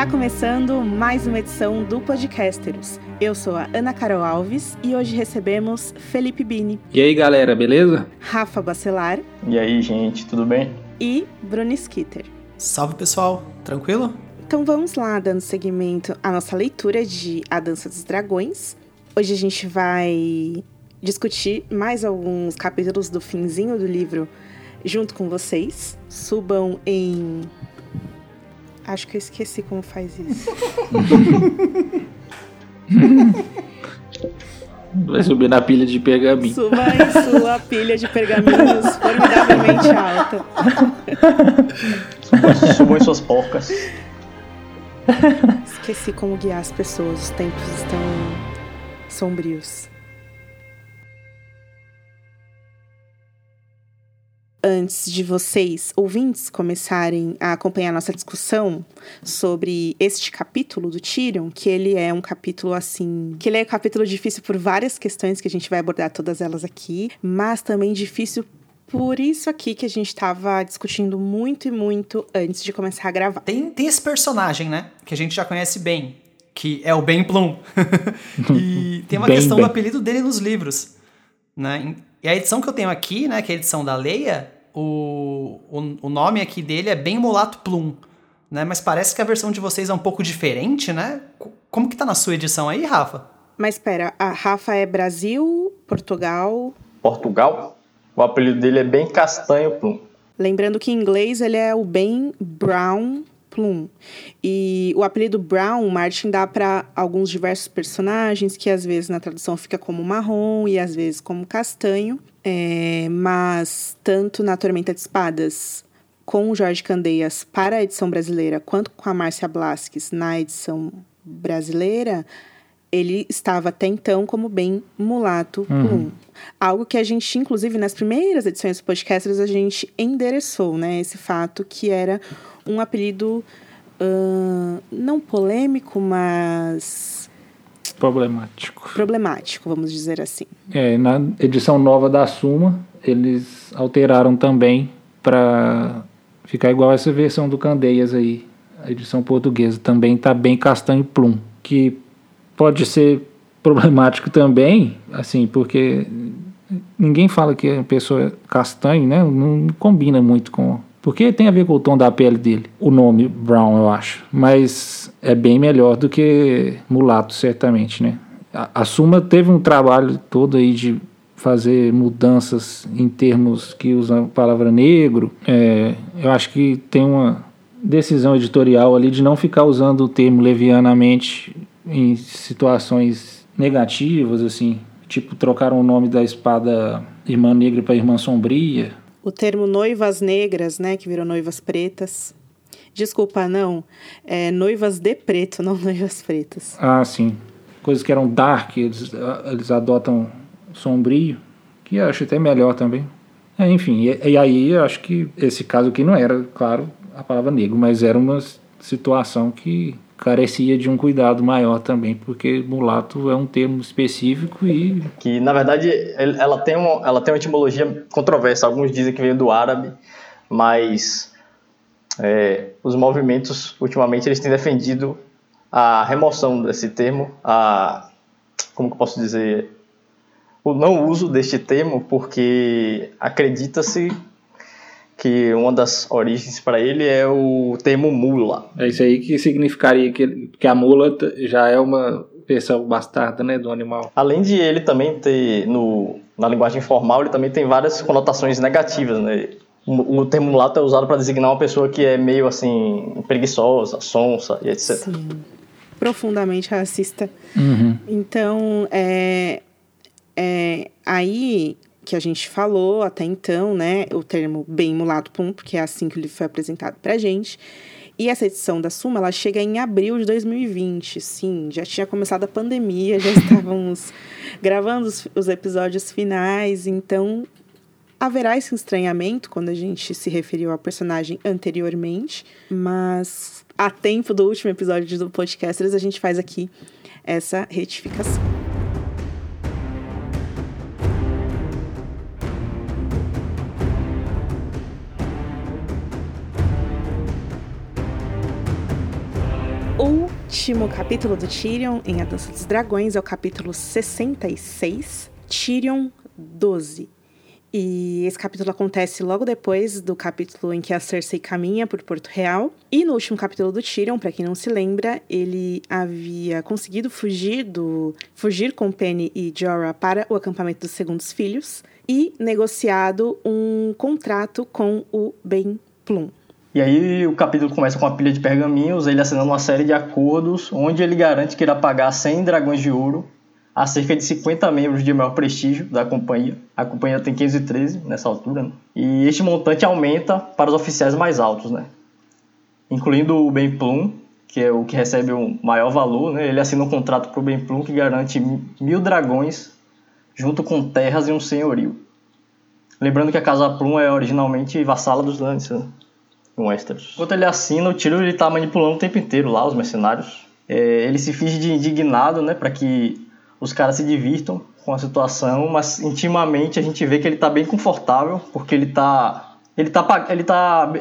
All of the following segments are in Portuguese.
Está começando mais uma edição do Podcasteros. Eu sou a Ana Carol Alves e hoje recebemos Felipe Bini. E aí, galera, beleza? Rafa Bacelar. E aí, gente, tudo bem? E Bruno Skitter. Salve, pessoal. Tranquilo? Então vamos lá, dando seguimento à nossa leitura de A Dança dos Dragões. Hoje a gente vai discutir mais alguns capítulos do finzinho do livro junto com vocês. Subam em Acho que eu esqueci como faz isso. Vai subir na pilha de pergaminho. Suba em sua pilha de pergaminhos formidavelmente alta. Suba em suas porcas. Esqueci como guiar as pessoas. Os tempos estão sombrios. Antes de vocês, ouvintes, começarem a acompanhar nossa discussão sobre este capítulo do Tyrion, que ele é um capítulo assim, que ele é um capítulo difícil por várias questões que a gente vai abordar todas elas aqui, mas também difícil por isso aqui que a gente estava discutindo muito e muito antes de começar a gravar. Tem, tem esse personagem, né? Que a gente já conhece bem, que é o Ben Plum. e tem uma bem, questão bem. do apelido dele nos livros. Né? E a edição que eu tenho aqui, né, que é a edição da Leia, o, o, o nome aqui dele é bem Mulato Plum, né? Mas parece que a versão de vocês é um pouco diferente, né? Como que tá na sua edição aí, Rafa? Mas espera, a Rafa é Brasil, Portugal? Portugal? O apelido dele é bem Castanho Plum. Lembrando que em inglês ele é o Ben Brown Plum. E o apelido Brown, Martin dá para alguns diversos personagens, que às vezes na tradução fica como marrom e às vezes como castanho. É, mas tanto na Tormenta de Espadas com o Jorge Candeias para a edição brasileira, quanto com a Márcia Blasques na edição brasileira, ele estava até então como bem mulato uhum. plum. Algo que a gente, inclusive, nas primeiras edições do podcast, a gente endereçou, né? Esse fato que era um apelido uh, não polêmico, mas. Problemático. Problemático, vamos dizer assim. É, na edição nova da Suma, eles alteraram também para ficar igual essa versão do Candeias aí. A edição portuguesa também está bem castanho plum, que pode ser problemático também, assim, porque ninguém fala que a pessoa é castanho, né? Não combina muito com porque tem a ver com o tom da pele dele, o nome Brown, eu acho. Mas é bem melhor do que mulato, certamente, né? A, a Suma teve um trabalho todo aí de fazer mudanças em termos que usam a palavra negro. É, eu acho que tem uma decisão editorial ali de não ficar usando o termo levianamente em situações negativas, assim. Tipo, trocaram o nome da espada Irmã Negra para Irmã Sombria o termo noivas negras, né, que virou noivas pretas. Desculpa, não. É noivas de preto, não noivas pretas. Ah, sim. Coisas que eram dark, eles, eles adotam sombrio, que eu acho até melhor também. É, enfim, e, e aí eu acho que esse caso aqui não era, claro, a palavra negro, mas era uma situação que carecia de um cuidado maior também, porque mulato é um termo específico e que na verdade ela tem uma, ela tem uma etimologia controversa. Alguns dizem que veio do árabe, mas é, os movimentos ultimamente eles têm defendido a remoção desse termo, a como que eu posso dizer o não uso deste termo, porque acredita-se que uma das origens para ele é o termo mula. É isso aí que significaria que, que a mula já é uma versão bastarda né, do animal. Além de ele também ter, no, na linguagem formal, ele também tem várias conotações negativas. Né? O, o termo mulato é usado para designar uma pessoa que é meio assim, preguiçosa, sonsa e etc. Sim. Profundamente racista. Uhum. Então, é, é, aí que a gente falou até então, né? O termo bem mulato pum, porque é assim que ele foi apresentado pra gente. E essa edição da Suma, ela chega em abril de 2020. Sim, já tinha começado a pandemia, já estávamos gravando os, os episódios finais, então haverá esse estranhamento quando a gente se referiu ao personagem anteriormente, mas a tempo do último episódio do podcast, a gente faz aqui essa retificação. Último capítulo do Tyrion em A Dança dos Dragões é o capítulo 66, Tyrion 12. E esse capítulo acontece logo depois do capítulo em que a Cersei caminha por Porto Real. E no último capítulo do Tyrion, para quem não se lembra, ele havia conseguido fugir do fugir com Penny e Jorah para o acampamento dos Segundos Filhos e negociado um contrato com o Ben Plum. E aí o capítulo começa com uma pilha de pergaminhos, ele assinando uma série de acordos onde ele garante que irá pagar 100 dragões de ouro a cerca de 50 membros de maior prestígio da companhia. A companhia tem 513 nessa altura, né? E este montante aumenta para os oficiais mais altos, né? Incluindo o Ben Plum, que é o que recebe o maior valor, né? Ele assina um contrato para o Ben Plum que garante mil dragões junto com terras e um senhorio. Lembrando que a Casa Plum é originalmente vassala dos Lannister, né? Em Westeros. Enquanto ele assina, o Tyrion ele tá manipulando o tempo inteiro lá os mercenários. É, ele se finge de indignado, né, para que os caras se divirtam com a situação, mas intimamente a gente vê que ele está bem confortável, porque ele está ele tá, ele tá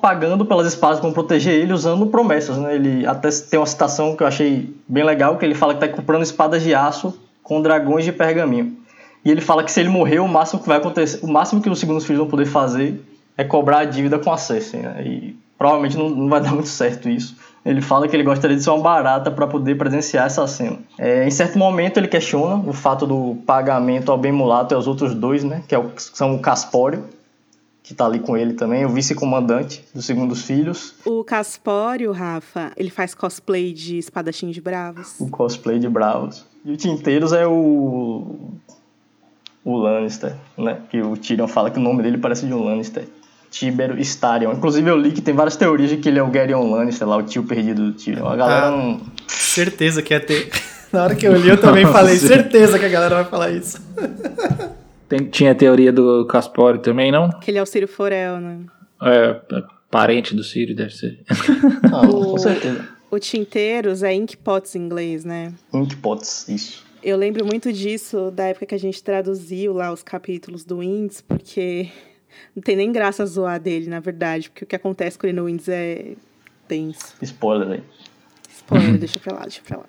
pagando pelas espadas para proteger ele usando promessas, né? Ele até tem uma citação que eu achei bem legal, que ele fala que está comprando espadas de aço com dragões de pergaminho. E ele fala que se ele morrer, o máximo que vai acontecer, o máximo que os segundos filhos vão poder fazer é cobrar a dívida com a Cersei, né? E provavelmente não, não vai dar muito certo isso. Ele fala que ele gostaria de ser uma barata para poder presenciar essa cena. É, em certo momento ele questiona o fato do pagamento ao bem mulato e aos outros dois, né? Que é o, são o Caspório, que tá ali com ele também, o vice-comandante dos segundos filhos. O Caspório, Rafa, ele faz cosplay de espadachim de bravos. O cosplay de bravos. E o Tinteiros é o. O Lannister, né? Que o Tyrion fala que o nome dele parece de um Lannister. Tibero Starion. Inclusive eu li que tem várias teorias de que ele é o Gerion Lannister lá, o tio perdido do Tyrion. A galera ah, não... Certeza que ia ter. Na hora que eu li eu também falei, certeza que a galera vai falar isso. Tem, tinha a teoria do Caspori também, não? Que ele é o Círio Forel, né? É, parente do Círio, deve ser. Ah, com certeza. O Tinteiros é Inkpots em inglês, né? Inkpots, isso. Eu lembro muito disso da época que a gente traduziu lá os capítulos do Inks, porque não tem nem graça zoar dele, na verdade, porque o que acontece com ele no Windows é tenso. Spoiler aí. Spoiler, deixa pra lá, deixa pra lá.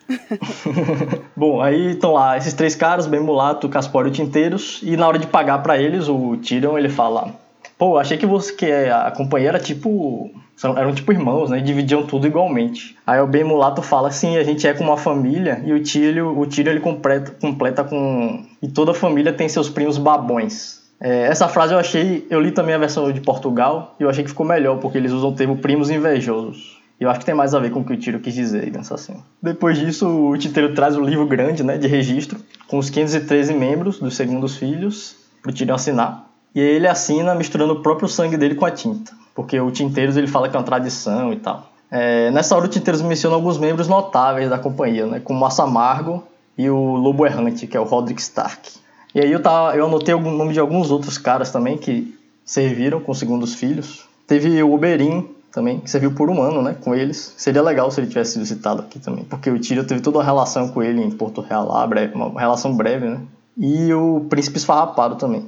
Bom, aí estão lá esses três caras, bem mulato, Caspor e Tinteiros, e na hora de pagar para eles, o Tyrion, ele fala, pô, achei que você que a companhia era tipo são, eram tipo irmãos, né? Dividiam tudo igualmente. Aí o Ben Mulato fala assim, a gente é como uma família, e o Tírio, o Tírio ele completa, completa com... E toda a família tem seus primos babões. É, essa frase eu achei, eu li também a versão de Portugal e eu achei que ficou melhor, porque eles usam o termo primos invejosos. E eu acho que tem mais a ver com o que o Tiro quis dizer nessa cena. Depois disso, o Titeiro traz o livro grande, né, de registro, com os 513 membros dos segundos filhos, pro Tiro assinar. E aí ele assina misturando o próprio sangue dele com a tinta, porque o Tinteiros ele fala que é uma tradição e tal. É, nessa hora o Tinteiros menciona alguns membros notáveis da companhia, né, como o Massa Amargo e o Lobo Errante, que é o Roderick Stark. E aí eu, tava, eu anotei o nome de alguns outros caras também que serviram com segundos filhos. Teve o Oberyn também, que serviu por um ano, né, com eles. Seria legal se ele tivesse sido citado aqui também, porque o Tyrion teve toda uma relação com ele em Porto Real lá, breve, uma relação breve, né. E o Príncipe Esfarrapado também,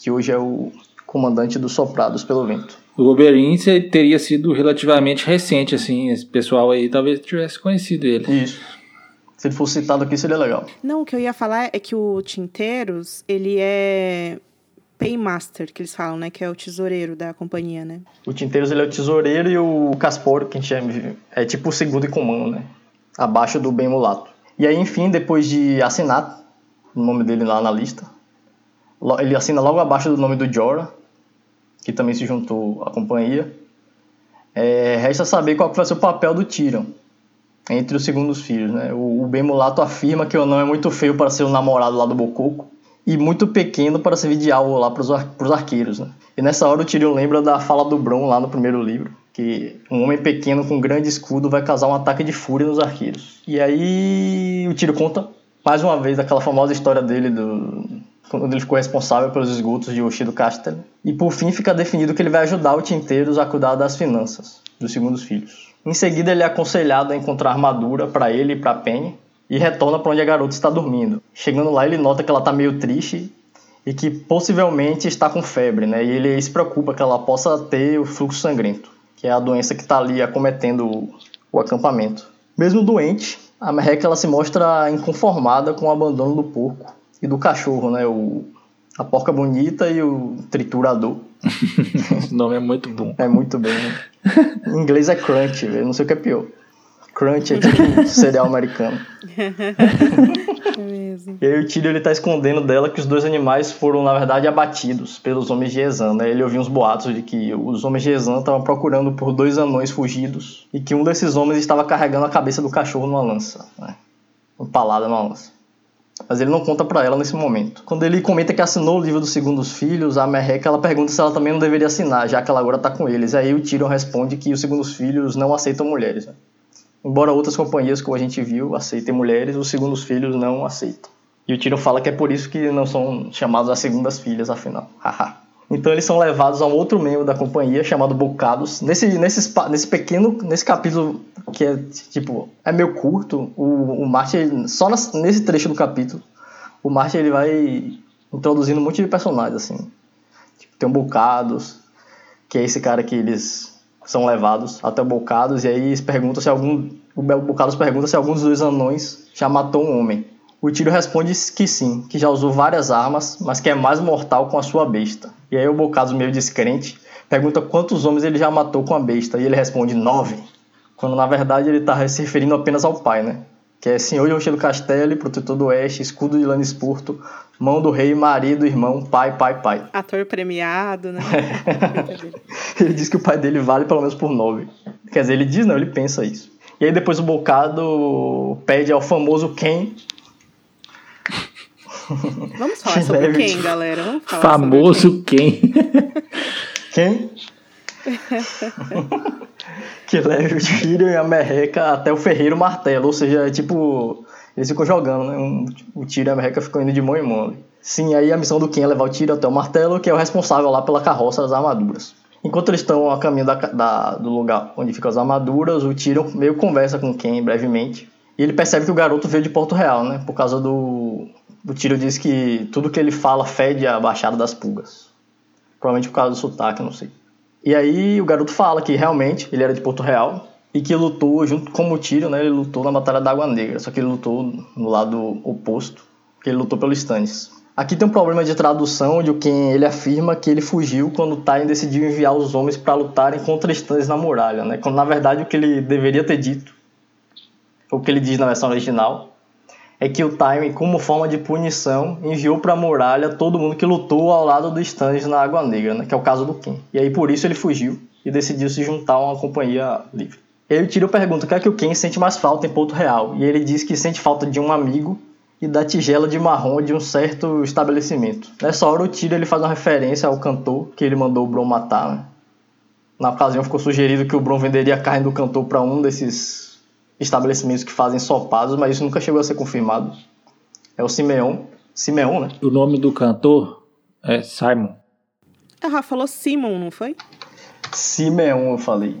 que hoje é o comandante dos Soprados pelo Vento. O Oberyn teria sido relativamente recente, assim, esse pessoal aí talvez tivesse conhecido ele. Isso. Se ele fosse citado aqui, seria legal. Não, o que eu ia falar é que o Tinteiros, ele é Paymaster, que eles falam, né? Que é o tesoureiro da companhia, né? O Tinteiros, ele é o tesoureiro e o Casporo, que a gente chama, é tipo o segundo em comando, né? Abaixo do Bem Mulato. E aí, enfim, depois de assinar o nome dele lá na lista, ele assina logo abaixo do nome do Jorah, que também se juntou à companhia. É, resta saber qual vai ser o papel do Tyrion entre os segundos filhos. Né? O, o Ben Mulato afirma que o anão é muito feio para ser o namorado lá do Bococo e muito pequeno para servir de alvo lá para os arqueiros. Né? E nessa hora o Tyrion lembra da fala do Bron lá no primeiro livro, que um homem pequeno com um grande escudo vai causar um ataque de fúria nos arqueiros. E aí o Tyrion conta mais uma vez aquela famosa história dele do quando ele ficou responsável pelos esgotos de Oshido Castle. E por fim fica definido que ele vai ajudar o Tinteiros a cuidar das finanças dos segundos filhos. Em seguida, ele é aconselhado a encontrar armadura para ele e para Penny e retorna para onde a garota está dormindo. Chegando lá, ele nota que ela está meio triste e que possivelmente está com febre, né? E ele se preocupa que ela possa ter o fluxo sangrento, que é a doença que está ali acometendo o, acampamento. Mesmo doente, a merreca ela se mostra inconformada com o abandono do porco e do cachorro, né? O, a porca bonita e o triturador. Esse nome é muito bom. É muito bem. Né? Em inglês é crunch, eu não sei o que é pior. Crunch é tipo cereal americano. É mesmo. E aí o Tyrion ele tá escondendo dela que os dois animais foram, na verdade, abatidos pelos homens de Ezan, né? Ele ouviu uns boatos de que os homens de Ezan estavam procurando por dois anões fugidos e que um desses homens estava carregando a cabeça do cachorro numa lança, né? Empalada numa lança. Mas ele não conta para ela nesse momento. Quando ele comenta que assinou o livro dos segundos filhos, a Merreca ela pergunta se ela também não deveria assinar, já que ela agora tá com eles. Aí o Tyrion responde que os segundos filhos não aceitam mulheres. Né? Embora outras companhias, como a gente viu, aceitem mulheres, os segundos filhos não aceitam. E o Tyrion fala que é por isso que não são chamados as segundas filhas, afinal. então eles são levados a um outro membro da companhia chamado Bocados. Nesse, nesse, nesse pequeno, nesse capítulo que é tipo é meio curto, o, o Martin só nesse trecho do capítulo, o Martin ele vai introduzindo um monte de personagens assim. Tipo, tem o Bocados, que é esse cara que eles são levados até o Bocados e aí pergunta se algum o Bocados pergunta se algum dos dois anões já matou um homem. O Tiro responde que sim, que já usou várias armas, mas que é mais mortal com a sua besta. E aí o Bocados, meio descrente, pergunta quantos homens ele já matou com a besta, e ele responde nove. Quando na verdade ele está se referindo apenas ao pai, né? Que é Senhor de Rochedo Castelli, Protetor do Oeste, Escudo de Lanispurto, Mão do Rei, Marido, Irmão, Pai, Pai, Pai. Ator premiado, né? ele diz que o pai dele vale pelo menos por nove. Quer dizer, ele diz não, ele pensa isso. E aí depois o Bocado pede ao famoso Ken. Vamos falar sobre Ken, galera. Vamos falar famoso Ken. Quem? que leve o Tyrion e a merreca até o ferreiro martelo. Ou seja, é tipo eles ficam jogando, né? Um, o tiro e a merreca ficam indo de mão em mão. Sim, aí a missão do Ken é levar o tiro até o martelo, que é o responsável lá pela carroça das armaduras. Enquanto eles estão a caminho da, da, do lugar onde ficam as armaduras, o Tyrion meio conversa com Ken brevemente. E ele percebe que o garoto veio de Porto Real, né? Por causa do. O Tyrion diz que tudo que ele fala fede a Baixada das Pulgas. Provavelmente por causa do sotaque, não sei. E aí o garoto fala que realmente ele era de Porto Real, e que lutou junto com o Tyrion, né? Ele lutou na Batalha da Água Negra, só que ele lutou no lado oposto, ele lutou pelo Stannis. Aqui tem um problema de tradução de quem ele afirma que ele fugiu quando Tywin decidiu enviar os homens para lutarem contra Stannis na muralha, né? Quando na verdade o que ele deveria ter dito, o que ele diz na versão original, é que o Tywin, como forma de punição, enviou para a muralha todo mundo que lutou ao lado do Stannis na Água Negra, né? Que é o caso do Ken. E aí por isso ele fugiu e decidiu se juntar a uma companhia livre. E aí o Tyrion pergunta o que é que o Ken sente mais falta em Porto Real. E ele diz que sente falta de um amigo e da tigela de marrom de um certo estabelecimento. Nessa hora o Tyrion ele faz uma referência ao cantor que ele mandou o Bron matar. Né? Na ocasião ficou sugerido que o Bron venderia a carne do cantor para um desses estabelecimentos que fazem sopados, mas isso nunca chegou a ser confirmado. É o Simeon. Simeon, né? O nome do cantor é Simon. A Rafa falou Simon, não foi? Simeon, eu falei.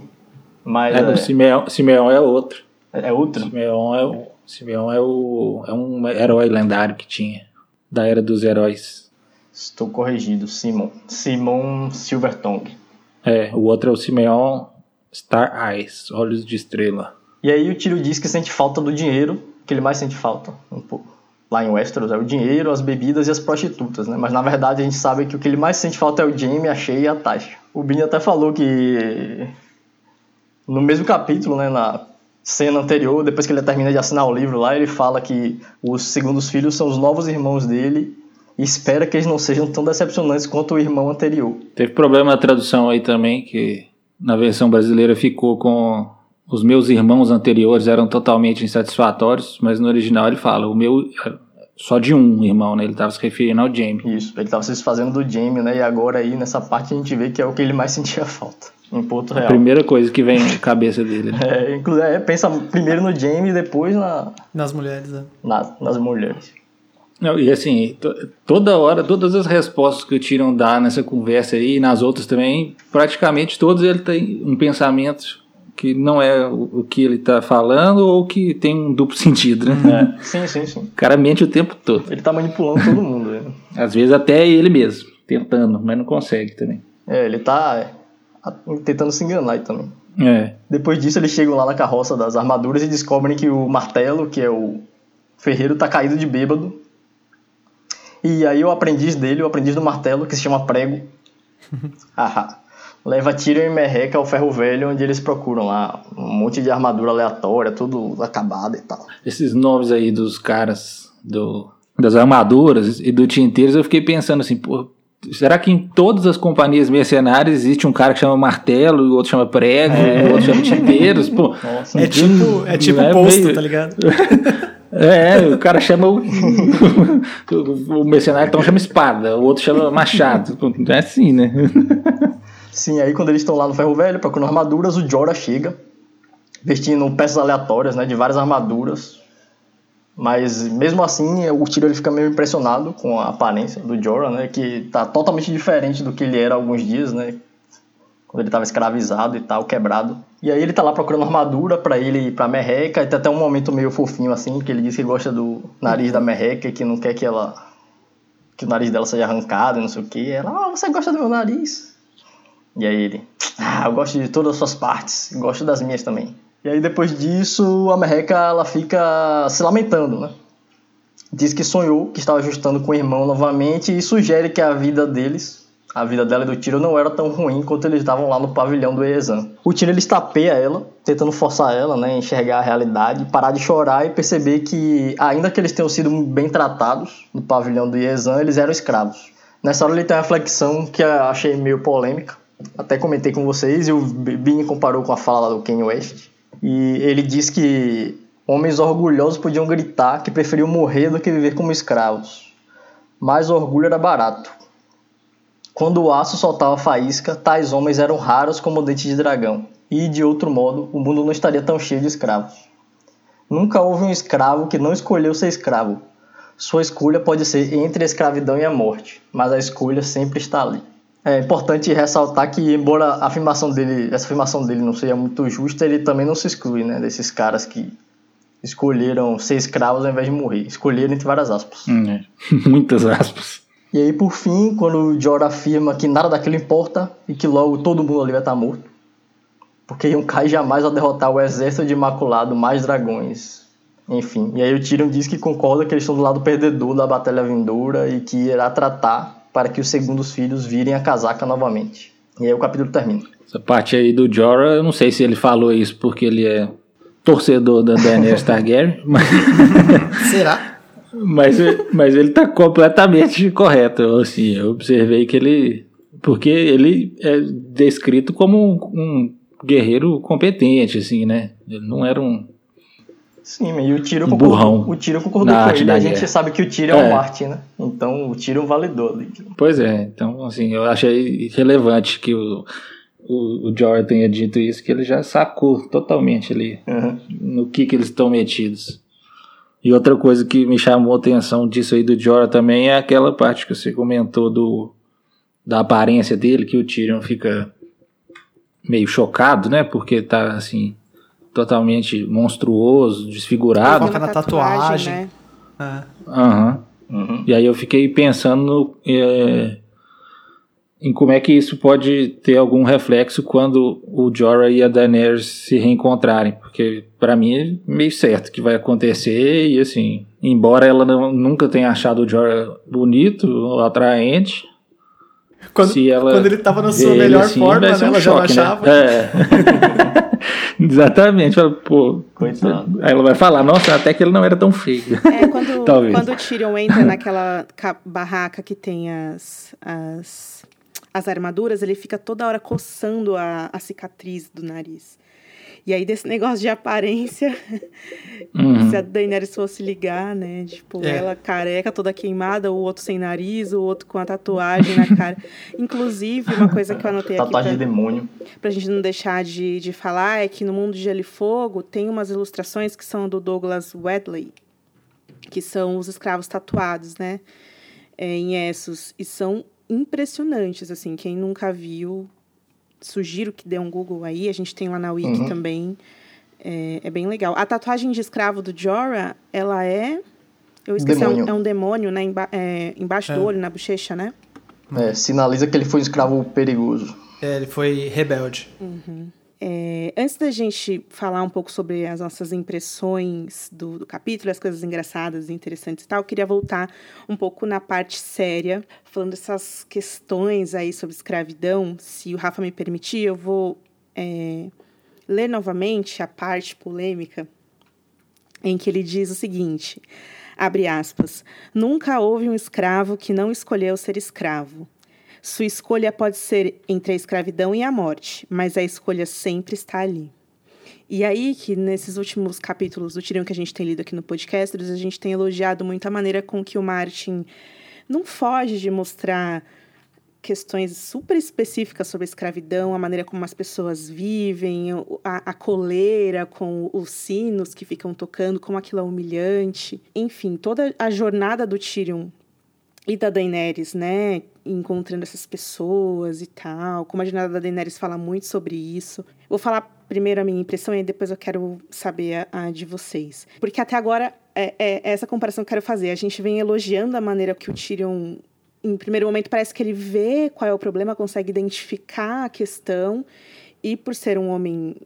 Mas, é, é... Simeão, Simeão é outro. É outro? Simeão é, o, Simeão é, o, é um herói lendário que tinha, da Era dos Heróis. Estou corrigido, Simon. Simon Silvertongue. É, o outro é o Simeão Star Eyes, Olhos de Estrela. E aí o Tiro diz que sente falta do dinheiro, que ele mais sente falta, um pouco. Lá em Westeros é o dinheiro, as bebidas e as prostitutas, né? Mas na verdade a gente sabe que o que ele mais sente falta é o Jamie, a Shea e a Tasha. O Bini até falou que no mesmo capítulo, né, na cena anterior, depois que ele termina de assinar o livro lá, ele fala que os segundos filhos são os novos irmãos dele e espera que eles não sejam tão decepcionantes quanto o irmão anterior. Teve problema na tradução aí também, que na versão brasileira ficou com os meus irmãos anteriores eram totalmente insatisfatórios, mas no original ele fala, o meu só de um irmão, né? Ele estava se referindo ao Jamie. Isso, ele estava se desfazendo do Jamie, né? E agora aí nessa parte a gente vê que é o que ele mais sentia falta em Porto Real. A primeira coisa que vem na cabeça dele. Né? É, inclusive, é, pensa primeiro no Jamie e depois na... Nas mulheres, né? Na, nas mulheres. Não, e assim, toda hora, todas as respostas que o Tyrion dá nessa conversa aí, e nas outras também, praticamente todos ele tem um pensamento que não é o que ele está falando ou que tem um duplo sentido, né? É. Sim, sim, sim. O cara mente o tempo todo. Ele está manipulando todo mundo. Né? Às vezes até ele mesmo, tentando, mas não consegue também. É, ele está tentando se enganar também. É. Depois disso, eles chegam lá na carroça das armaduras e descobrem que o martelo, que é o ferreiro, tá caído de bêbado. E aí o aprendiz dele, o aprendiz do martelo, que se chama Prego, leva Tyrion e Merreca ao ferro velho, onde eles procuram lá um monte de armadura aleatória, tudo acabado e tal. Esses nomes aí dos caras do, das armaduras e do tinteiros, eu fiquei pensando assim, pô, será que em todas as companhias mercenárias existe um cara que chama martelo, e o outro chama prego, é. o outro chama tinteiros? Pô, Nossa, é, tipo, é tipo é posto, meio... tá ligado? É, o cara chama o, o mercenário então chama espada, o outro chama machado. É assim, né? Sim, aí quando eles estão lá no ferro velho procurando armaduras, o Jorah chega, vestindo peças aleatórias, né, de várias armaduras. Mas mesmo assim, o Tyrion ele fica meio impressionado com a aparência do Jorah, né, que tá totalmente diferente do que ele era há alguns dias, né? quando ele estava escravizado e tal, quebrado. E aí ele tá lá procurando armadura para ele ir pra Merreca, e tem até um momento meio fofinho assim, que ele diz que gosta do nariz da Merreca e que não quer que ela que o nariz dela seja arrancado e não sei o que. Ela, ah, você gosta do meu nariz? E aí ele, ah, eu gosto de todas as suas partes, gosto das minhas também. E aí depois disso, a Merreca ela fica se lamentando, né? Diz que sonhou que estava ajustando com o irmão novamente e sugere que a vida deles a vida dela e do Tiro não era tão ruim quanto eles estavam lá no pavilhão do Ezan. O Tiro ele estapeia ela, tentando forçar ela, né, enxergar a realidade, parar de chorar e perceber que, ainda que eles tenham sido bem tratados no pavilhão do Ezan, eles eram escravos. Nessa hora ele tem uma reflexão que eu achei meio polêmica, até comentei com vocês e o Bini comparou com a fala do Kanye West. E ele diz que homens orgulhosos podiam gritar que preferiam morrer do que viver como escravos. Mas orgulho era barato quando o aço soltava faísca, tais homens eram raros como dentes de dragão, e, de outro modo, o mundo não estaria tão cheio de escravos. Nunca houve um escravo que não escolheu ser escravo. Sua escolha pode ser entre a escravidão e a morte, mas a escolha sempre está ali. É importante ressaltar que, embora a afirmação dele, essa afirmação dele não seja muito justa, ele também não se exclui né, desses caras que escolheram ser escravos ao invés de morrer. Escolheram entre várias aspas. Hum, é. Muitas aspas. E aí, por fim, quando o Jorah afirma que nada daquilo importa e que logo todo mundo ali vai estar morto, porque Yunkai jamais vai derrotar o exército de Imaculado, mais dragões. Enfim, e aí o Tyrion diz que concorda que eles estão do lado perdedor da batalha vindoura e que irá tratar para que os segundos filhos virem a casaca novamente. E aí o capítulo termina. Essa parte aí do Jorah, eu não sei se ele falou isso porque ele é torcedor da Daenerys Targaryen, mas... Será? Mas, mas ele tá completamente correto. Assim, eu observei que ele. Porque ele é descrito como um, um guerreiro competente, assim, né? Ele não era um. Sim, e o tiro concordou, burrão o tiro concordou com ele. A gente sabe que o tiro é, é um Martin, né? Então o tiro é um valedor. Pois é, então assim, eu achei relevante que o, o, o Jordan tenha dito isso, que ele já sacou totalmente ali uhum. no que, que eles estão metidos. E outra coisa que me chamou a atenção disso aí do Jorah também é aquela parte que você comentou do da aparência dele, que o Tyrion fica meio chocado, né? Porque tá assim totalmente monstruoso, desfigurado. Foca na tatuagem, né? É. Uhum. Uhum. E aí eu fiquei pensando é, em como é que isso pode ter algum reflexo quando o Jorah e a Daenerys se reencontrarem, porque para mim é meio certo que vai acontecer e assim, embora ela não, nunca tenha achado o Jorah bonito ou atraente, quando, se ela quando ele tava na sua melhor assim, forma, né, um ela choque, já achava. Né? É. Exatamente. Pô, Aí ela vai falar, nossa, até que ele não era tão feio. É, quando, quando o Tyrion entra naquela barraca que tem as, as as armaduras, ele fica toda hora coçando a, a cicatriz do nariz. E aí, desse negócio de aparência, uhum. se a Daenerys fosse ligar, né? Tipo, é. ela careca, toda queimada, o outro sem nariz, o outro com a tatuagem na cara. Inclusive, uma coisa que eu anotei aqui. Tatuagem pra, de demônio. Pra gente não deixar de, de falar é que no Mundo de Gelo e Fogo tem umas ilustrações que são do Douglas Wedley, que são os escravos tatuados, né? É, em Essos. E são impressionantes, assim. Quem nunca viu, sugiro que dê um Google aí. A gente tem lá na Wiki uhum. também. É, é, bem legal. A tatuagem de escravo do Jorah, ela é... Eu esqueci, é um, é um, demônio, né? Emba é, embaixo é. do olho, na bochecha, né? É, sinaliza que ele foi um escravo perigoso. É, ele foi rebelde. Uhum. É, antes da gente falar um pouco sobre as nossas impressões do, do, capítulo, as coisas engraçadas interessantes e tal, eu queria voltar um pouco na parte séria, falando dessas questões aí sobre escravidão. Se o Rafa me permitir, eu vou é, ler novamente a parte polêmica em que ele diz o seguinte: abre aspas, nunca houve um escravo que não escolheu ser escravo. Sua escolha pode ser entre a escravidão e a morte, mas a escolha sempre está ali. E aí que nesses últimos capítulos do Tirão que a gente tem lido aqui no podcast, a gente tem elogiado muito a maneira com que o Martin não foge de mostrar questões super específicas sobre a escravidão, a maneira como as pessoas vivem, a, a, coleira com os sinos que ficam tocando, como aquilo é humilhante. Enfim, toda a jornada do Tyrion e da Daenerys, né, encontrando essas pessoas e tal. Como a jornada da Daenerys fala muito sobre isso. Vou falar primeiro a minha impressão e depois eu quero saber a, a de vocês. Porque até agora é, é, é, essa comparação que eu quero fazer. A gente vem elogiando a maneira que o Tyrion, em primeiro momento, parece que ele vê qual é o problema, consegue identificar a questão. E por ser um homem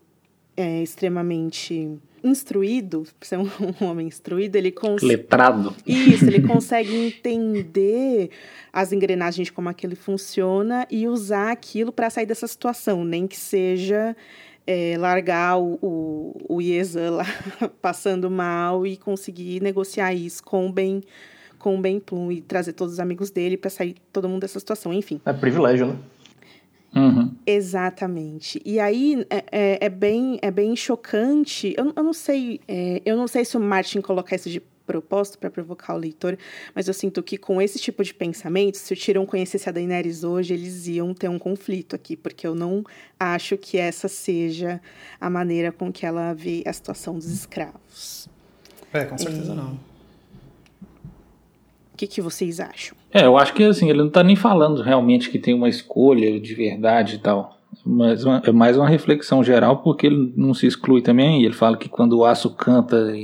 é, extremamente instruído, por ser um, homem instruído, ele consegue. Letrado. Isso, ele consegue entender as engrenagens de como aquilo funciona e usar aquilo para sair dessa situação, nem que seja. É, largar o, o, o Iezan lá passando mal e conseguir negociar isso com o Ben com o Ben Plum e trazer todos os amigos dele para sair todo mundo dessa situação, enfim. É privilégio, né? Uhum. Exatamente. E aí é, é, é, bem, é bem chocante. Eu, eu não sei, é, eu não sei se o Martin colocar isso de propósito para provocar o leitor, mas eu sinto que com esse tipo de pensamento, se o Tyrion conhecesse a Daenerys hoje, eles iam ter um conflito aqui, porque eu não acho que essa seja a maneira com que ela vê a situação dos escravos. É, com certeza não. O que, que vocês acham? É, eu acho que assim, ele não está nem falando realmente que tem uma escolha de verdade e tal. Mas uma, é mais uma reflexão geral, porque ele não se exclui também. Ele fala que quando o aço canta,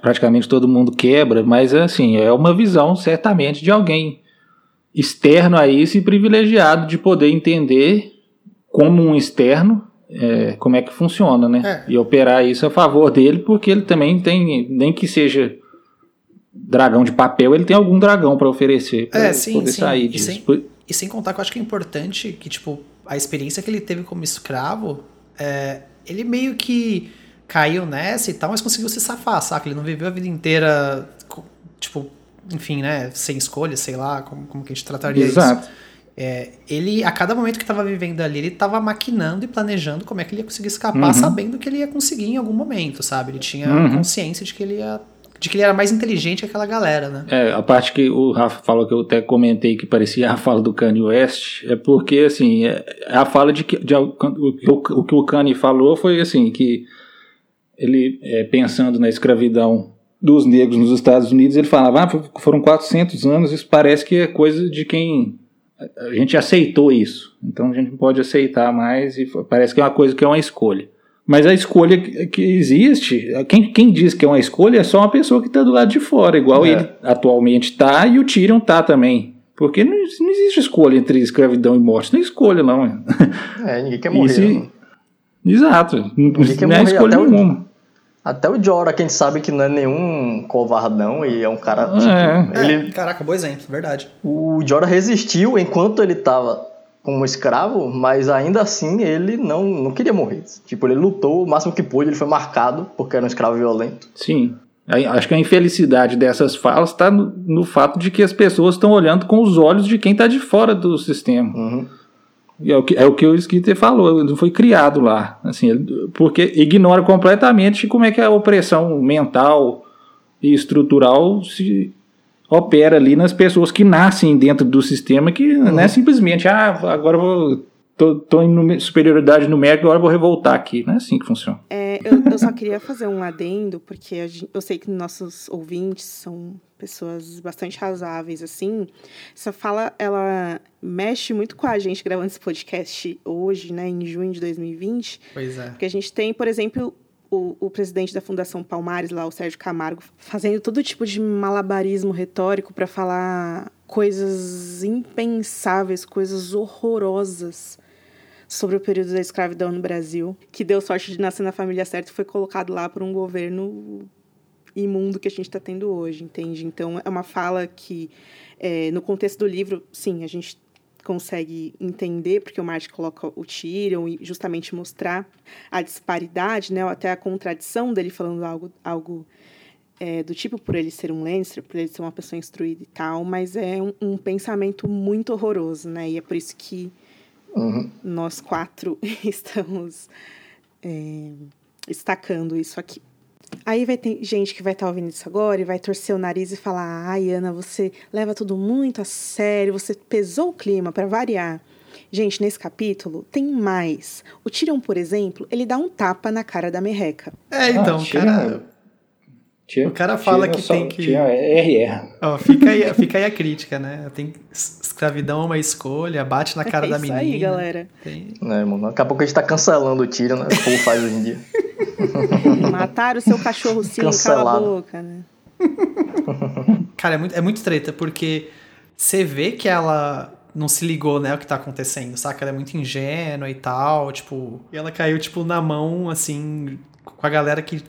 praticamente todo mundo quebra, mas assim, é uma visão certamente de alguém externo a isso e privilegiado de poder entender como um externo é, como é que funciona, né? É. E operar isso a favor dele, porque ele também tem, nem que seja dragão de papel, ele tem algum dragão para oferecer para é, sim, poder sim. sair disso. E sem, e sem contar que eu acho que é importante que, tipo, a experiência que ele teve como escravo, é, ele meio que caiu nessa e tal, mas conseguiu se safar, saca? Ele não viveu a vida inteira, tipo, enfim, né, sem escolha, sei lá, como, como que a gente trataria Exato. isso. É, ele, a cada momento que estava vivendo ali, ele estava maquinando e planejando como é que ele ia conseguir escapar, uhum. sabendo que ele ia conseguir em algum momento, sabe? Ele tinha uhum. consciência de que ele ia de que ele era mais inteligente que aquela galera, né? É, a parte que o Rafa falou que eu até comentei que parecia a fala do Kanye West, é porque, assim, é, é a fala de que de, o, o, que o Kanye falou foi, assim, que ele, é, pensando na escravidão dos negros nos Estados Unidos, ele falava, ah, foram 400 anos, isso parece que é coisa de quem... A gente aceitou isso, então a gente não pode aceitar mais e parece que é uma coisa que é uma escolha. Mas a escolha que existe, quem, quem diz que é uma escolha é só uma pessoa que está do lado de fora, igual é. ele atualmente está e o Tyrion está também. Porque não, não, existe escolha entre escravidão e morte. Não é escolha, não. É, ninguém quer morrer. Se... Exato. Ninguém quer não é escolha até nenhuma. O, até o Jorah, quem sabe que não é nenhum covardão e é um cara. Tipo, é. Ele... Caraca, bom exemplo, verdade. O Jorah resistiu enquanto ele estava como escravo, mas ainda assim ele não, não queria morrer. Tipo, ele lutou o máximo que pôde, ele foi marcado porque era um escravo violento. Sim. Acho que a infelicidade dessas falas está no, no, fato de que as pessoas estão olhando com os olhos de quem está de fora do sistema. Uhum. É o, que, é o que o Skinner falou, ele foi criado lá. Assim, porque ignora completamente como é que a opressão mental e estrutural se opera ali nas pessoas que nascem dentro do sistema, que uhum. não é simplesmente, ah, agora eu vou. Tô, tô em superioridade numérica, agora eu vou revoltar aqui. Não é assim que funciona. É, eu, eu só queria fazer um adendo, porque gente, eu sei que nossos ouvintes são pessoas bastante razáveis, assim. Essa fala, ela mexe muito com a gente gravando esse podcast hoje, né, em junho de 2020. Pois é. Porque a gente tem, por exemplo, o, o, presidente da Fundação Palmares, lá, o Sérgio Camargo, fazendo todo tipo de malabarismo retórico para falar coisas impensáveis, coisas horrorosas sobre o período da escravidão no Brasil, que deu sorte de nascer na família certa e foi colocado lá por um governo imundo que a gente está tendo hoje, entende? Então é uma fala que, é, no contexto do livro, sim, a gente consegue entender, porque o Martin coloca o Tyrion e justamente mostrar a disparidade, né, até a contradição dele falando algo, algo é, do tipo por ele ser um Lannister, por ele ser uma pessoa instruída e tal, mas é um, um pensamento muito horroroso, né, e é por isso que uhum. nós quatro estamos é, destacando isso aqui. Aí vai ter gente que vai estar tá ouvindo isso agora e vai torcer o nariz e falar: ai, Ana, você leva tudo muito a sério, você pesou o clima para variar. Gente, nesse capítulo tem mais. O Tyrion, por exemplo, ele dá um tapa na cara da merreca. É, então, ah, cara. Tira, o cara fala que tem que. Tira RR. Ó, fica, aí, fica aí a crítica, né? Tem escravidão é uma escolha, bate na cara é da menina. Isso aí, galera. Tem... É, mano, daqui a pouco a gente tá cancelando o tiro, né? O povo faz hoje em dia. Mataram o seu cachorro sim, Cancelado. cala a boca, né? Cara, é muito, é muito treta, porque você vê que ela não se ligou, né, o que tá acontecendo, saca? Ela é muito ingênua e tal, tipo... E ela caiu, tipo, na mão, assim, com a galera que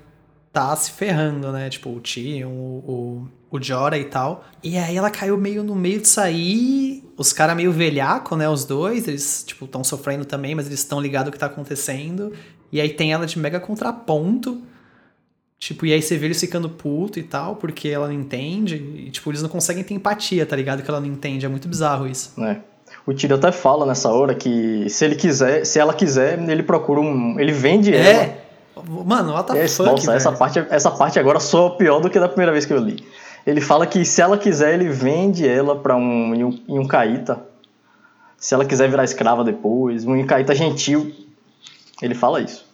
tá se ferrando, né? Tipo, o Tion, o, o, o Jora e tal. E aí ela caiu meio no meio de sair. Os caras meio velhaco, né? Os dois, eles, tipo, estão sofrendo também, mas eles estão ligados o que tá acontecendo. E aí tem ela de mega contraponto. Tipo, e aí você vê eles ficando puto e tal, porque ela não entende. E, tipo, eles não conseguem ter empatia, tá ligado? Que ela não entende. É muito bizarro isso. É. O Tiro até fala nessa hora que se ele quiser, se ela quiser, ele procura um. Ele vende é. ela. Mano, what the fuck, Nossa, essa parte, essa parte agora soa pior do que da primeira vez que eu li. Ele fala que se ela quiser, ele vende ela pra um, em um, em um caíta. Se ela quiser virar escrava depois, um caíta gentil. Ele fala isso.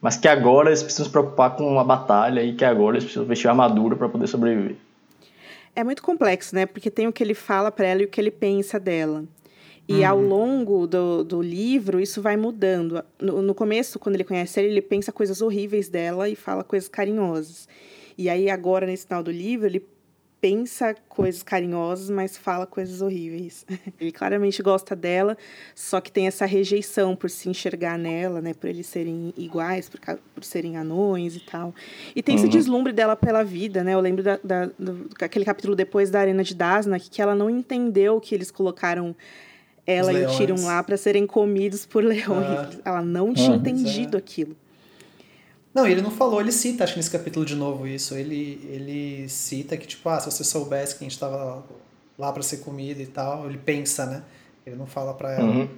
Mas que agora eles precisam se preocupar com a batalha e que agora eles precisam vestir armadura para poder sobreviver. É muito complexo, né? Porque tem o que ele fala para ela e o que ele pensa dela. E uhum. ao longo do, do livro, isso vai mudando. No, no começo, quando ele conhece ela, ele pensa coisas horríveis dela e fala coisas carinhosas. E aí, agora, nesse final do livro, ele pensa coisas carinhosas, mas fala coisas horríveis. Ele claramente gosta dela, só que tem essa rejeição por se enxergar nela, né? Por eles serem iguais, por, por serem anões e tal. E tem uhum. esse deslumbre dela pela vida, né? Eu lembro da, da, do, aquele capítulo depois da Arena de Dasnak, que ela não entendeu que eles colocaram ela e o Tyrion lá para serem comidos por leões. Ah. Ela não tinha uhum. entendido aquilo. Não, ele não falou, ele cita, acho que nesse capítulo de novo isso. Ele, ele cita que, tipo, ah, se você soubesse que a gente tava lá para ser comida e tal, ele pensa, né? Ele não fala pra ela. Uhum.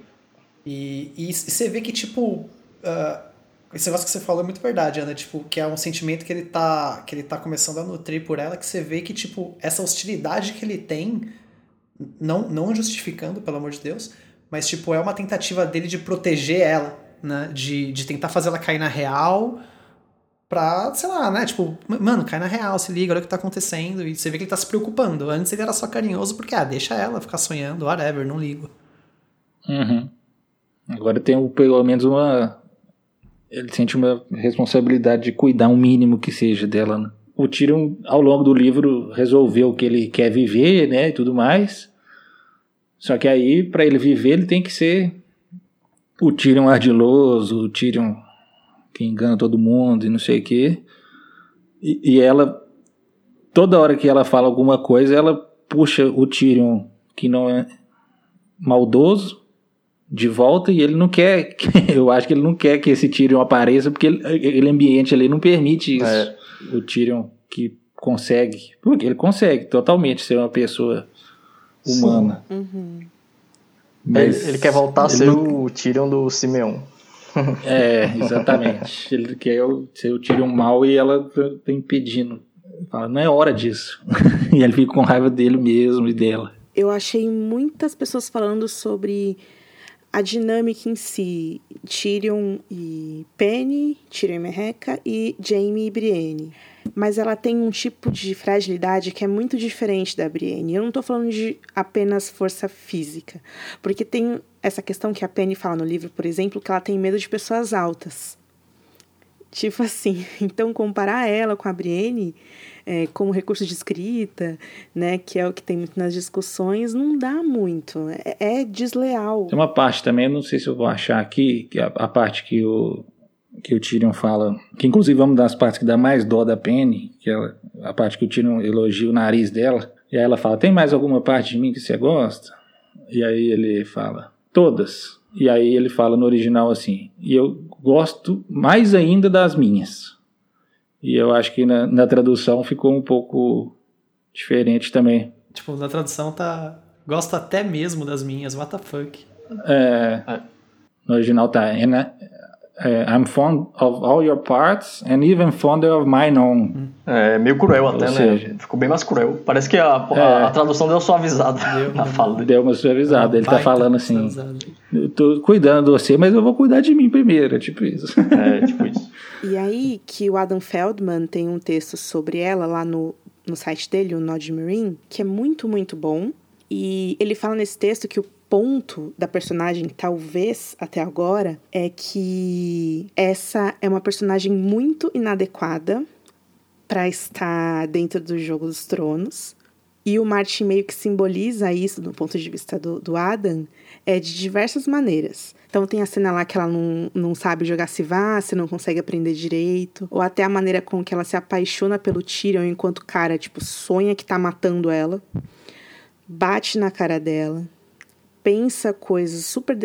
E, e, e, você vê que, tipo, uh, esse negócio que você falou é muito verdade, Ana, tipo, que é um sentimento que ele tá, que ele tá começando a nutrir por ela, que você vê que, tipo, essa hostilidade que ele tem, não, não justificando, pelo amor de Deus, mas, tipo, é uma tentativa dele de proteger ela, né? De, de tentar fazer ela cair na real pra, sei lá, né? Tipo, mano, cai na real, se liga, olha o que tá acontecendo. E você vê que ele tá se preocupando. Antes ele era só carinhoso porque, ah, deixa ela ficar sonhando, whatever, não ligo. Uhum. Agora tem pelo menos uma. Ele sente uma responsabilidade de cuidar um mínimo que seja dela, né? O Tyrion, ao longo do livro, resolveu que ele quer viver, né, e tudo mais. Só que aí, para ele viver, ele tem que ser o Tyrion ardiloso, o Tyrion que engana todo mundo e não sei o quê. E, e, ela, toda hora que ela fala alguma coisa, ela puxa o Tyrion, que não é maldoso, de volta e ele não quer, eu acho que ele não quer que esse Tyrion apareça, porque ele, aquele ambiente ali não permite isso. É. O Tyrion que consegue, porque ele consegue totalmente ser uma pessoa humana. Uhum. Mas ele, ele, quer voltar a ser não... o Tyrion do Simeon. É, exatamente. Ele quer ser o tiro mal e ela tá impedindo. Fala, não é hora disso. e ele fica com raiva dele mesmo e dela. Eu achei muitas pessoas falando sobre a dinâmica em si, Tyrion e Penny, Tyrion e Merreca e Jaime e Brienne. Mas ela tem um tipo de fragilidade que é muito diferente da Brienne. Eu não estou falando de apenas força física, porque tem essa questão que a Penny fala no livro, por exemplo, que ela tem medo de pessoas altas. Tipo assim, então comparar ela com a Brienne é, como recurso de escrita, né, que é o que tem muito nas discussões, não dá muito. É, é desleal. Tem uma parte também, não sei se eu vou achar aqui, que a, a parte que o que o Tyrion fala, que inclusive vamos das partes que dá mais dó da Penny, que é a parte que o Tyrion elogia o nariz dela, e aí ela fala: "Tem mais alguma parte de mim que você gosta?" E aí ele fala: "Todas." E aí ele fala no original assim: "E eu gosto mais ainda das minhas." E eu acho que na, na tradução ficou um pouco diferente também. Tipo, na tradução tá. Gosto até mesmo das minhas, what the fuck. É, no original tá. Uh, I'm fond of all your parts and even fonder of mine own. É meio cruel até, Ou né? Seja, Ficou bem mais cruel. Parece que a, a, é, a tradução deu uma suavizada deu, na fala dele. Deu uma suavizada. Ele tá falando assim: eu tô cuidando de você, mas eu vou cuidar de mim primeiro. É tipo isso. É, tipo isso. E aí que o Adam Feldman tem um texto sobre ela lá no, no site dele, o Nod Marine, que é muito, muito bom. E ele fala nesse texto que o ponto da personagem, talvez até agora, é que essa é uma personagem muito inadequada para estar dentro do Jogo dos Tronos. E o Martin meio que simboliza isso, do ponto de vista do, do Adam, é de diversas maneiras. Então tem a cena lá que ela não, não sabe jogar se não consegue aprender direito. Ou até a maneira com que ela se apaixona pelo Tyrion enquanto o cara, tipo, sonha que tá matando ela. Bate na cara dela. Pensa coisas super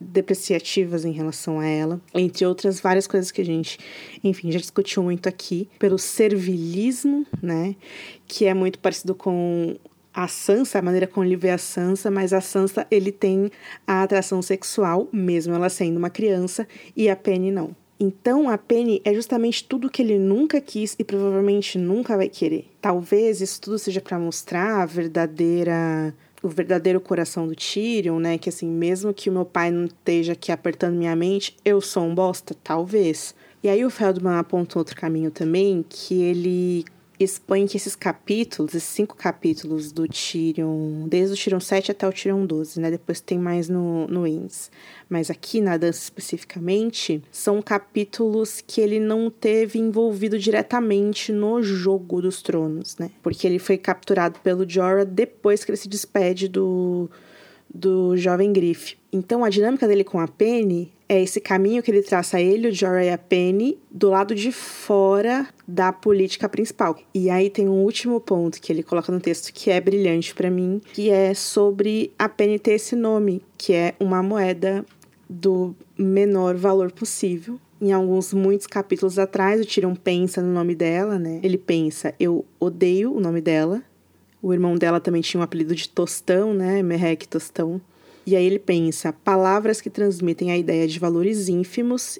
depreciativas em relação a ela, entre outras várias coisas que a gente, enfim, já discutiu muito aqui, pelo servilismo, né, que é muito parecido com a Sansa, a maneira como ele vê a Sansa, mas a Sansa ele tem a atração sexual, mesmo ela sendo uma criança, e a Penny não. Então a Penny é justamente tudo que ele nunca quis e provavelmente nunca vai querer. Talvez isso tudo seja para mostrar a verdadeira o verdadeiro coração do Tyrion, né? Que assim, mesmo que o meu pai não esteja aqui apertando minha mente, eu sou um bosta, talvez. E aí o Feldman aponta outro caminho também, que ele expõe que esses capítulos, esses cinco capítulos do Tyrion, desde o Tyrion 7 até o Tyrion 12, né? Depois tem mais no, no Ins. Mas aqui na dança especificamente, são capítulos que ele não teve envolvido diretamente no jogo dos tronos, né? Porque ele foi capturado pelo Jorah depois que ele se despede do, do jovem Griff. Então a dinâmica dele com a Penny é esse caminho que ele traça a ele, o Jorah Penny, do lado de fora da política principal. E aí tem um último ponto que ele coloca no texto que é brilhante para mim, que é sobre a Penny ter esse nome, que é uma moeda do menor valor possível. Em alguns, muitos capítulos atrás, o Tyrion pensa no nome dela, né? Ele pensa, eu odeio o nome dela. O irmão dela também tinha um apelido de Tostão, né? Merreque Tostão. E aí ele pensa palavras que transmitem a ideia de valores ínfimos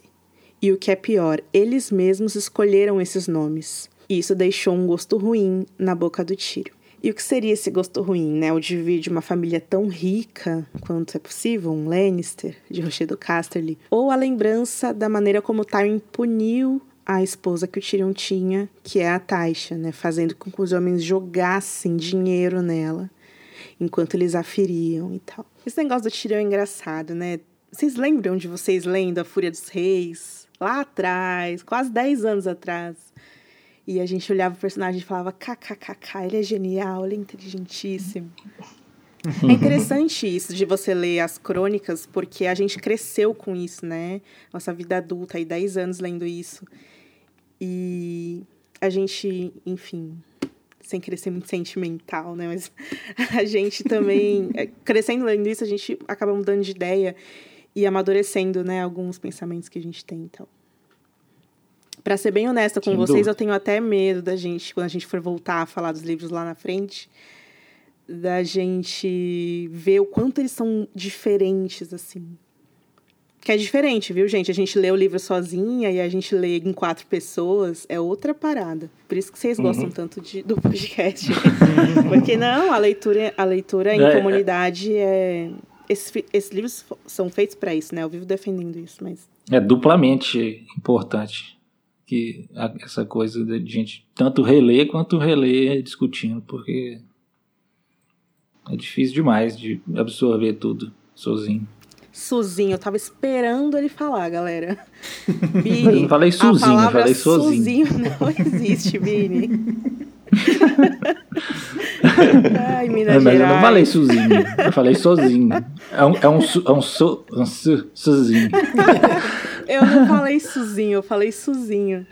e o que é pior, eles mesmos escolheram esses nomes. E isso deixou um gosto ruim na boca do Tírio. E o que seria esse gosto ruim, né? O de uma família tão rica quanto é possível, um Lannister, de Rochedo Casterly, ou a lembrança da maneira como Tywin puniu a esposa que o Tyrion tinha, que é a Taisha, né? Fazendo com que os homens jogassem dinheiro nela enquanto eles a feriam e tal. Esse negócio do Tyrion é engraçado, né? Vocês lembram de vocês lendo A Fúria dos Reis? Lá atrás, quase 10 anos atrás. E a gente olhava o personagem e falava: kkkk, ele é genial, ele é inteligentíssimo. É interessante isso de você ler as crônicas, porque a gente cresceu com isso, né? Nossa vida adulta, aí 10 anos lendo isso. E a gente, enfim, sem querer ser muito sentimental, né? Mas a gente também, é, crescendo lendo isso, a gente acaba mudando de ideia e amadurecendo, né, alguns pensamentos que a gente tem, então. Para ser bem honesta com Sem vocês, dúvida. eu tenho até medo da gente, quando a gente for voltar a falar dos livros lá na frente, da gente ver o quanto eles são diferentes, assim. Que é diferente, viu, gente? A gente lê o livro sozinha e a gente lê em quatro pessoas, é outra parada. Por isso que vocês uhum. gostam tanto de, do podcast. Porque não, a leitura, a leitura em é, é. comunidade é. Esses, esses livros são feitos para isso, né? Eu vivo defendendo isso, mas. É duplamente importante que essa coisa de gente tanto reler quanto reler discutindo, porque é difícil demais de absorver tudo sozinho. Suzinho. Eu tava esperando ele falar, galera. Bini, eu não falei Suzinho, eu falei sozinho. Suzinho não existe, Bini. Ai, Minas Mas Gerais. eu não falei sozinho, eu falei sozinho. É um, é um, su- é um, so, um su, sozinho. Eu não falei Suzinho, eu falei Suzinho.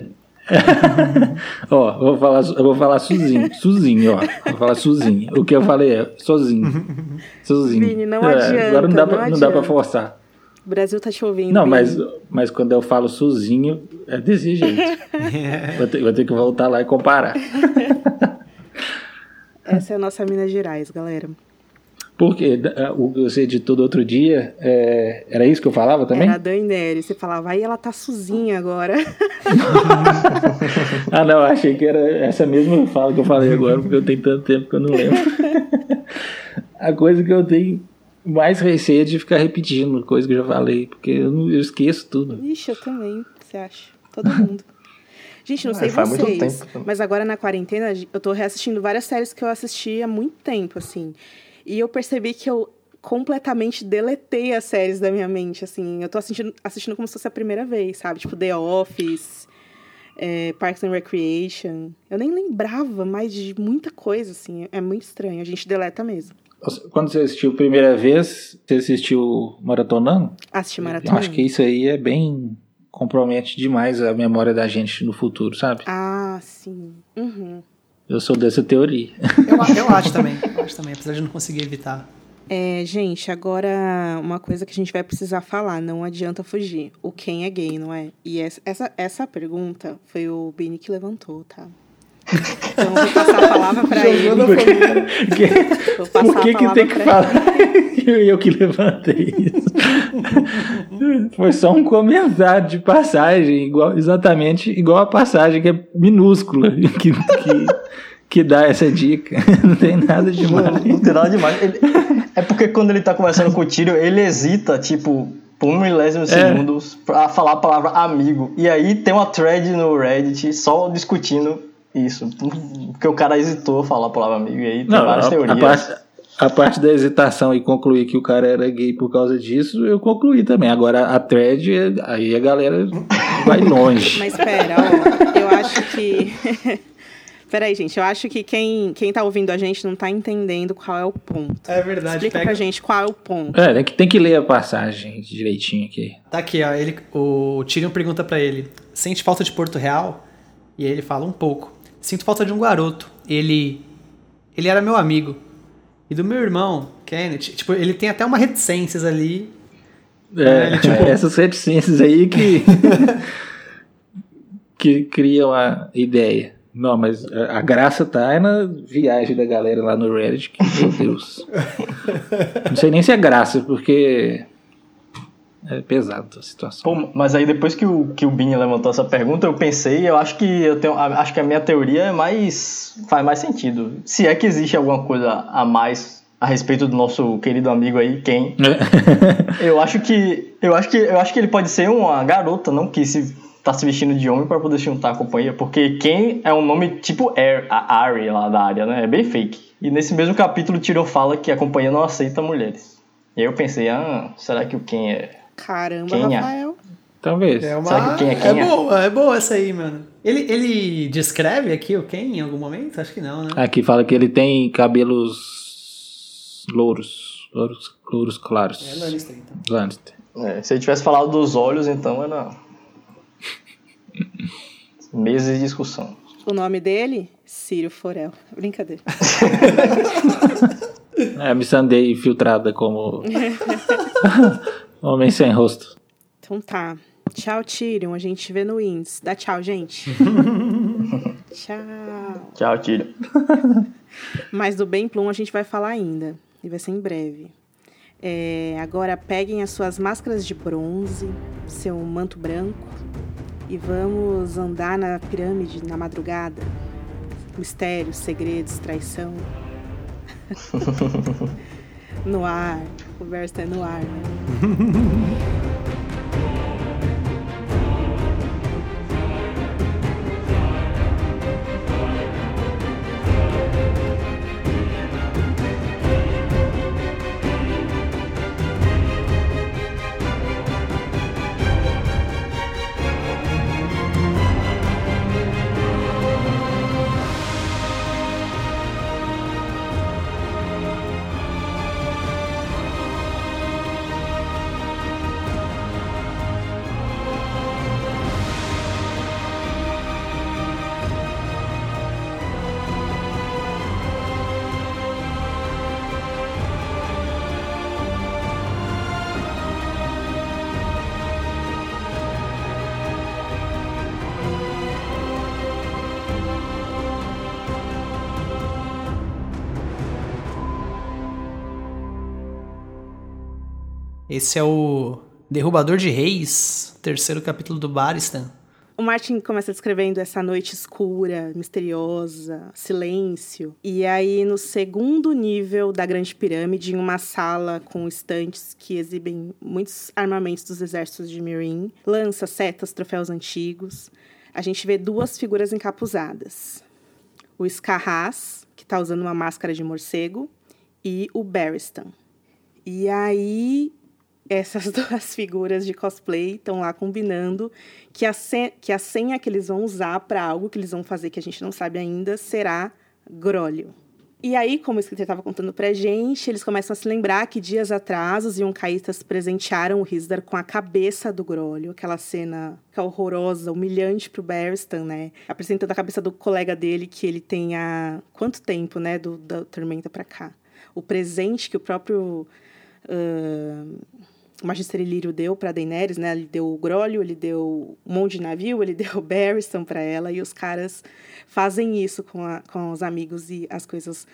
Ó, eu vou falar, eu vou falar sozinho, sozinho, ó. Vou falar sozinho. O que eu falei é sozinho. Sozinho. Vini, não É, adianta, Agora não dá, não pra, não dá pra forçar. O Brasil tá te ouvindo. Não, Vini. mas, mas quando eu falo sozinho, é desse jeito. Vou ter, vou ter que voltar lá e comparar. Essa é a nossa Minas Gerais, galera. Porque é, o que você editou do outro dia, é, era isso que eu falava também? Era a Daenerys. Você falava, aí ela tá Suzinha agora. Ah, não, achei que era essa mesma fala que eu falei agora, porque eu tenho tanto tempo que eu não lembro. A coisa que eu tenho mais receio é de ficar repetindo coisa que eu já falei, porque eu, não- eu esqueço tudo. Ixi, eu também, você acha? Todo mundo. Gente, não Ah, sei vocês, mas agora na quarentena eu tô reassistindo várias séries que eu assisti há muito tempo, assim. E eu percebi que eu completamente deletei as séries da minha mente, assim. Eu tô assistindo, assistindo como se fosse a primeira vez, sabe? Tipo The Office, é, Parks and Recreation. Eu nem lembrava mais de muita coisa, assim. É muito estranho. A gente deleta mesmo. Quando você assistiu a primeira vez, você assistiu maratonando? Assistir Eu maratona. acho que isso aí é bem. compromete demais a memória da gente no futuro, sabe? Ah, sim. Uhum. Eu sou dessa teoria. Eu, eu acho também. Eu acho também, apesar de não conseguir evitar. É, gente, agora uma coisa que a gente vai precisar falar, não adianta fugir. O quem é gay, não é? E essa, essa, essa pergunta foi o Bini que levantou, tá? Então eu vou passar a palavra pra ele. Passar Por que, que tem que falar eu, eu que levantei isso? Foi só um comentário de passagem, igual, exatamente igual a passagem que é minúscula, que, que, que dá essa dica. Não tem nada de Não, mal. não tem nada demais. Ele- é porque quando ele tá conversando com o Tyrion, ele hesita, tipo, por um milésimo de É. segundos pra falar a palavra amigo. E aí tem uma thread no Reddit só discutindo isso. Porque o cara hesitou a falar a palavra amigo. E aí tem Não, várias a, a teorias. parte, a parte da hesitação e concluir que o cara era gay por causa disso, eu concluí também. Agora a thread, aí a galera vai longe. Mas pera, ó, eu acho que. Peraí, gente, eu acho que quem, quem tá ouvindo a gente não tá entendendo qual é o ponto. É verdade. Explica pra gente qual é o ponto. É, tem que, tem que ler a passagem direitinho aqui. Tá aqui, ó. Ele, o Tyrion pergunta pra ele: sente falta de Porto Real? E aí ele fala um pouco. Sinto falta de um garoto. Ele. Ele era meu amigo. E do meu irmão, Kenneth. Tipo, ele tem até uma reticências ali. É, ele, tipo- essas reticências aí que que criam a ideia. Não, mas a a graça tá é na viagem da galera lá no Reddit, que, meu Deus. Não sei nem se é graça, porque é pesado a situação. Pô, mas aí depois que o, que o Bini levantou essa pergunta, eu pensei, eu acho que eu tenho. a- Acho que a minha teoria é mais. faz mais sentido. Se é que existe alguma coisa a mais a respeito do nosso querido amigo aí, quem? Eu acho que. Eu acho que. Eu acho que ele pode ser uma garota, não? Que se tá se vestindo de homem para poder se juntar à companhia. Porque quem é um nome tipo Air, a Ari lá da área, né? É bem fake. E nesse mesmo capítulo, o Tyrion fala que a companhia não aceita mulheres. E aí eu pensei, ah, será que o quem é. Caramba, Quem é? Rafael. Talvez. É uma. Será que quem é quem é é? boa, é boa essa aí, mano. Ele, ele descreve aqui o quem em algum momento? Acho que não, né? Aqui fala que ele tem cabelos louros. Louros, louros claros. É Lannister, então. Lannister. É, se ele tivesse falado dos olhos, então era. Meses de discussão. O nome dele? Círio Forel. Brincadeira. É, me sandei infiltrada como homem sem rosto. Então tá. Tchau, Tyrion. A gente vê no Wins. Dá tchau, gente. tchau. Tchau, Tyrion. Mas do Bem Plum a gente vai falar ainda. E vai ser em breve. É, agora peguem as suas máscaras de bronze, seu manto branco e vamos andar na pirâmide na madrugada. Mistérios, segredos, traição. no ar. Conversa é no ar. Né? Esse é o Derrubador de Reis, terceiro capítulo do Baristan. O Martin começa descrevendo essa noite escura, misteriosa, silêncio. E aí, no segundo nível da Grande Pirâmide, em uma sala com estantes que exibem muitos armamentos dos exércitos de Mirim, lanças, setas, troféus antigos, a gente vê duas figuras encapuzadas. O Scarras, que está usando uma máscara de morcego, e o Barristan. E aí essas duas figuras de cosplay estão lá combinando que a, senha, que a senha que eles vão usar para algo que eles vão fazer que a gente não sabe ainda será Grólio. E aí, como o escritor estava contando pra gente, eles começam a se lembrar que dias atrás os Yonkaitas presentearam o Risdar com a cabeça do Grólio, aquela cena horrorosa, humilhante pro Barristan, né? Apresentando a cabeça do colega dele que ele tem há quanto tempo, né, do, da Tormenta para cá. O presente que o próprio uh, o Magister Ilírio deu para Daenerys, né? Ele deu o Grólio, ele deu um monte de navio, ele deu o Barristan para ela e os caras fazem isso com, a, com os amigos e as coisas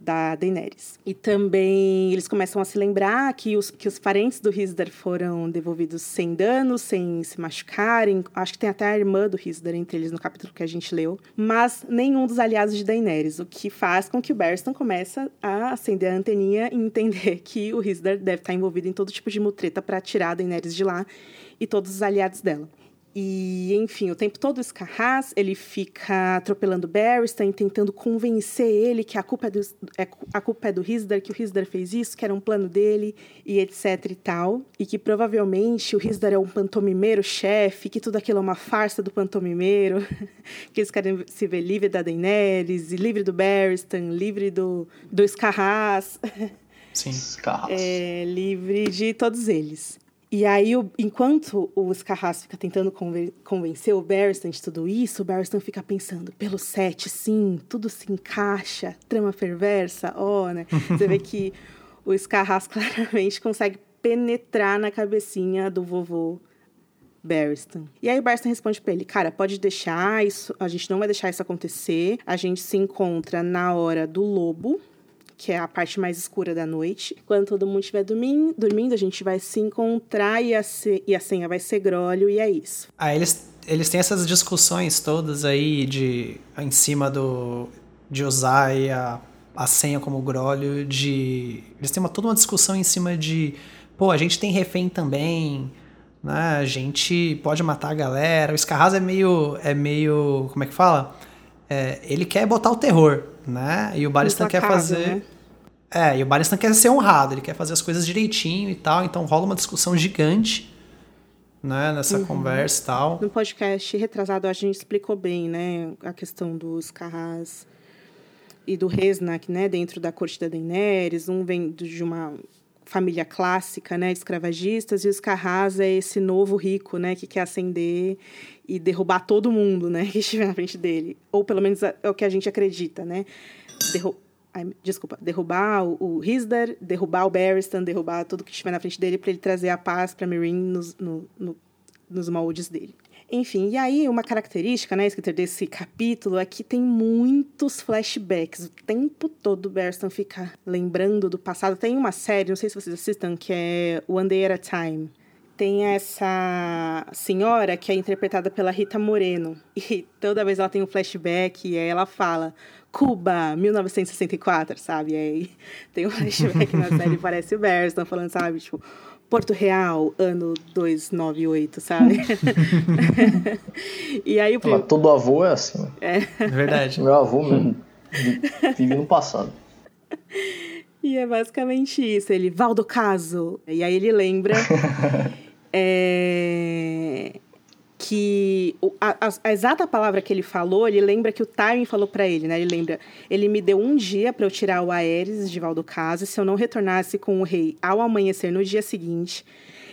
da Daenerys. E também eles começam a se lembrar que os, que os parentes do Risdar foram devolvidos sem danos, sem se machucarem. Acho que tem até a irmã do Risdar entre eles no capítulo que a gente leu. Mas nenhum dos aliados de Daenerys, o que faz com que o Barristan comece a acender a anteninha e entender que o Risdar deve estar envolvido em todo tipo de mutreta para tirar a Daenerys de lá e todos os aliados dela. E, enfim, o tempo todo o Scarraz, ele fica atropelando Barristan, tentando convencer ele que a culpa é do, é, a culpa é do Risdar, que o Risdar fez isso, que era um plano dele, e etc e tal. E que provavelmente o Risdar é um pantomimeiro chefe, que tudo aquilo é uma farsa do pantomimeiro, que eles querem se ver livre da Daenerys, livre do Barristan, livre do, do Scarraz. Sim, Scarraz. É, livre de todos eles. E aí, enquanto o Scarras fica tentando convencer o Barristan de tudo isso, o Barristan fica pensando, pelo set, sim, tudo se encaixa, trama perversa, ó, oh, né? Você vê que o Scarras claramente consegue penetrar na cabecinha do vovô Barristan. E aí o Barristan responde para ele, cara, pode deixar isso, a gente não vai deixar isso acontecer, a gente se encontra na hora do lobo, que é a parte mais escura da noite. Quando todo mundo estiver dormindo, a gente vai se encontrar e a, e a senha vai ser grólio, e é isso. Ah, eles, eles têm essas discussões todas aí de em cima do de usar a, a senha como grólio, de eles têm uma, toda uma discussão em cima de pô, a gente tem refém também, né? A gente pode matar a galera. O Scarraz é meio é meio, como é que fala? É, ele quer botar o terror, né? E o Baristan quer fazer. Né? É, e o Baristan quer ser honrado, ele quer fazer as coisas direitinho e tal, então rola uma discussão gigante, né, nessa uhum. conversa e tal. No podcast retrasado a gente explicou bem, né, a questão dos Carras e do Resnak, né, dentro da corte da Daenerys, um vem de uma família clássica, né, de escravagistas, e os Carras é esse novo rico, né, que quer ascender e derrubar todo mundo, né, que estiver na frente dele. Ou pelo menos é o que a gente acredita, né? Derru Ai, desculpa, derrubar o, o Risdar, derrubar o Barristan, derrubar tudo que estiver na frente dele para ele trazer a paz para Meereen nos, no, no, nos moldes dele. Enfim, e aí uma característica, né, escritor desse capítulo é que tem muitos flashbacks. O tempo todo o Barristan fica lembrando do passado. Tem uma série, não sei se vocês assistam, que é One Day at a Time tem essa senhora que é interpretada pela Rita Moreno. E toda vez ela tem um flashback e aí ela fala Cuba, 1964, sabe? E aí tem um flashback na série parece o Berston falando, sabe? Tipo, Porto Real, ano 298, sabe? e aí o prim... Todo avô é assim. É. é verdade. Meu avô mesmo vive no passado. E é basicamente isso. Ele, Valdo Caso. E aí ele lembra é, que a, a, exata palavra que ele falou, ele lembra que o Tywin falou para ele, né? Ele lembra, ele me deu um dia para eu tirar o Aerys de Valdocaso, e se eu não retornasse com o rei ao amanhecer no dia seguinte,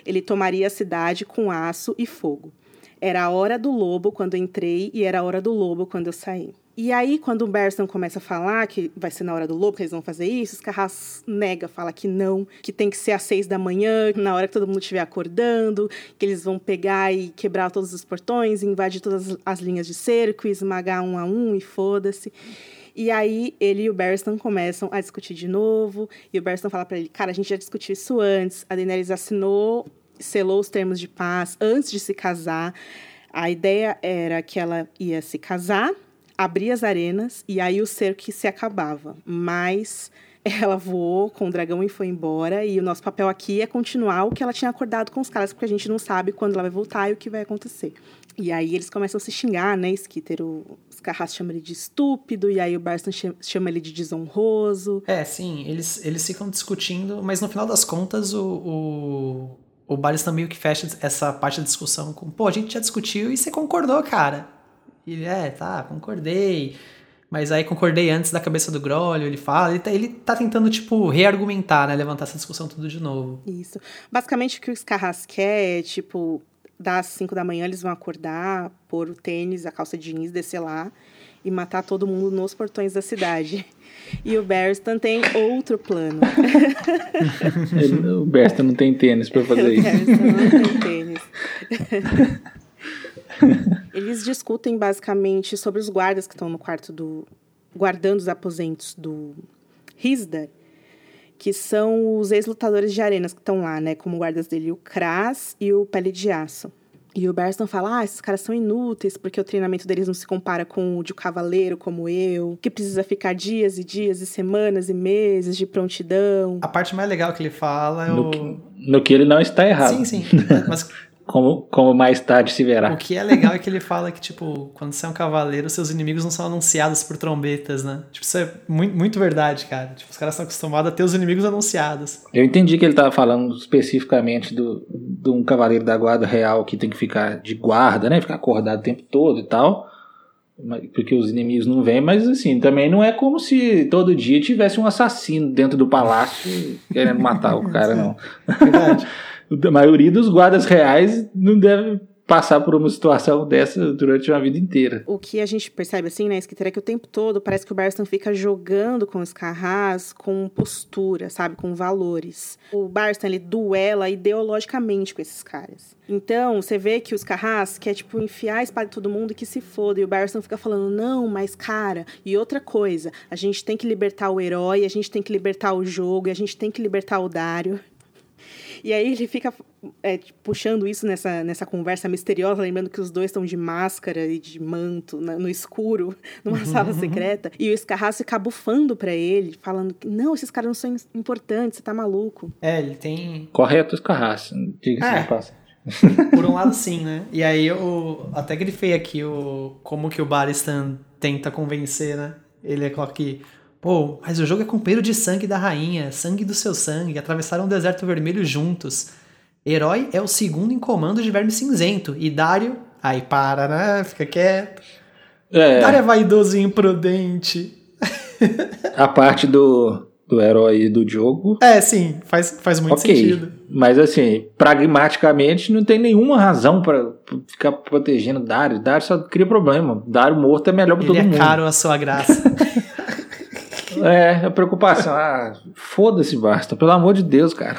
ele tomaria a cidade com aço e fogo. Era a hora do lobo quando entrei e era a hora do lobo quando eu saí. E aí, quando o Barristan começa a falar que vai ser na hora do lobo que eles vão fazer isso, Carras nega, fala que não, que tem que ser às seis da manhã, na hora que todo mundo estiver acordando, que eles vão pegar e quebrar todos os portões, invadir todas as linhas de cerco, esmagar um a um e foda-se. E aí ele e o Barristan começam a discutir de novo. E o Barristan fala para ele: Cara, a gente já discutiu isso antes. A Daenerys assinou, selou os termos de paz antes de se casar. A ideia era que ela ia se casar, abrir as arenas e aí o cerco se acabava. Mas ela voou com o dragão e foi embora. E o nosso papel aqui é continuar o que ela tinha acordado com os caras, porque a gente não sabe quando ela vai voltar e o que vai acontecer. E aí eles começam a se xingar, né? Skitter, o Scarras chama ele de estúpido, e aí o Barston chama ele de desonroso. É, sim, eles, eles ficam discutindo, mas no final das contas o, o, o Baristan meio que fecha essa parte da discussão com, pô, a gente já discutiu e você concordou, cara. E ele, é, tá, concordei. Mas aí concordei antes da cabeça do Grolho, ele fala, ele tá, ele tá tentando, tipo, reargumentar, né? Levantar essa discussão tudo de novo. Isso. Basicamente o que o Scarras quer é, tipo, das 5 da manhã eles vão acordar, pôr o tênis, a calça jeans, descer lá e matar todo mundo nos portões da cidade. E o Barristan tem outro plano. o Barristan não tem tênis para fazer isso. O Barristan não tem tênis. Eles discutem basicamente sobre os guardas que estão no quarto do. guardando os aposentos do Risda, que são os ex-lutadores de arenas que estão lá, né? Como guardas dele, o Kras e o Pele de Aço. E o Barston fala: ah, esses caras são inúteis porque o treinamento deles não se compara com o de um cavaleiro como eu, que precisa ficar dias e dias e semanas e meses de prontidão. A parte mais legal que ele fala é no o. Que, no que ele não está errado. Sim, sim. Mas como, como mais tarde se verá. O que é legal é que ele fala que, tipo, quando você é um cavaleiro, seus inimigos não são anunciados por trombetas, né? Tipo, isso é muito, muito verdade, cara. Tipo, os caras estão acostumados a ter os inimigos anunciados. Eu entendi que ele estava falando especificamente do, de um cavaleiro da guarda real que tem que ficar de guarda, né? Ficar acordado o tempo todo e tal. Porque os inimigos não vêm, mas assim, também não é como se todo dia tivesse um assassino dentro do palácio querendo matar o cara, não. Verdade. a maioria dos guardas reais não deve passar por uma situação dessa durante uma vida inteira. O que a gente percebe assim, né, Esquiteira, é que o tempo todo parece que o Barston fica jogando com os Carras com postura, sabe, com valores. O Barston, ele duela ideologicamente com esses caras. Então, você vê que os Carras quer, tipo, enfiar a espada em todo mundo e que se foda. E o Barston fica falando, não, mas cara, e outra coisa, a gente tem que libertar o herói, a gente tem que libertar o jogo, a gente tem que libertar o Dário. E aí ele fica é, puxando isso nessa, nessa conversa misteriosa, lembrando que os dois estão de máscara e de manto na, no escuro, numa uhum, sala secreta. E o Escarraço fica bufando para ele, falando que não, esses caras não são importantes, você tá maluco. É, ele tem. Correto, Escarraço, diga-se é. passa. Por um lado, sim, né? E aí eu até grifei aqui o como que o Baristan tenta convencer, né? Ele coloca aqui Pô, mas o jogo é companheiro de sangue da rainha, sangue do seu sangue, atravessaram o deserto vermelho juntos. Herói é o segundo em comando de Verme Cinzento. E Dario. Aí para, né? Fica quieto. É. Dario é vaidoso e imprudente. A parte do, do herói do jogo. É, sim, faz, faz muito okay. sentido. Mas assim, pragmaticamente não tem nenhuma razão para ficar protegendo Dario. Dario só cria problema. Dario morto é melhor pra Ele todo é mundo. É caro a sua graça. É, a preocupação. Ah, foda-se, basta. Pelo amor de Deus, cara.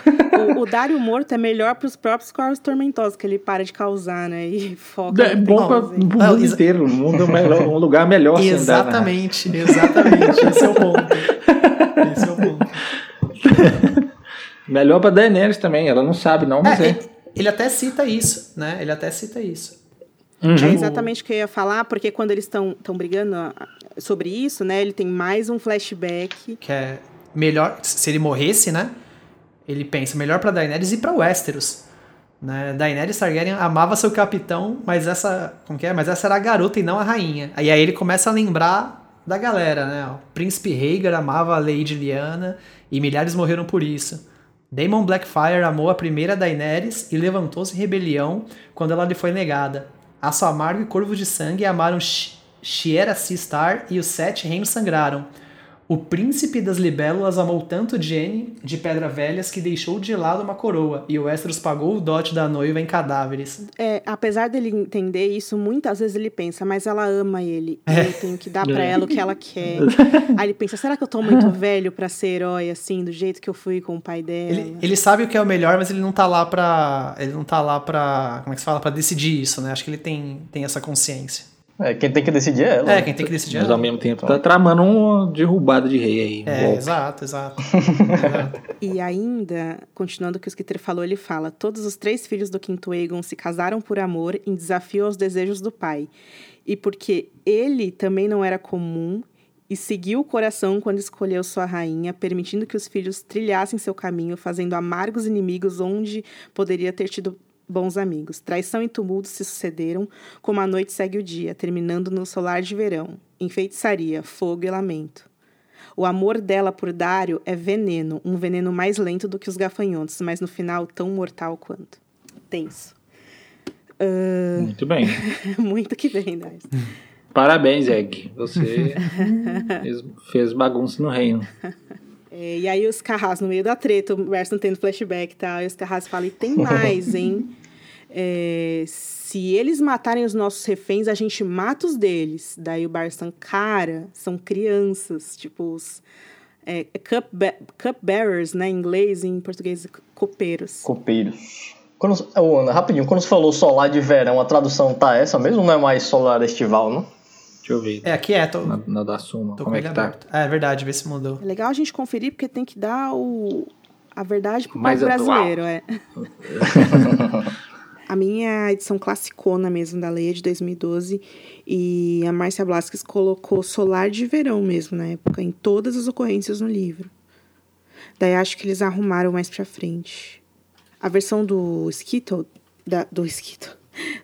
O, o Dário morto é melhor para os próprios corvos tormentosos que ele para de causar, né? E foca. É bom para o mundo ah, inteiro. Um, mundo melhor, um lugar melhor Exatamente, andar, né? exatamente. Esse é o ponto. Esse é o ponto. melhor para Daenerys também. Ela não sabe, não, mas é. é. Ele até cita isso, né? Ele até cita isso. Uhum. É exatamente o que eu ia falar, porque quando eles estão brigando sobre isso, né? Ele tem mais um flashback. Que é melhor, se ele morresse, né? Ele pensa, melhor para Daenerys e para Westeros. Né? Daenerys Targaryen amava seu capitão, mas essa, como que é? Mas essa era a garota e não a rainha. E aí ele começa a lembrar da galera, né? O príncipe Rhaegar amava a Lady Lyanna e milhares morreram por isso. Daemon Blackfire amou a primeira Daenerys e levantou-se em rebelião quando ela lhe foi negada. Aço Amargo e Corvo de Sangue amaram Shiera Seastar e os Sete Reinos sangraram. O príncipe das libélulas amou tanto Jenny, de Pedra Velhas, que deixou de lado uma coroa, e o Westeros pagou o dote da noiva em cadáveres. É, apesar dele entender isso, muitas vezes ele pensa, mas ela ama ele, é. eu tenho que dar para ela o que ela quer. Aí ele pensa, será que eu tô muito velho para ser herói, assim, do jeito que eu fui com o pai dela? Ele, ele sabe o que é o melhor, mas ele não tá lá pra... ele não tá lá pra... como é que se fala? Pra decidir isso, né? Acho que ele tem, tem essa consciência. É, quem tem que decidir é ela. É, quem tem que decidir é Mas ela. ao mesmo tempo tá tramando uma derrubada de rei aí. É, golpe. exato, exato. exato. E ainda, continuando o que o Skitter falou, ele fala: Todos os três filhos do quinto Aegon se casaram por amor em desafio aos desejos do pai. E porque ele também não era comum e seguiu o coração quando escolheu sua rainha, permitindo que os filhos trilhassem seu caminho, fazendo amargos inimigos onde poderia ter tido bons amigos. Traição e tumulto se sucederam, como a noite segue o dia, terminando no solar de verão, em feitiçaria, fogo e lamento. O amor dela por Dário é veneno, um veneno mais lento do que os gafanhotos, mas no final tão mortal quanto. Tenso. Muito bem. Muito que vem, Darcy. Parabéns, Egg. Você fez bagunça no reino. É, e aí os Carras, no meio da treta, o Berson tendo flashback e tal, e os Carras falam, e tem mais, hein? É, se eles matarem os nossos reféns, a gente mata os deles. Daí o Barson, cara, são crianças, tipo os é, cup, cupbearers, né, em inglês, em português, copeiros. Copeiros. Quando, ô, Ana, rapidinho, quando você falou solar de verão, a tradução tá essa mesmo não é mais solar estival, não? Deixa eu ver. É, aqui é, tô, Na, na da Suma. tô Como com é que tá? aberto. É verdade, vê se mudou. É legal a gente conferir, porque tem que dar o, a verdade pro Mais povo brasileiro, é. a minha edição classicona mesmo da Leia de 2012 e a Márcia Blasquez colocou Solar de Verão mesmo na época, em todas as ocorrências no livro. Daí acho que eles arrumaram mais pra frente. A versão do Skittle, da, do Skittle,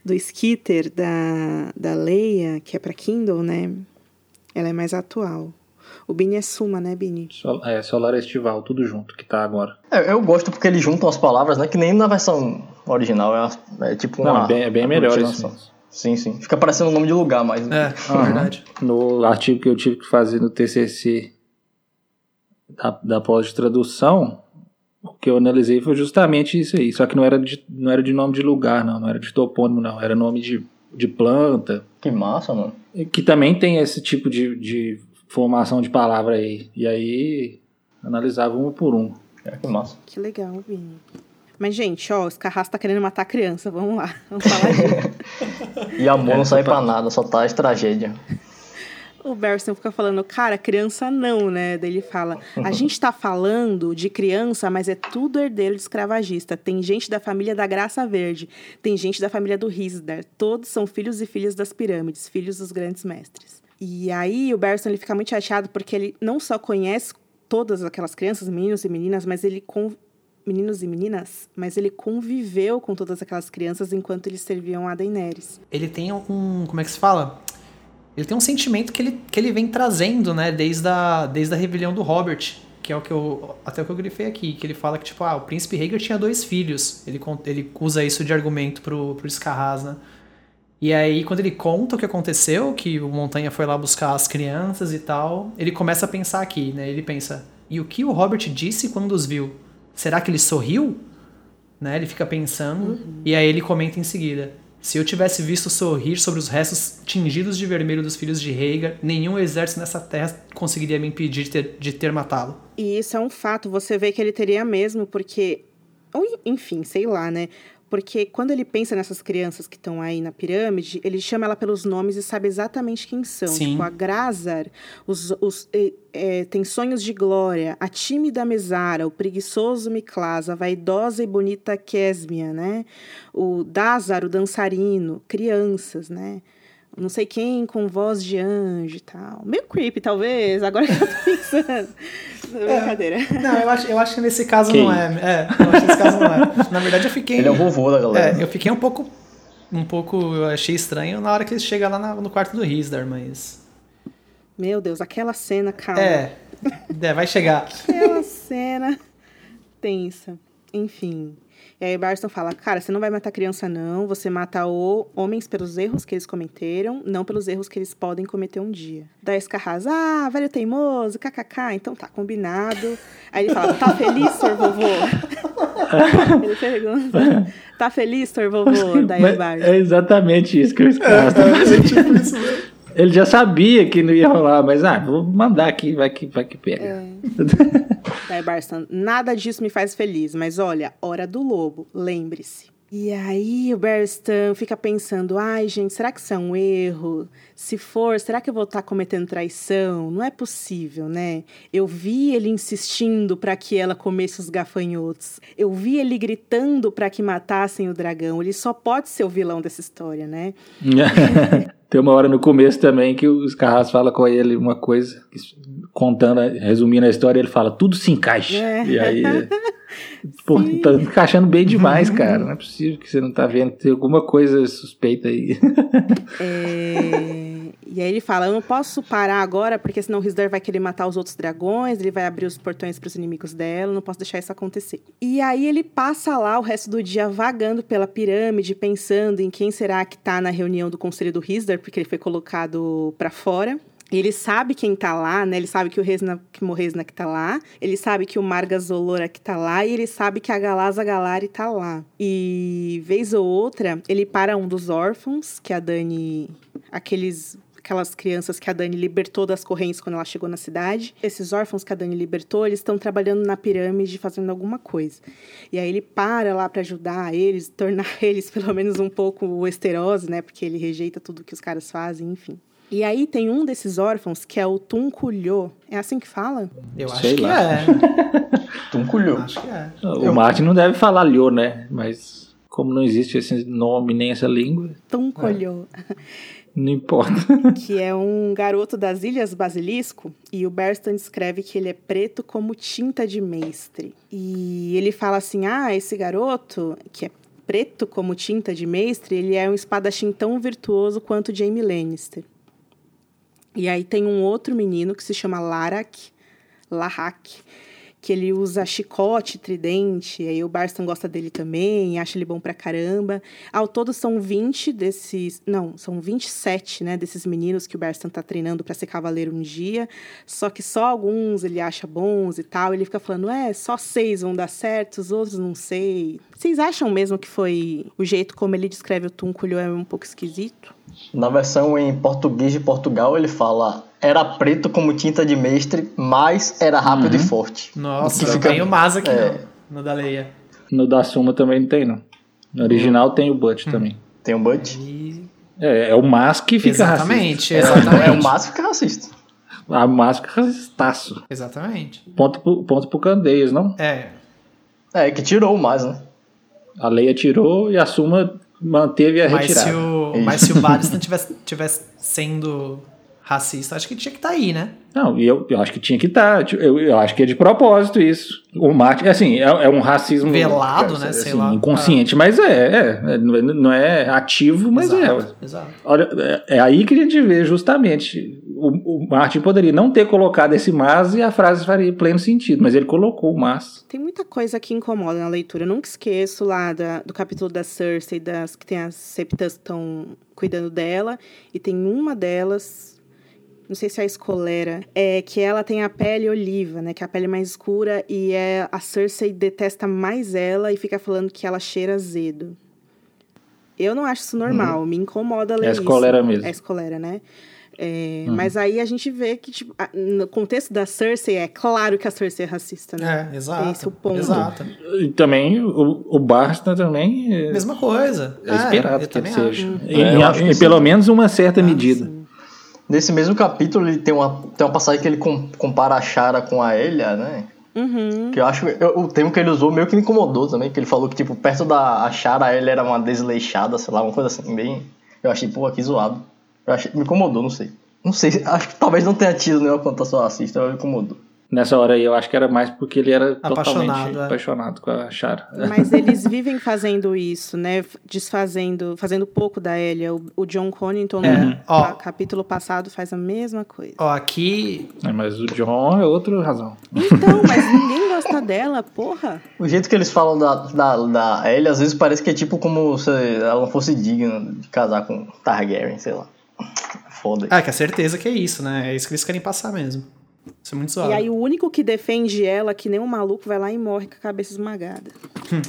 do Skitter da, da Leia, que é pra Kindle, né? Ela é mais atual. O Bini é Suma, né, Bini? Sol- é, Solar Estival, tudo junto que tá agora. É, eu gosto porque eles juntam as palavras, né? Que nem na versão original. É, uma- é tipo uma. Não, é bem, é bem melhor isso. Sim, sim. Fica parecendo o nome de lugar, mas. É, Aham. verdade. No artigo que eu tive que fazer no TCC da, da pós de tradução, o que eu analisei foi justamente isso aí. Só que não era de, não era de nome de lugar, não. Não era de topônimo, não. Era nome de, de planta. Que massa, mano. Que também tem esse tipo de, de formação de palavra aí. E aí analisava um por um. É, que massa. Que legal, Vini. Mas, gente, ó, os Carrasco tá querendo matar a criança. Vamos lá. Vamos falar disso. E amor É, não sai total. pra nada, só tá as tragédia. O Berson fica falando, cara, criança não, né? Daí ele fala, a gente tá falando de criança, mas é tudo herdeiro de escravagista. Tem gente da família da Graça Verde, tem gente da família do Risdar. Todos são filhos e filhas das pirâmides, filhos dos grandes mestres. E aí o Berson ele fica muito chateado porque ele não só conhece todas aquelas crianças, meninos e meninas, mas ele meninos e meninas, mas ele conviveu com todas aquelas crianças enquanto eles serviam a Daenerys. Ele tem um. Como é que se fala? Ele tem um sentimento que ele, que ele vem trazendo, né? Desde a, desde a rebelião do Robert. Que é o que eu. Até o que eu grifei aqui. Que ele fala que, tipo, ah, o príncipe Rhaegar tinha dois filhos. Ele, ele usa isso de argumento pro, pro Scarraz, né? E aí, quando ele conta o que aconteceu, que o Montanha foi lá buscar as crianças e tal, ele começa a pensar aqui, né? Ele pensa, e o que o Robert disse quando os viu? Será que ele sorriu? Né? Ele fica pensando, e aí ele comenta em seguida. Se eu tivesse visto sorrir sobre os restos tingidos de vermelho dos filhos de Rhaegar, nenhum exército nessa terra conseguiria me impedir de ter, de ter matá-lo. E isso é um fato, você vê que ele teria mesmo, porque. Ou, enfim, sei lá, né? Porque quando ele pensa nessas crianças que estão aí na pirâmide, ele chama ela pelos nomes e sabe exatamente quem são. Sim. Tipo, a Grazar os, os, eh, eh, tem sonhos de glória, a tímida Mesara, o preguiçoso Miklas, a vaidosa e bonita Kesmia, né? O Dazar, o dançarino, crianças, né? Não sei quem com voz de anjo e tal. Meio creepy, talvez, agora que eu tô pensando. Brincadeira. Não, eu acho, eu acho que nesse caso Que não é. É, eu acho que nesse caso não é. Na verdade, eu fiquei. Ele é o vovô da galera. É, eu fiquei um pouco. Um pouco. Eu achei estranho na hora que ele chega lá na- no quarto do Risdar, mas. Meu Deus, aquela cena, calma. É. é, vai chegar. Aquela cena tensa. Enfim. E aí Barston fala, cara, você não vai matar criança, não. Você mata o homens pelos erros que eles cometeram, não pelos erros que eles podem cometer um dia. Daí Escarraz, ah, velho teimoso, kkk. Então tá, combinado. Aí ele fala, tá feliz, senhor vovô? ele pergunta, tá feliz, senhor vovô? Daí Barston. é exatamente isso que eu estava Ele já sabia que não ia rolar, mas ah, vou mandar aqui, vai que, vai que pega. Daí Barston, nada disso me faz feliz, mas olha, hora do lobo, lembre-se. E aí o Barristan fica pensando: ai, gente, será que isso é um erro? Se for, será que eu vou estar cometendo traição? Não é possível, né? Eu vi ele insistindo para que ela comesse os gafanhotos. Eu vi ele gritando para que matassem o dragão. Ele só pode ser o vilão dessa história, né? Tem uma hora no começo também que os Carras fala com ele uma coisa, contando, resumindo a história, ele fala, tudo se encaixa. É. E aí. Pô, Sim. tá encaixando bem demais, cara. Não é possível que você não tá vendo tem alguma coisa suspeita aí. É... E aí ele fala: Eu não posso parar agora, porque senão o Risdar vai querer matar os outros dragões, ele vai abrir os portões para os inimigos dela, não posso deixar isso acontecer. E aí ele passa lá o resto do dia vagando pela pirâmide, pensando em quem será que tá na reunião do conselho do Risdar, porque ele foi colocado para fora. Ele sabe quem tá lá, né? Ele sabe que o Resna, que Morresna que tá lá. Ele sabe que o Margas Olora que tá lá. E ele sabe que a Galaza Galari tá lá. E, vez ou outra, ele para um dos órfãos, que a Dani... Aqueles aquelas crianças que a Dani libertou das correntes quando ela chegou na cidade. Esses órfãos que a Dani libertou, eles estão trabalhando na pirâmide fazendo alguma coisa. E aí ele para lá para ajudar eles, tornar eles pelo menos um pouco esterosos, né? Porque ele rejeita tudo que os caras fazem, enfim. E aí tem um desses órfãos que é o Tunculhô. É assim que fala? Eu Sei acho lá. que é. Tunculhô. Acho que é. O Eu... Martin não deve falar Lhô, né? Mas como não existe esse nome nem essa língua. Tunculhô. É. Não importa. que é um garoto das Ilhas Basilisco, e o Berston escreve que ele é preto como tinta de mestre. E ele fala assim: ah, esse garoto, que é preto como tinta de mestre, ele é um espadachim tão virtuoso quanto Jaime Lannister. E aí tem um outro menino que se chama Larak, Lahak, que ele usa chicote, tridente, aí o Barston gosta dele também, acha ele bom pra caramba. Ao todo são 20 desses, não, são 27, né, desses meninos que o Barston tá treinando para ser cavaleiro um dia, só que só alguns ele acha bons e tal, ele fica falando, é, só seis vão dar certo, os outros não sei. Vocês acham mesmo que foi o jeito como ele descreve o Túnculho é um pouco esquisito? Na versão em português de Portugal, ele fala: era preto como tinta de mestre, mas era rápido uhum. e forte. Nossa, que fica... tem o Mas aqui é... no, no da Leia. No da Suma também não tem, não. No original tem o Butch hum. também. Tem o Butch? E... É, é o Mas que fica exatamente, racista. Exatamente, É o Mas que fica racista. A Mas fica racistaço. Exatamente. Ponto pro, ponto pro Candeias, não? É. É, que tirou o Mas, né? A Leia tirou e a Suma manteve a mas retirada. Se o, mas se o Baristan tivesse, tivesse sendo racista, acho que tinha que estar tá aí, né? Não, e eu, eu acho que tinha que estar. Tá, eu, eu acho que é de propósito isso. O Martin, assim, é, é um racismo. Velado, né? Assim, Sei lá. Inconsciente, ah. mas é, é, é, Não é ativo, mas exato, é. Exato. Olha, é, é, aí que a gente vê justamente. O, o Martin poderia não ter colocado esse mas e a frase faria pleno sentido, mas ele colocou o mas. Tem muita coisa que incomoda na leitura. Eu nunca esqueço lá da, do capítulo da Cersei, das que tem as septas que estão cuidando dela, e tem uma delas não sei se é a escolera, é que ela tem a pele oliva, né? Que é a pele mais escura e é a Cersei detesta mais ela e fica falando que ela cheira azedo. Eu não acho isso normal, uhum. me incomoda ler é a escolera isso. mesmo. É escolera, né? É, uhum. Mas aí a gente vê que, tipo, no contexto da Cersei, é claro que a Cersei é racista, né? É, exato. Esse é o ponto. Exato. E também o, o Basta também. É, Mesma coisa. É esperado que seja. Uhum. Em, em, em pelo menos uma certa ah, medida. Sim. Nesse mesmo capítulo, ele tem uma, tem uma passagem que ele compara a Chara com a Elia, né? Uhum. Que eu acho que o termo que ele usou meio que me incomodou também, que ele falou que, tipo, perto da a Chara, a Elia era uma desleixada, sei lá, uma coisa assim, bem. Eu achei, pô, que zoado. Eu achei, me incomodou, não sei. Não sei, acho que talvez não tenha tido nenhuma contação racista, me incomodou. Nessa hora aí eu acho que era mais porque ele era apaixonado, totalmente é. apaixonado com a Chara. Mas eles vivem fazendo isso, né? Desfazendo, fazendo pouco da Elia. O, o John Connington, é. no Ó, capítulo passado, faz a mesma coisa. Ó, aqui. É, mas o John é outra razão. Então, mas ninguém gosta dela, porra. O jeito que eles falam da, da, da Elia, às vezes parece que é tipo como se ela não fosse digna de casar com Targaryen, sei lá. Foda. Ah, que é certeza que é isso, né? É isso que eles querem passar mesmo. Isso é muito suave. E aí o único que defende ela, que nem um maluco, vai lá e morre com a cabeça esmagada. Hum.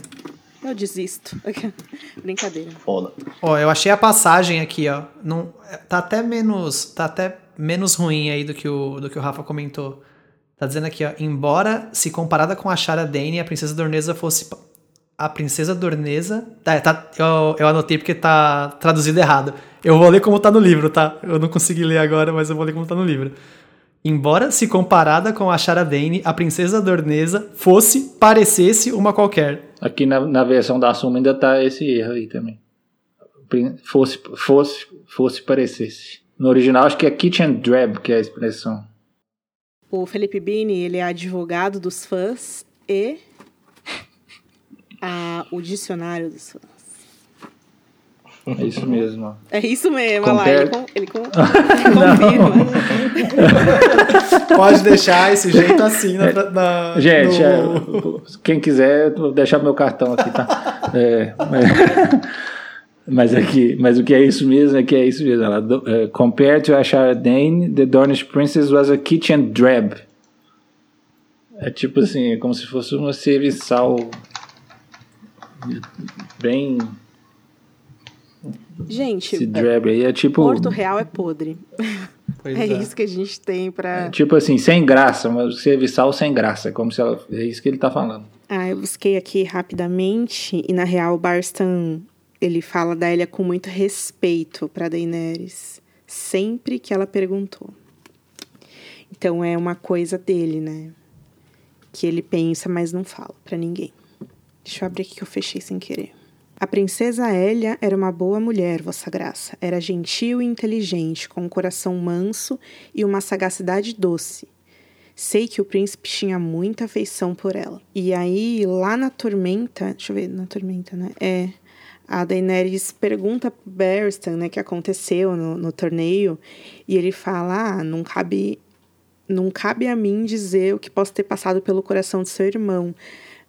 Eu desisto. Brincadeira. Foda. Ó, eu achei a passagem aqui, ó. Não, tá até menos. Tá até menos ruim aí do que o, do que o Rafa comentou. Tá dizendo aqui, ó. Embora, se comparada com a Shara Dane, a princesa Dorneza fosse a princesa Dorneza. Tá, tá, eu, eu anotei porque tá traduzido errado. Eu vou ler como tá no livro, tá? Eu não consegui ler agora, mas eu vou ler como tá no livro. Embora, se comparada com a Charadane, a princesa Dorneza fosse, parecesse uma qualquer. Aqui na, na versão da Suma ainda tá esse erro aí também. Fosse, fosse, fosse, parecesse. No original, acho que é kitchen drab, que é a expressão. O Felipe Bini, ele é advogado dos fãs e a, o dicionário dos fãs. É isso mesmo. É isso mesmo, olha lá, ele, com, ele, com, ele confirma. Pode deixar esse jeito assim na, na Gente, no... é, quem quiser, vou deixar meu cartão aqui, tá? É, mas, mas, aqui, mas o que é isso mesmo é que é isso mesmo. Ela, uh, compared to Ashara Dane, the Dornish princess was a kitchen drab. É tipo assim, é como se fosse uma serviçal bem Gente, esse drab aí é tipo. Porto Real é podre. É, é, isso que a gente tem pra. É, tipo assim, sem graça, mas serviçal sem graça. Como se ela. É isso que ele tá falando. Ah, eu busquei aqui rapidamente e na real o Barstan ele fala da Elia com muito respeito para Daenerys, sempre que ela perguntou. Então é uma coisa dele, né? Que ele pensa, mas não fala para ninguém. Deixa eu abrir aqui que eu fechei sem querer. A princesa Hélia era uma boa mulher, Vossa Graça. Era gentil e inteligente, com um coração manso e uma sagacidade doce. Sei que o príncipe tinha muita afeição por ela. E aí, lá na tormenta, deixa eu ver, na tormenta, né? É. A Daenerys pergunta pro Barristan, né, que aconteceu no, no torneio, e ele fala: ah, não cabe, não cabe a mim dizer o que posso ter passado pelo coração de seu irmão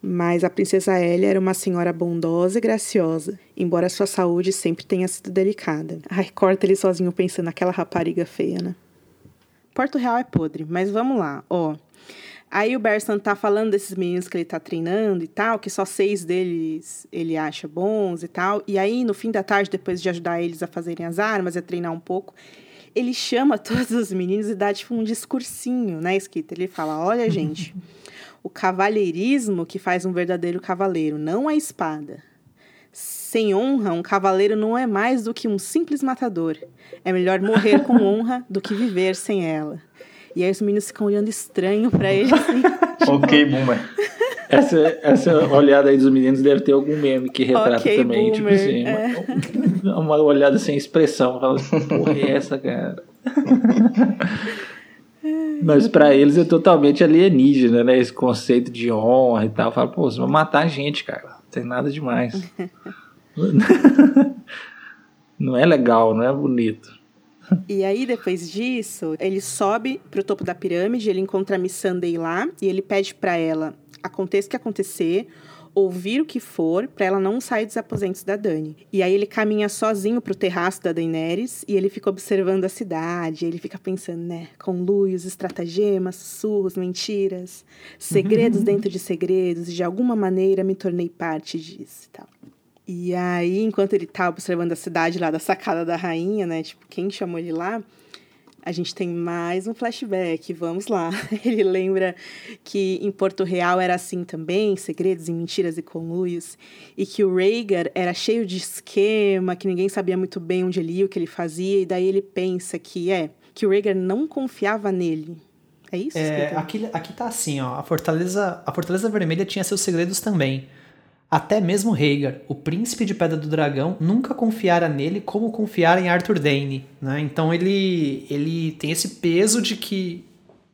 mas a princesa Elia era uma senhora bondosa e graciosa, embora sua saúde sempre tenha sido delicada. Ai, corta ele sozinho pensando naquela rapariga feia, né? Porto Real é podre, mas vamos lá, ó. Aí o Bersan tá falando desses meninos que ele tá treinando e tal, que só seis deles ele acha bons e tal. E aí, no fim da tarde, depois de ajudar eles a fazerem as armas e a treinar um pouco, ele chama todos os meninos e dá tipo um discursinho, né, escrito. Ele fala: Olha, gente o cavalheirismo que faz um verdadeiro cavaleiro, não a espada. Sem honra, um cavaleiro não é mais do que um simples matador. É melhor morrer com honra do que viver sem ela. E aí os meninos ficam olhando estranho para ele. Assim, ok, boomer. Essa, essa olhada aí dos meninos deve ter algum meme que retrata okay, também. Tipo boomer, tipo assim, é. uma, uma, olhada sem expressão. Fala, porra, é essa, cara? Mas para eles é totalmente alienígena, né? Esse conceito de honra e tal. Fala, pô, você vai matar a gente, cara. Não tem nada demais. não é legal, não é bonito. E aí, depois disso, ele sobe pro topo da pirâmide, ele encontra a Miss Sunday lá e ele pede para ela, aconteça o que acontecer, ouvir o que for para ela não sair dos aposentos da Dani. E aí ele caminha sozinho pro terraço da Daenerys e ele fica observando a cidade, ele fica pensando, né, conluios, estratagemas, sussurros, mentiras, segredos uhum. dentro de segredos, e de alguma maneira me tornei parte disso e tal. E aí, enquanto ele tá observando a cidade lá da sacada da rainha, né, tipo, quem chamou ele lá, a gente tem mais um flashback, vamos lá. Ele lembra que em Porto Real era assim também, segredos e mentiras e conluios, e que o Rhaegar era cheio de esquema, que ninguém sabia muito bem onde ele ia, o que ele fazia, e daí ele pensa que é, que o Rhaegar não confiava nele. É isso? É, aqui, aqui tá assim, ó, a Fortaleza, a Fortaleza Vermelha tinha seus segredos também. Até mesmo Rhaegar, o príncipe de Pedra do Dragão, nunca confiara nele como confiara em Arthur Dane, né? Então ele, ele tem esse peso de que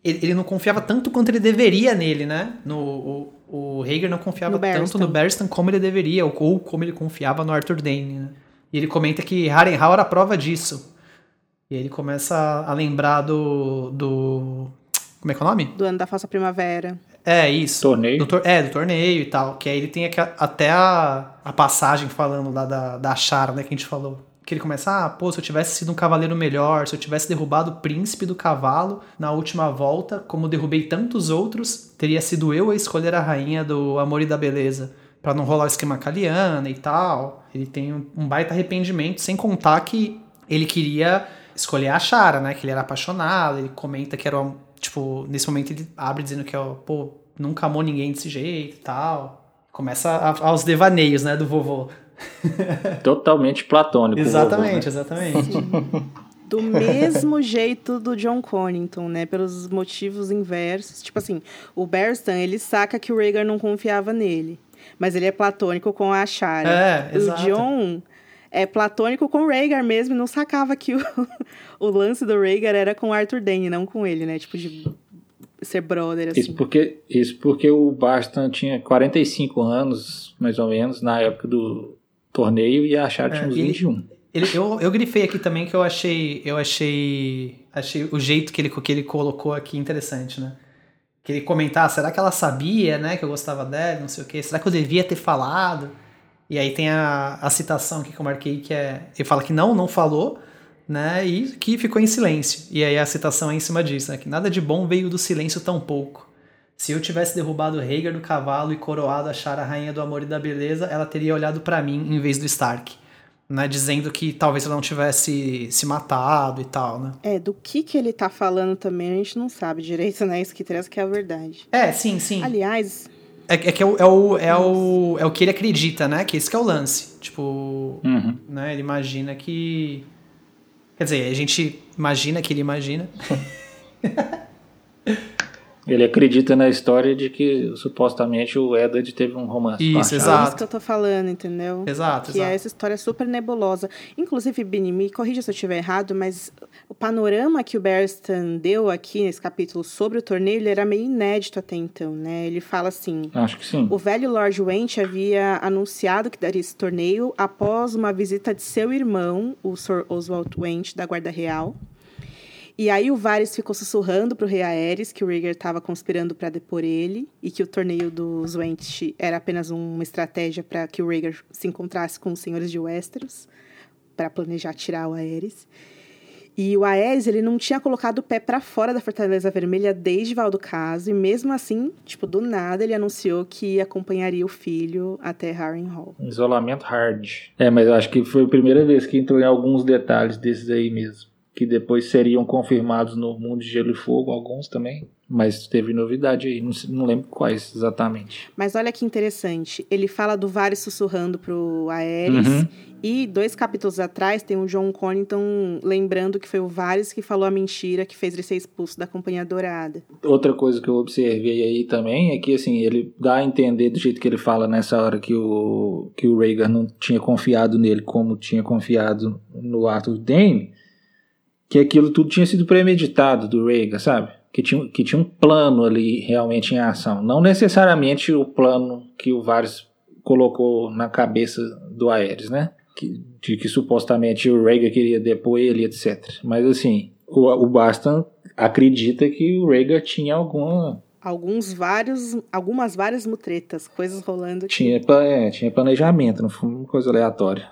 ele, ele não confiava tanto quanto ele deveria nele, né? No, o, o não confiava no tanto no Barristan como ele deveria, ou, ou, como ele confiava no Arthur Dane, né? E ele comenta que Harrenhal era a prova disso. E ele começa a lembrar do, do... Como é que é o nome? Do ano da falsa primavera. É, isso. Torneio. Do é, do torneio e tal. Que aí ele tem até a, a passagem falando lá da, da Chara, né, que a gente falou. Que ele começa, ah, pô, se eu tivesse sido um cavaleiro melhor, se eu tivesse derrubado o príncipe do cavalo na última volta, como derrubei tantos outros, teria sido eu a escolher a rainha do amor e da beleza. para não rolar o esquema caliana e tal. Ele tem um, um baita arrependimento, sem contar que ele queria escolher a Chara, né? Que ele era apaixonado, ele comenta que era Tipo, nesse momento ele abre dizendo que, ó, pô, nunca amou ninguém desse jeito e tal. Começa a, aos devaneios, né, do vovô. Totalmente platônico. Exatamente, vovô, né? exatamente. do mesmo jeito do John Connington, né? Pelos motivos inversos. Tipo assim, o Bearstan, ele saca que o Rhaegar não confiava nele. Mas ele é platônico com a Shara. É, exato. O John é platônico com o Rhaegar mesmo e não sacava que o, o lance do Rhaegar era com o Arthur Dane, não com ele, né? Tipo, de ser brother, assim. Isso porque, isso porque o Barstan tinha 45 anos, mais ou menos, na época do torneio, e a Shara é, tinha uns 21. Ele, eu, eu grifei aqui também que eu achei. Eu achei. Achei o jeito que ele, que ele colocou aqui interessante, né? Que ele comentar, ah, será que ela sabia, né, que eu gostava dela, não sei o quê? Será que eu devia ter falado? E aí tem a, a citação aqui que eu marquei, que é. Ele fala que não, não falou, né? E que ficou em silêncio. E aí a citação é em cima disso, né? Que nada de bom veio do silêncio tão pouco. Se eu tivesse derrubado Rhaegar do cavalo e coroado a Chara rainha do amor e da beleza, ela teria olhado para mim em vez do Stark. Né, dizendo que talvez ela não tivesse se matado e tal, né? É, do que que ele tá falando também a gente não sabe direito, né? Isso que traz que é a verdade. É, sim, sim. Aliás, é, é que é o, é, o, é, o, é o que ele acredita, né? Que esse que é o lance. Tipo, uhum. né? Ele imagina que. Quer dizer, a gente imagina que ele imagina. Ele acredita na história de que supostamente o Edward teve um romance Isso, com a exato. É isso que eu tô falando, entendeu? Exato, Que exato. é essa história super nebulosa. Inclusive, Bini, me corrija se eu estiver errado, mas o panorama que o Bearstan deu aqui nesse capítulo sobre o torneio, ele era meio inédito até então, né? Ele fala assim... Acho que sim. O velho Lord Went havia anunciado que daria esse torneio após uma visita de seu irmão, o Sir Oswald Went, da Guarda Real. E aí o Varys ficou sussurrando pro rei Aerys que o Rhaegar estava conspirando para depor ele e que o torneio dos Went era apenas uma estratégia para que o Rhaegar se encontrasse com os senhores de Westeros para planejar tirar o Aerys. E o Aerys, ele não tinha colocado o pé para fora da Fortaleza Vermelha desde Valdo-Caso, e mesmo assim, tipo, do nada, ele anunciou que acompanharia o filho até Harrenhal. Isolamento hard. É, mas eu acho que foi a primeira vez que entrou em alguns detalhes desses aí mesmo que depois seriam confirmados no Mundo de Gelo e Fogo, alguns também. Mas teve novidade aí, não, não lembro quais exatamente. Mas olha que interessante, ele fala do Varys sussurrando pro Aerys, Uhum. e dois capítulos atrás tem o John Connington lembrando que foi o Varys que falou a mentira que fez ele ser expulso da Companhia Dourada. Outra coisa que eu observei aí também é que assim, ele dá a entender do jeito que ele fala nessa hora que o que o Rhaegar não tinha confiado nele como tinha confiado no Arthur Dane, que aquilo tudo tinha sido premeditado do Rhaegar, sabe? Que tinha, que tinha um plano ali realmente em ação. Não necessariamente o plano que o Varys colocou na cabeça do Aerys, né? Que, de que supostamente o Rhaegar queria depor ele, etc. Mas assim, o, o Bastan acredita que o Rhaegar tinha alguma Alguns vários, algumas várias mutretas, coisas rolando. aqui. tinha, é, tinha planejamento, não foi uma coisa aleatória.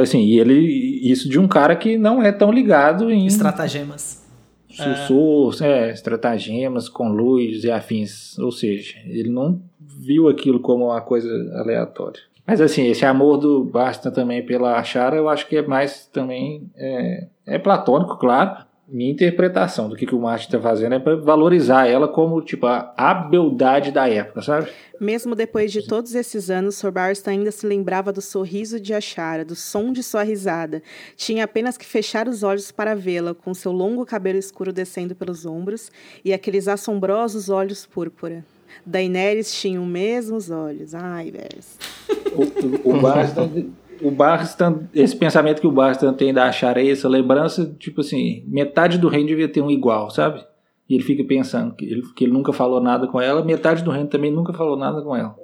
Assim, e ele isso de um cara que não é tão ligado em Estratagemas. sussurros, é, estratagemas, conluios e afins. Ou seja, ele não viu aquilo como uma coisa aleatória. Mas assim, esse amor do Basta também pela Chara, eu acho que é mais também é, é platônico, claro. Minha interpretação do que, que o Martin está fazendo é para valorizar ela como tipo a, a beldade da época, sabe? Mesmo depois de todos esses anos, Sir Barstan ainda se lembrava do sorriso de Ashara, do som de sua risada. Tinha apenas que fechar os olhos para vê-la, com seu longo cabelo escuro descendo pelos ombros e aqueles assombrosos olhos púrpura. Daenerys tinha os mesmos olhos. Ai, Vers. O, o, o o Barstan, esse pensamento que o Barstan tem da Ashara é essa lembrança, tipo assim, metade do reino devia ter um igual, sabe? E ele fica pensando que ele, que ele nunca falou nada com ela, metade do reino também nunca falou nada com ela.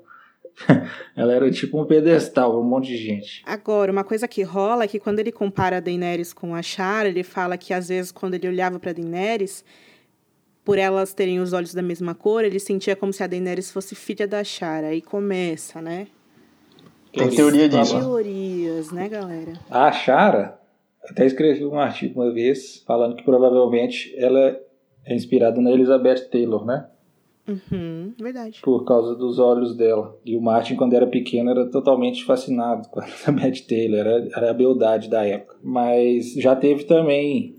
ela era tipo um pedestal um monte de gente. Agora, uma coisa que rola é que quando ele compara a Daenerys com a Shara, ele fala que às vezes quando ele olhava para Daenerys, por elas terem os olhos da mesma cor, ele sentia como se a Daenerys fosse filha da Shara. Aí começa, né? Tem teoria disso. Teorias, né, galera? A Ashara, até escrevi um artigo uma vez falando que provavelmente ela é inspirada na Elizabeth Taylor, né? Uhum, verdade. por causa dos olhos dela. E o Martin, quando era pequeno, era totalmente fascinado com a Elizabeth Taylor, era, era a beldade da época. Mas já teve também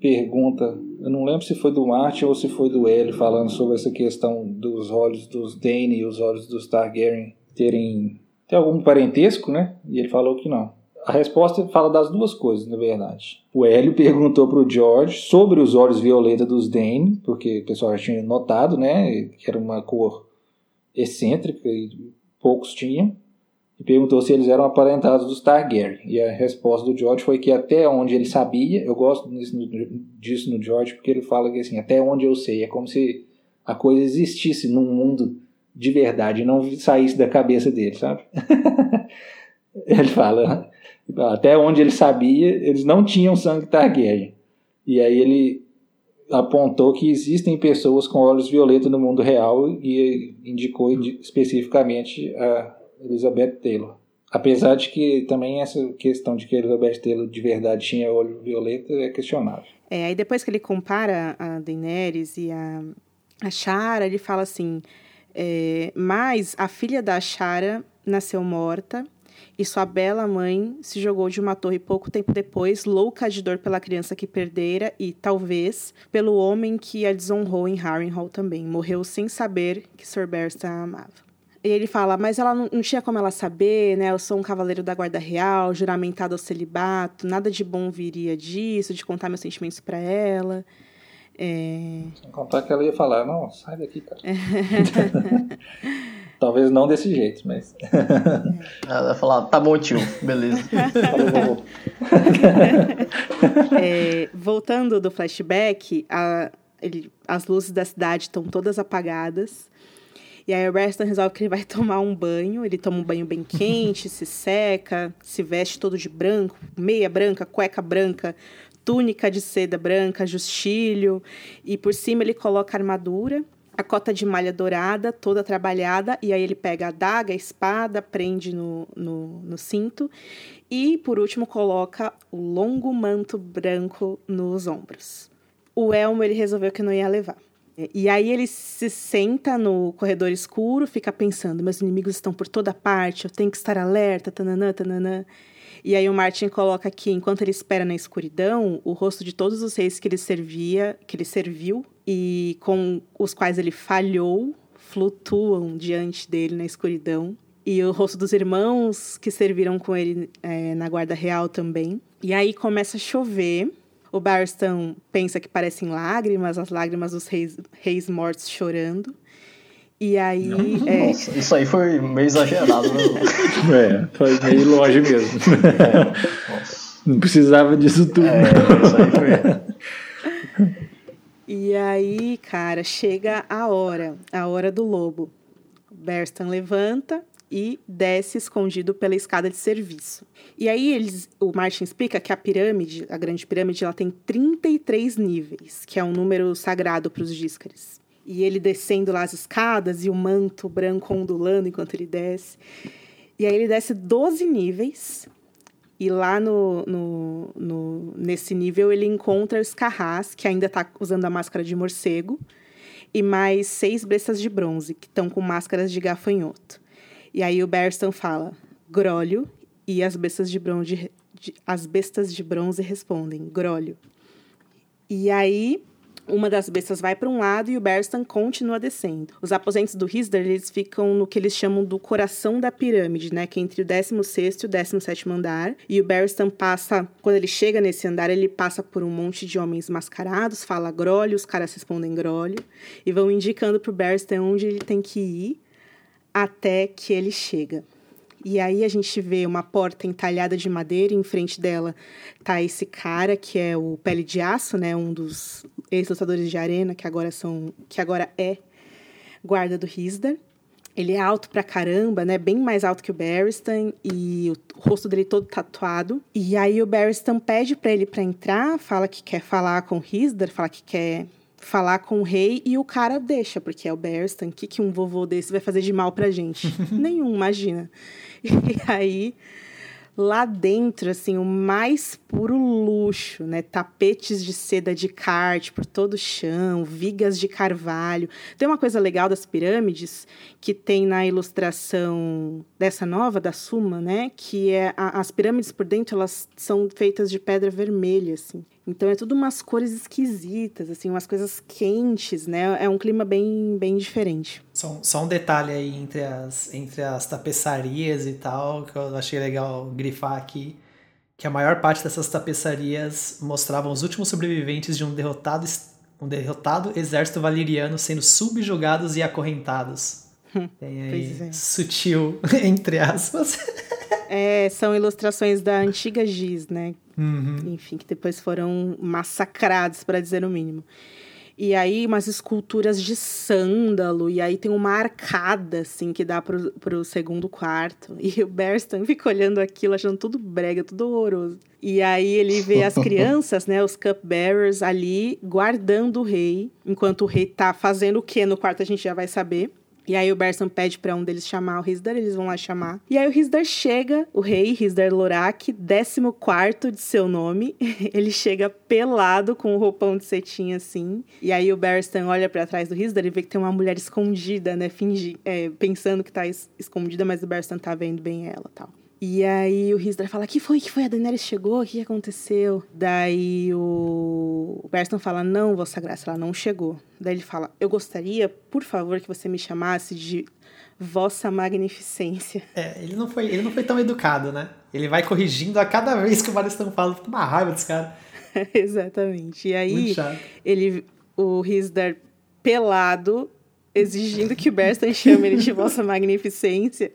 pergunta eu não lembro se foi do Martin ou se foi do L falando sobre essa questão dos olhos dos Dane e os olhos dos Targaryen terem, ter algum parentesco, né? E ele falou que não. A resposta fala das duas coisas, na verdade. O Hélio perguntou para o George sobre os olhos violeta dos Dane, porque o pessoal já tinha notado, né, que era uma cor excêntrica e poucos tinham, e perguntou se eles eram aparentados dos Targaryen. E a resposta do George foi que até onde ele sabia, eu gosto disso no George, porque ele fala que assim, até onde eu sei, é como se a coisa existisse num mundo de verdade, não saísse da cabeça dele, sabe? ele fala, até onde ele sabia, eles não tinham sangue Targaryen. E aí ele apontou que existem pessoas com olhos violetos no mundo real e indicou especificamente a Elizabeth Taylor. Apesar de que também essa questão de que Elizabeth Taylor de verdade tinha olho violeta é questionável. É, aí depois que ele compara a Daenerys e a, a Shara, ele fala assim, é, mas a filha da Shara nasceu morta e sua bela mãe se jogou de uma torre pouco tempo depois, louca de dor pela criança que perdera e, talvez, pelo homem que a desonrou em Harrenhal também. Morreu sem saber que Sir Bersta a amava. E ele fala, mas ela não, não, tinha como ela saber, né? Eu sou um cavaleiro da guarda real, juramentado ao celibato, nada de bom viria disso, de contar meus sentimentos para ela. É... Sem contar que ela ia falar, não, sai daqui, cara. Talvez não desse jeito, mas. Ela vai falar, tá bom, tio, beleza. é, voltando do flashback, a, ele, as luzes da cidade estão todas apagadas. E aí o Reston resolve que ele vai tomar um banho. Ele toma um banho bem quente, se seca, se veste todo de branco, meia branca, cueca branca, túnica de seda branca, justilho. E por cima ele coloca armadura a cota de malha dourada, toda trabalhada, e aí ele pega a adaga, a espada, prende no, no, no, cinto, e por último coloca o longo manto branco nos ombros. O elmo ele resolveu que não ia levar. E aí ele se senta no corredor escuro, fica pensando: meus inimigos estão por toda parte, eu tenho que estar alerta, tananã, tananã. E aí o Martin coloca que enquanto ele espera na escuridão, o rosto de todos os reis que ele servia, que ele serviu e com os quais ele falhou, flutuam diante dele na escuridão. E o rosto dos irmãos que serviram com ele é, na guarda real também. E aí começa a chover. O Barston pensa que parecem lágrimas, as lágrimas dos reis, reis mortos chorando. E aí. É... Nossa, isso aí foi meio exagerado, né? é, foi meio longe mesmo. É, não precisava disso tudo. É, isso aí foi. E aí, cara, chega a hora, a hora do lobo. Berstan levanta e desce escondido pela escada de serviço. E aí eles, o Martin explica que a pirâmide, a grande pirâmide, ela tem 33 níveis, que é um número sagrado para os díscares e ele descendo lá as escadas e o manto branco ondulando enquanto ele desce. E aí ele desce 12 níveis. E lá no, no, no nesse nível ele encontra o Scarras, que ainda está usando a máscara de morcego, e mais seis bestas de bronze, que estão com máscaras de gafanhoto. E aí o Berston fala, grólio, e as bestas de bronze, de, as bestas de bronze respondem, grólio. E aí uma das bestas vai para um lado e o Berstan continua descendo. Os aposentos do Hisder, eles ficam no que eles chamam do coração da pirâmide, né? Que é entre o 16 e o 17 andar. E o Berstan passa, quando ele chega nesse andar, ele passa por um monte de homens mascarados, fala grolho, os caras respondem grolho. E vão indicando pro Berstan onde ele tem que ir até que ele chega. E aí a gente vê uma porta entalhada de madeira, e em frente dela tá esse cara que é o Pele de Aço, né, um dos ex-lutadores de arena que agora são que agora é guarda do Hisdar. Ele é alto pra caramba, né? Bem mais alto que o Barristan e o rosto dele todo tatuado. E aí o Barristan pede para ele para entrar, fala que quer falar com o Hisdar, fala que quer falar com o rei e o cara deixa, porque é o Barristan. O que, que um vovô desse vai fazer de mal pra gente? Nenhum, imagina. E aí, lá dentro, assim, o mais puro luxo, né? Tapetes de seda de carte por todo o chão, vigas de carvalho. Tem uma coisa legal das pirâmides que tem na ilustração dessa nova, da Suma, né? Que é a, as pirâmides por dentro, elas são feitas de pedra vermelha, assim. Então é tudo umas cores esquisitas, assim, umas coisas quentes, né? É um clima bem, bem diferente. Só, só um detalhe aí entre as, entre as tapeçarias e tal, que eu achei legal grifar aqui, que a maior parte dessas tapeçarias mostravam os últimos sobreviventes de um derrotado, um derrotado exército valeriano sendo subjugados e acorrentados. Hum, Tem aí é. sutil, entre aspas. É, são ilustrações da antiga Giz, né? Uhum. Enfim, que depois foram massacrados, para dizer o mínimo. E aí, umas esculturas de sândalo, e aí tem uma arcada, assim, que dá pro, pro segundo quarto. E o Berston fica olhando aquilo, achando tudo brega, tudo horroroso. E aí ele vê as crianças, né, os cupbearers ali, guardando o rei, enquanto o rei tá fazendo o que no quarto a gente já vai saber. E aí o Berson pede para um deles chamar o Risdar, eles vão lá chamar. E aí o Risdar chega, o rei Risdar Lorak, 14 de seu nome. Ele chega pelado com o um roupão de cetim assim. E aí o Barristan olha para trás do Risdar e vê que tem uma mulher escondida, né, fingir, é, pensando que tá es escondida, mas o Barristan tá vendo bem ela, tal. E aí o Risdar fala: que foi? que foi? A Daenerys chegou? O que aconteceu? Daí o Berston fala: Não, Vossa Graça, ela não chegou. Daí ele fala: Eu gostaria, por favor, que você me chamasse de Vossa Magnificência. É, ele não foi, ele não foi tão educado, né? Ele vai corrigindo a cada vez que o Baristan fala, fica uma raiva desse cara. Exatamente. E aí ele, o Risdar pelado, exigindo que o Berston chame ele de Vossa Magnificência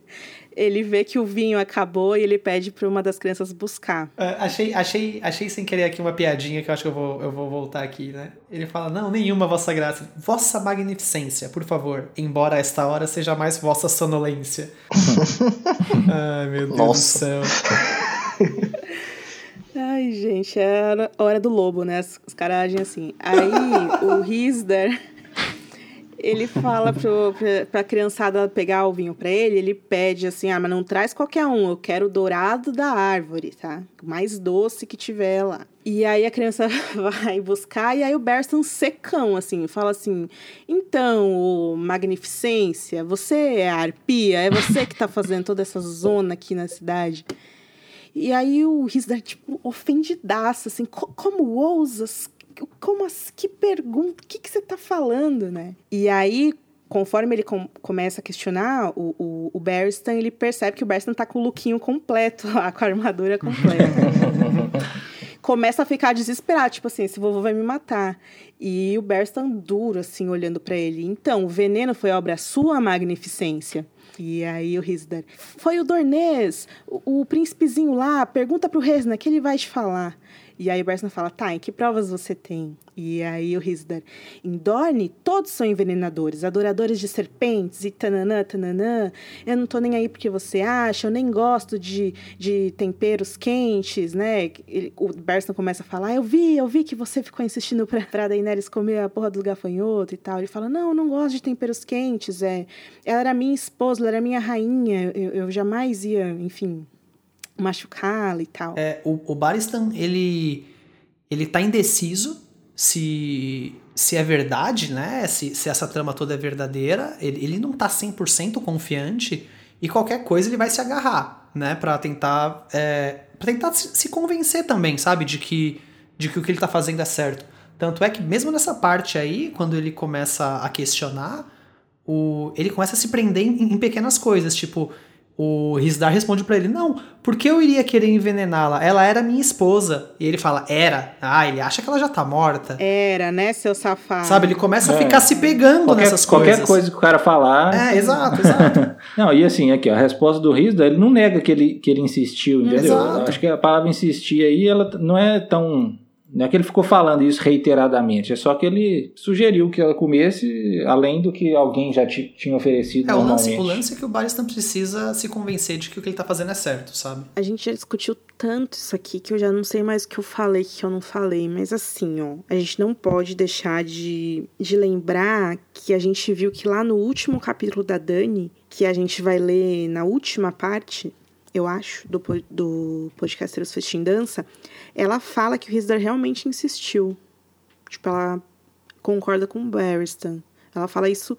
ele vê que o vinho acabou e ele pede para uma das crianças buscar. Uh, achei, achei, achei sem querer aqui uma piadinha que eu acho que eu vou, eu vou voltar aqui, né? Ele fala: Não, nenhuma, Vossa Graça. Vossa Magnificência, por favor. Embora esta hora seja mais Vossa Sonolência. Ai, meu Deus Nossa. do céu. Ai, gente, é a hora do lobo, né? Os caras agem assim. Aí, o Risdar ele fala pro, pra, pra criançada pegar o vinho pra ele, ele pede assim, ah, mas não traz qualquer um, eu quero o dourado da árvore, tá? O mais doce que tiver lá. E aí a criança vai buscar, e aí o Berston secão, assim, fala assim, então, Magnificência, você é a arpia? É você que tá fazendo toda essa zona aqui na cidade? E aí o Risdar, tipo, ofendidaço, assim, como ousas como assim? Que pergunta? O que, que você está falando, né? E aí, conforme ele com, começa a questionar, o, o, o Barristan, ele percebe que o Barristan tá com o lookinho completo lá, com a armadura completa. começa a ficar desesperado, tipo assim, esse vovô vai me matar. E o Barristan duro, assim, olhando para ele. Então, o veneno foi obra sua, magnificência. E aí o Risdar, foi o Dornês, o, o príncipezinho lá, pergunta pro Resna que ele vai te falar. E aí o Bryson fala, tá, em que provas você tem? E aí o Risdar, em Dorne, todos são envenenadores, adoradores de serpentes e tananã, tananã. Eu não tô nem aí porque você acha, eu nem gosto de, de temperos quentes, né? Ele, o Bryson começa a falar, eu vi, eu vi que você ficou insistindo pra, pra Daenerys comer a porra do gafanhoto e tal. Ele fala, não, eu não gosto de temperos quentes, é... Ela era minha esposa, ela era minha rainha, eu, eu jamais ia, enfim, machucá-la e tal. É, o, o Baristan, ele, ele tá indeciso se, se é verdade, né? Se, se essa trama toda é verdadeira. Ele, ele não tá 100% confiante e qualquer coisa ele vai se agarrar, né? Pra tentar, é, pra tentar se, se convencer também, sabe? De que, de que o que ele tá fazendo é certo. Tanto é que mesmo nessa parte aí, quando ele começa a questionar, o, ele começa a se prender em, em pequenas coisas, tipo o Risdar responde para ele: Não, por que eu iria querer envenená-la? Ela era minha esposa. E ele fala: Era. Ah, ele acha que ela já tá morta. Era, né, seu safado? Sabe, ele começa é. a ficar se pegando qualquer, nessas coisas. Qualquer coisa que o cara falar. É, exato, exato. não, e assim, aqui, ó, a resposta do Risdar, ele não nega que ele, que ele insistiu, entendeu? Exato. Acho que a palavra insistir aí, ela não é tão não é que ele ficou falando isso reiteradamente, é só que ele sugeriu que ela comesse, além do que alguém já tinha oferecido é, normalmente. O lance, o lance é que o Baristan precisa se convencer de que o que ele está fazendo é certo, sabe? A gente já discutiu tanto isso aqui que eu já não sei mais o que eu falei, o que eu não falei. Mas assim, ó, a gente não pode deixar de, de lembrar que a gente viu que lá no último capítulo da Dani, que a gente vai ler na última parte, eu acho, do, do Podcasteiros Festim Dança, ela fala que o Risdar realmente insistiu. Tipo, ela concorda com o Barristan. Ela fala isso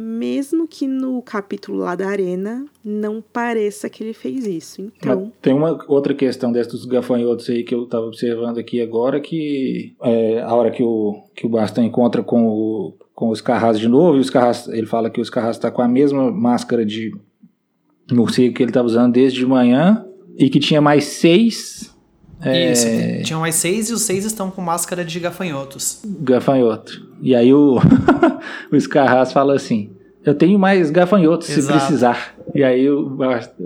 mesmo que no capítulo lá da arena não pareça que ele fez isso. Então. Mas tem uma outra questão desses gafanhotos aí que eu estava observando aqui agora, que é, a hora que o, que o Bastan encontra com o, com os Carras de novo, e os Carras, ele fala que os Carras está com a mesma máscara de morcego que ele estava usando desde de manhã, e que tinha mais seis. É... Isso, tinham mais seis e os seis estão com máscara de gafanhotos. Gafanhoto. E aí o, o Scarras fala assim: Eu tenho mais gafanhotos Exato. se precisar. E aí o,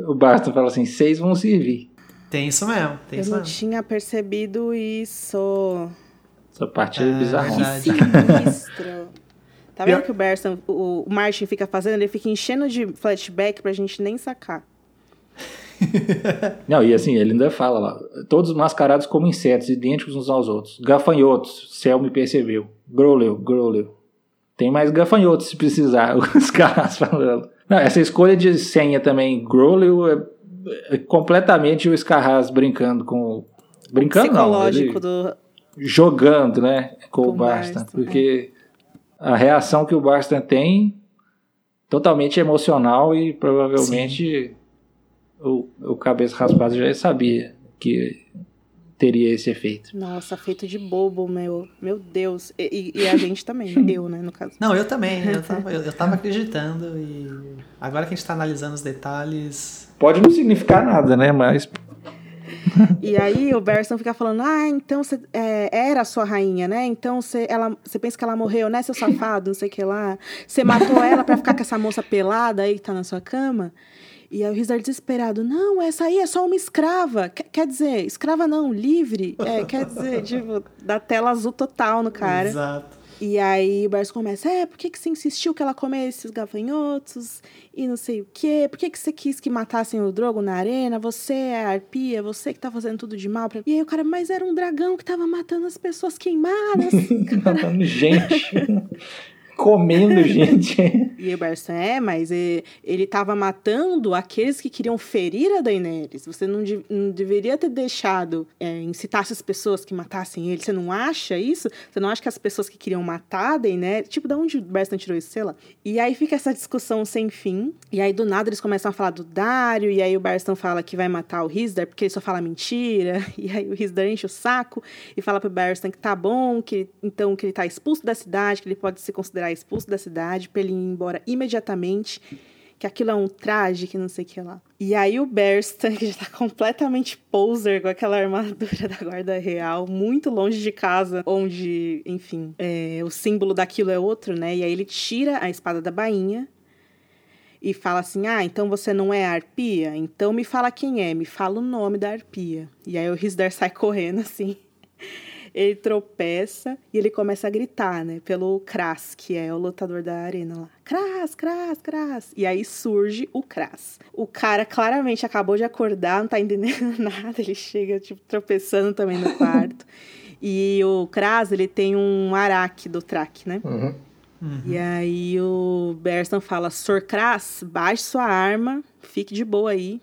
o Basta fala assim: seis vão servir. Tem isso mesmo. Tem Eu isso não mesmo. tinha percebido isso. Essa parte é, é bizarra. Tá vendo que o Berson, o Martin fica fazendo? Ele fica enchendo de flashback pra gente nem sacar. Não, e assim, ele ainda fala lá, todos mascarados como insetos, idênticos uns aos outros. Gafanhotos, céu me percebeu. Groleu, groleu. Tem mais gafanhotos se precisar, os caras falando. Não, essa escolha de senha também, Groleu, é, é completamente o Scarras brincando com. Brincando não. Ele, do... Jogando, né? Com, com o Barstan. Barstan porque é. a reação que o Barstan tem totalmente emocional e provavelmente Sim o, o cabeça raspada já sabia que teria esse efeito. Nossa, feito de bobo, meu. Meu Deus. E, e a gente também, né? eu, né, no caso. Não, eu também. Eu tava, eu, eu tava acreditando e agora que a gente tá analisando os detalhes. Pode não significar nada, né? Mas. E aí o Berson fica falando, ah, então você é, era a sua rainha, né? Então você, ela, você pensa que ela morreu, né, seu safado, não sei o que lá. Você matou ela para ficar com essa moça pelada aí que tá na sua cama? E aí o Rizar desesperado, não, essa aí é só uma escrava. Quer, quer dizer, escrava não, livre. É, quer dizer, tipo, da tela azul total no cara. Exato. E aí o Barça começa, é, por que, que você insistiu que ela comesse os gafanhotos e não sei o quê? Por que, que você quis que matassem o Drogo na arena? Você é a arpia, você que tá fazendo tudo de mal. Pra... E aí o cara, mas era um dragão que tava matando as pessoas queimadas. Matando gente comendo gente. e o Barça é, mas ele estava matando aqueles que queriam ferir a Daenerys. Você não, de, não deveria ter deixado é, incitar essas pessoas que matassem ele. Você não acha isso? Você não acha que as pessoas que queriam matar a Daenerys... Tipo, de onde o Barça tirou isso, sei lá. E aí fica essa discussão sem fim. E aí, do nada, eles começam a falar do Dario. E aí o Barstan fala que vai matar o Rizdar porque ele só fala mentira. E aí o Rizdar enche o saco e fala pro Barstan que tá bom, que então que ele tá expulso da cidade, que ele pode se considerar considerar expulso da cidade, para ele ir embora imediatamente, que aquilo é um traje, que não sei o que lá. E aí o Berstan, que já tá completamente poser com aquela armadura da guarda real, muito longe de casa, onde, enfim, é, o símbolo daquilo é outro, né? E aí ele tira a espada da bainha e fala assim: Ah, então você não é a arpia? Então me fala quem é, me fala o nome da arpia. E aí o Risdar sai correndo assim ele tropeça e ele começa a gritar, né? Pelo Kras, que é o lutador da arena lá. Kras, Kras, Kras. E aí surge o Kras. O cara claramente acabou de acordar, não tá entendendo nada. Ele chega, tipo, tropeçando também no quarto. e o Kras, ele tem um araque do track, né? Uhum. Uhum. E aí o Berston fala: Sor Kras, baixe sua arma, fique de boa aí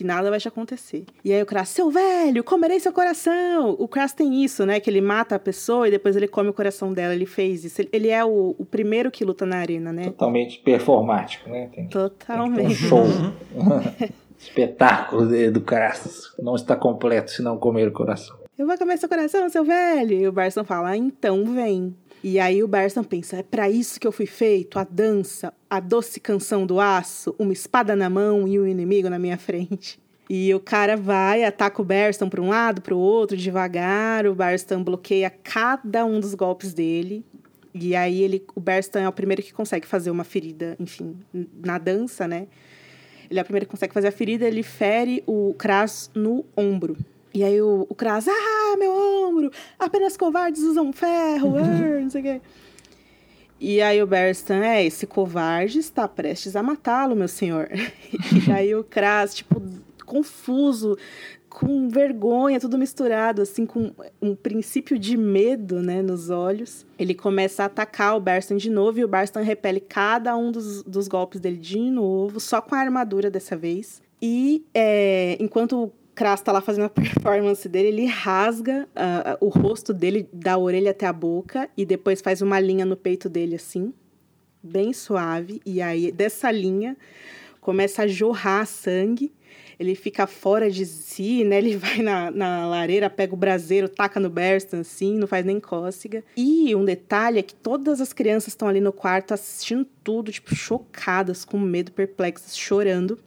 que nada vai te acontecer. E aí o Kras, seu velho, comerei seu coração. O Kras tem isso, né? Que ele mata a pessoa e depois ele come o coração dela. Ele fez isso. Ele é o, o primeiro que luta na arena, né? Totalmente performático, né? Tem, Totalmente. Tem um show. Espetáculo do Kras. Não está completo se não comer o coração. Eu vou comer seu coração, seu velho. E o Barson fala, ah, então vem. E aí o Barson pensa, é para isso que eu fui feito, a dança, a doce canção do aço, uma espada na mão e um inimigo na minha frente. E o cara vai, ataca o Barston para um lado, para o outro, devagar. O Barston bloqueia cada um dos golpes dele. E aí ele, o Barston é o primeiro que consegue fazer uma ferida, enfim, na dança, né? Ele é o primeiro que consegue fazer a ferida, ele fere o Kras no ombro. E aí o, o Kras, ah, meu ombro! Apenas covardes usam ferro, er, não sei o quê. E aí o Berstan, é, esse covarde está prestes a matá-lo, meu senhor. e aí o Kras, tipo, confuso, com vergonha, tudo misturado, assim, com um princípio de medo, né, nos olhos. Ele começa a atacar o Barstan de novo e o Barstan repele cada um dos, dos golpes dele de novo, só com a armadura dessa vez. E é, enquanto Kras tá lá fazendo a performance dele, ele rasga uh, o rosto dele da orelha até a boca e depois faz uma linha no peito dele assim. bem suave, e aí dessa linha começa a jorrar sangue. Ele fica fora de si, né? Ele vai na, na lareira, pega o braseiro, taca no Berston, assim, não faz nem cócega. E um detalhe é que todas as crianças estão ali no quarto assistindo tudo, tipo, chocadas, com medo, perplexas, chorando.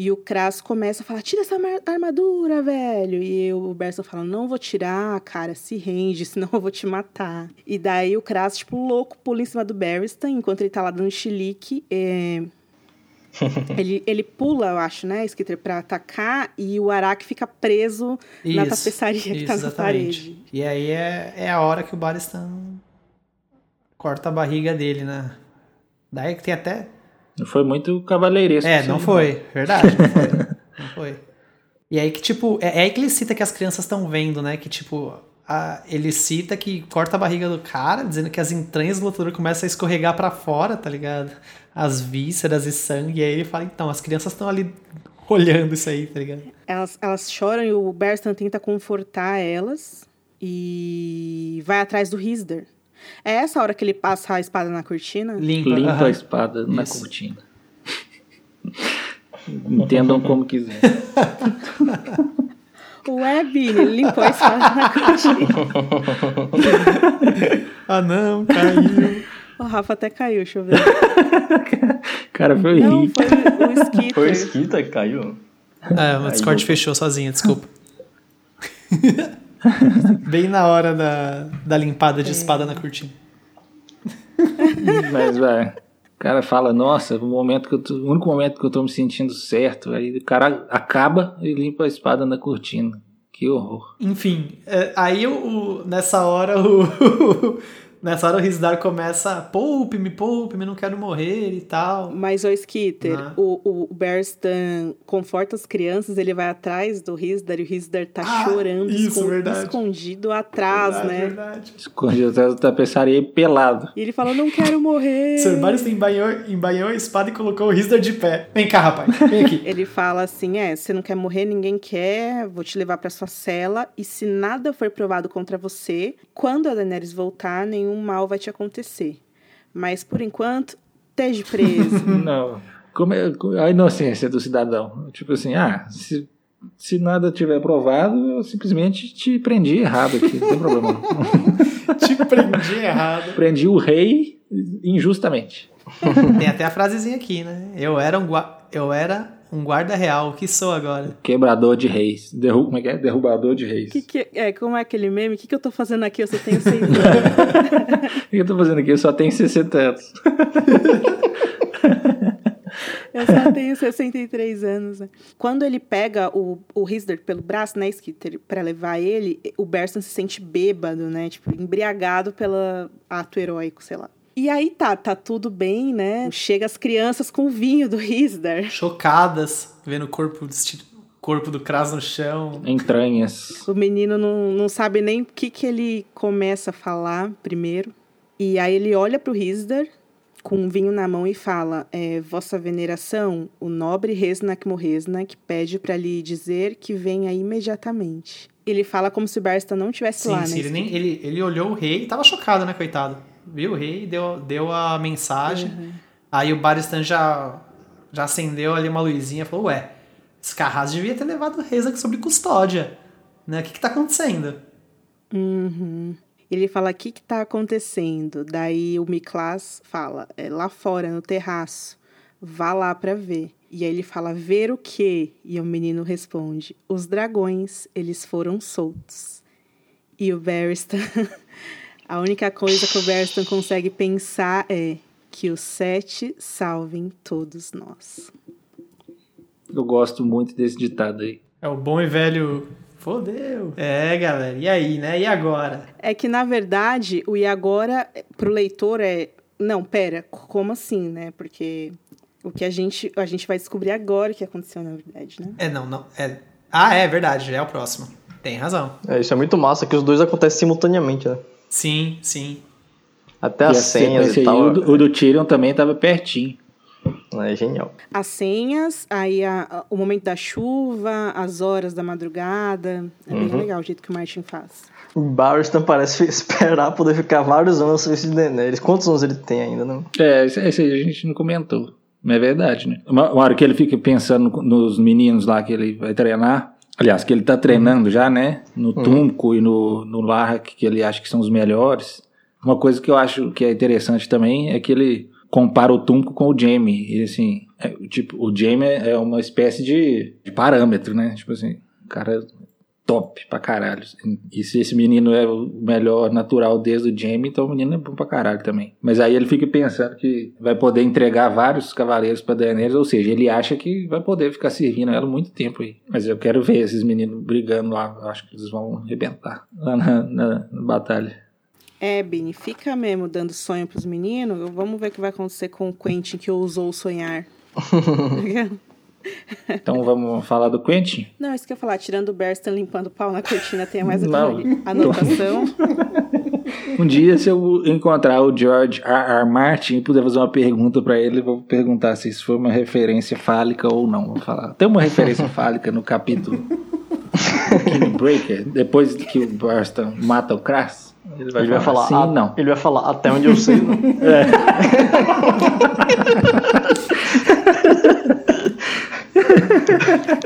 E o Kras começa a falar: tira essa armadura, velho. E o Berson fala: não vou tirar, cara, se rende, senão eu vou te matar. E daí o Kras, tipo, louco, pula em cima do Barristan, enquanto ele tá lá dando chilique. É... ele, ele pula, eu acho, né, Skitter, pra atacar e o Araki fica preso isso, na tapeçaria que tá na parede. E aí é, é a hora que o Baristan corta a barriga dele, né? Daí que tem até foi muito cavaleiresco. É, não foi. Verdade, não foi. não foi. E aí que, tipo, é, é aí que ele cita que as crianças estão vendo, né? Que, tipo, a, ele cita que corta a barriga do cara, dizendo que as entranhas do lutador começam a escorregar para fora, tá ligado? As vísceras e sangue. E aí ele fala, então, as crianças estão ali olhando isso aí, tá ligado? Elas, elas choram e o Berstan tenta confortar elas e vai atrás do Risder. É essa hora que ele passa a espada na cortina? Limpa, Limpa a espada Isso. na cortina. Entendam como quiser. Ué, ele limpou a espada na cortina. ah, não, caiu. O Rafa até caiu, deixa eu ver. Cara, foi Não, foi o Skitter. Foi o Skitter que caiu? É, o Discord fechou sozinho, desculpa. Bem na hora da, da limpada de espada na cortina. Mas, velho, o cara fala, nossa, o momento que eu tô, o único momento que eu tô me sentindo certo, aí o cara acaba e limpa a espada na cortina. Que horror. Enfim, é, aí o, nessa hora o, Nessa hora o Rizdar começa, poupe-me, poupe-me, não quero morrer e tal. Mas, o Skitter, ah. o, o Berstan conforta as crianças, ele vai atrás do Rizdar e o Rizdar tá ah, chorando, isso, escondido atrás, verdade, né? Verdade. Escondido atrás da tapeçaria pelado. E ele fala, não quero morrer. Sir Baristan embanhou, embanhou a espada e colocou o Rizdar de pé. Vem cá, rapaz, vem aqui. ele fala assim, é, você não quer morrer, ninguém quer, vou te levar pra sua cela e se nada for provado contra você, quando a Daenerys voltar, nenhum nenhum mal vai te acontecer. Mas por enquanto, esteja preso. não. Como é a inocência do cidadão? Tipo assim, ah, se, se nada tiver provado, eu simplesmente te prendi errado aqui, não tem problema. te prendi errado. Prendi o rei injustamente. Tem até a frasezinha aqui, né? Eu era um, eu era um guarda real, o que sou agora? Quebrador de reis. Derru como é que é? Derrubador de reis. Que que, é, como é aquele meme? O que, que eu tô fazendo aqui? Eu só tenho 100 anos. o que eu tô fazendo aqui? Eu só tenho 60 anos. Eu só tenho 63 anos. Né? Quando ele pega o, o Risder pelo braço, né, Skitter, pra levar ele, o Berson se sente bêbado, né? Tipo, embriagado pelo ato heróico, sei lá. E aí tá, tá tudo bem, né? Chega as crianças com o vinho do Risdar. Chocadas, vendo o corpo, corpo do Kras no chão. Entranhas. O menino não, não sabe nem o que, que ele começa a falar primeiro. E aí ele olha pro Risdar com um vinho na mão e fala: é, Vossa veneração, o nobre Resnak Morresnak pede para lhe dizer que venha imediatamente. Ele fala como se Barsta não tivesse sim, lá, sim, né? Ele, nem, ele, ele olhou o rei e tava chocado, né, coitado? Viu o rei, deu, deu a mensagem. Uhum. Aí o Baristan já, já acendeu ali uma luzinha e falou: Ué, esse Carras devia ter levado o aqui sobre custódia. Né? O que, que tá acontecendo? Uhum. Ele fala: O que, que tá acontecendo? Daí o Miklas fala: é, Lá fora, no terraço. Vá lá para ver. E aí ele fala: Ver o quê? E o menino responde: Os dragões, eles foram soltos. E o Barristan A única coisa que o Berston consegue pensar é que os sete salvem todos nós. Eu gosto muito desse ditado aí. É o bom e velho Fodeu. É, galera. E aí, né? E agora? É que, na verdade, o e agora, pro leitor, é. Não, pera, como assim, né? Porque o que a gente, a gente vai descobrir agora o que aconteceu, na verdade, né? É, não, não. É... Ah, é verdade, é o próximo. Tem razão. É, isso é muito massa, que os dois acontecem simultaneamente, né? Sim, sim. Até as senhas e tal. o, do, o do Tyrion também tava pertinho. É genial. As senhas, aí a, a, o momento da chuva, as horas da madrugada. É bem uhum. legal o jeito que o Martin faz. O Barristan parece esperar poder ficar vários anos sem esse Daenerys. Quantos anos ele tem ainda, né? É, esse, esse aí a gente não comentou. Não é verdade, né? Uma, uma hora que ele fica pensando nos meninos lá que ele vai treinar, aliás, que ele tá treinando uhum. já, né? No uhum. Tunco e no, no Lark, que ele acha que são os melhores. Uma coisa que eu acho que é interessante também é que ele compara o Tunco com o Jamie. E assim, é, tipo, o Jamie é uma espécie de, de parâmetro, né? Tipo assim, o cara top pra caralho. E se esse menino é o melhor natural desde o Jamie, então o menino é bom pra caralho também. Mas aí ele fica pensando que vai poder entregar vários cavaleiros pra Daenerys, ou seja, ele acha que vai poder ficar servindo ela muito tempo aí. Mas eu quero ver esses meninos brigando lá, acho que eles vão arrebentar lá na, na, na batalha. É, Bini, fica mesmo dando sonho pros meninos. Vamos ver o que vai acontecer com o Quentin que ousou sonhar. então vamos falar do Quentin? Não, isso que eu ia falar. Tirando o Berston limpando o pau na cortina, tem mais aqui. Anotação. um dia, se eu encontrar o George R. R. Martin e puder fazer uma pergunta para ele, vou perguntar se isso foi uma referência fálica ou não. Vou falar. Tem uma referência fálica no capítulo King Breaker, depois que o Berston mata o Crass? Ele vai, ele vai falar, sim, a, não. Ele vai falar até onde eu sei, não. É.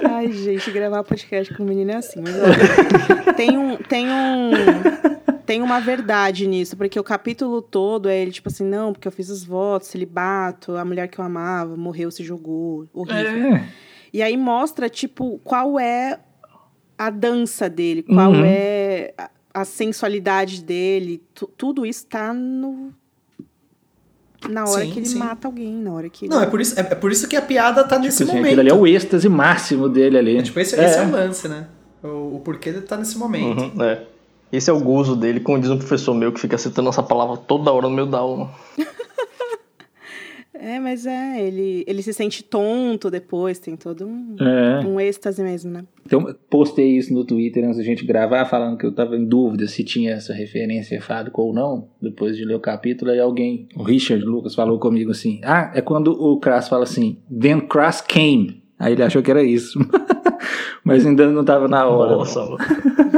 Ai, gente, gravar podcast com o menino é assim. Mas, olha, tem um, tem um, tem uma verdade nisso, porque o capítulo todo é ele tipo assim, não, porque eu fiz os votos, celibato, a mulher que eu amava morreu, se jogou, horrível. É. E aí mostra tipo qual é a dança dele, qual uhum. é a sensualidade dele, tudo isso tá no na hora sim, que ele sim. mata alguém, na hora que Não, é por isso, é, é, por isso que a piada tá nesse tipo, momento. Aquilo ali é o êxtase máximo dele ali. É, tipo, esse é, esse é o lance, né? O, o porquê ele tá nesse momento. Uhum, é. Esse é o gozo dele, como diz um professor meu que fica citando essa palavra toda hora no meio da aula. É, mas é, ele, ele se sente tonto depois, tem todo um, é. um êxtase mesmo, né? Então, postei isso no Twitter antes da gente gravar, falando que eu tava em dúvida se tinha essa referência fálica ou não, depois de ler o capítulo, aí alguém, o Richard Lucas, falou comigo assim, ah, é quando o Crass fala assim, then Crass came. Aí ele achou que era isso. mas ainda não tava na hora. Nossa.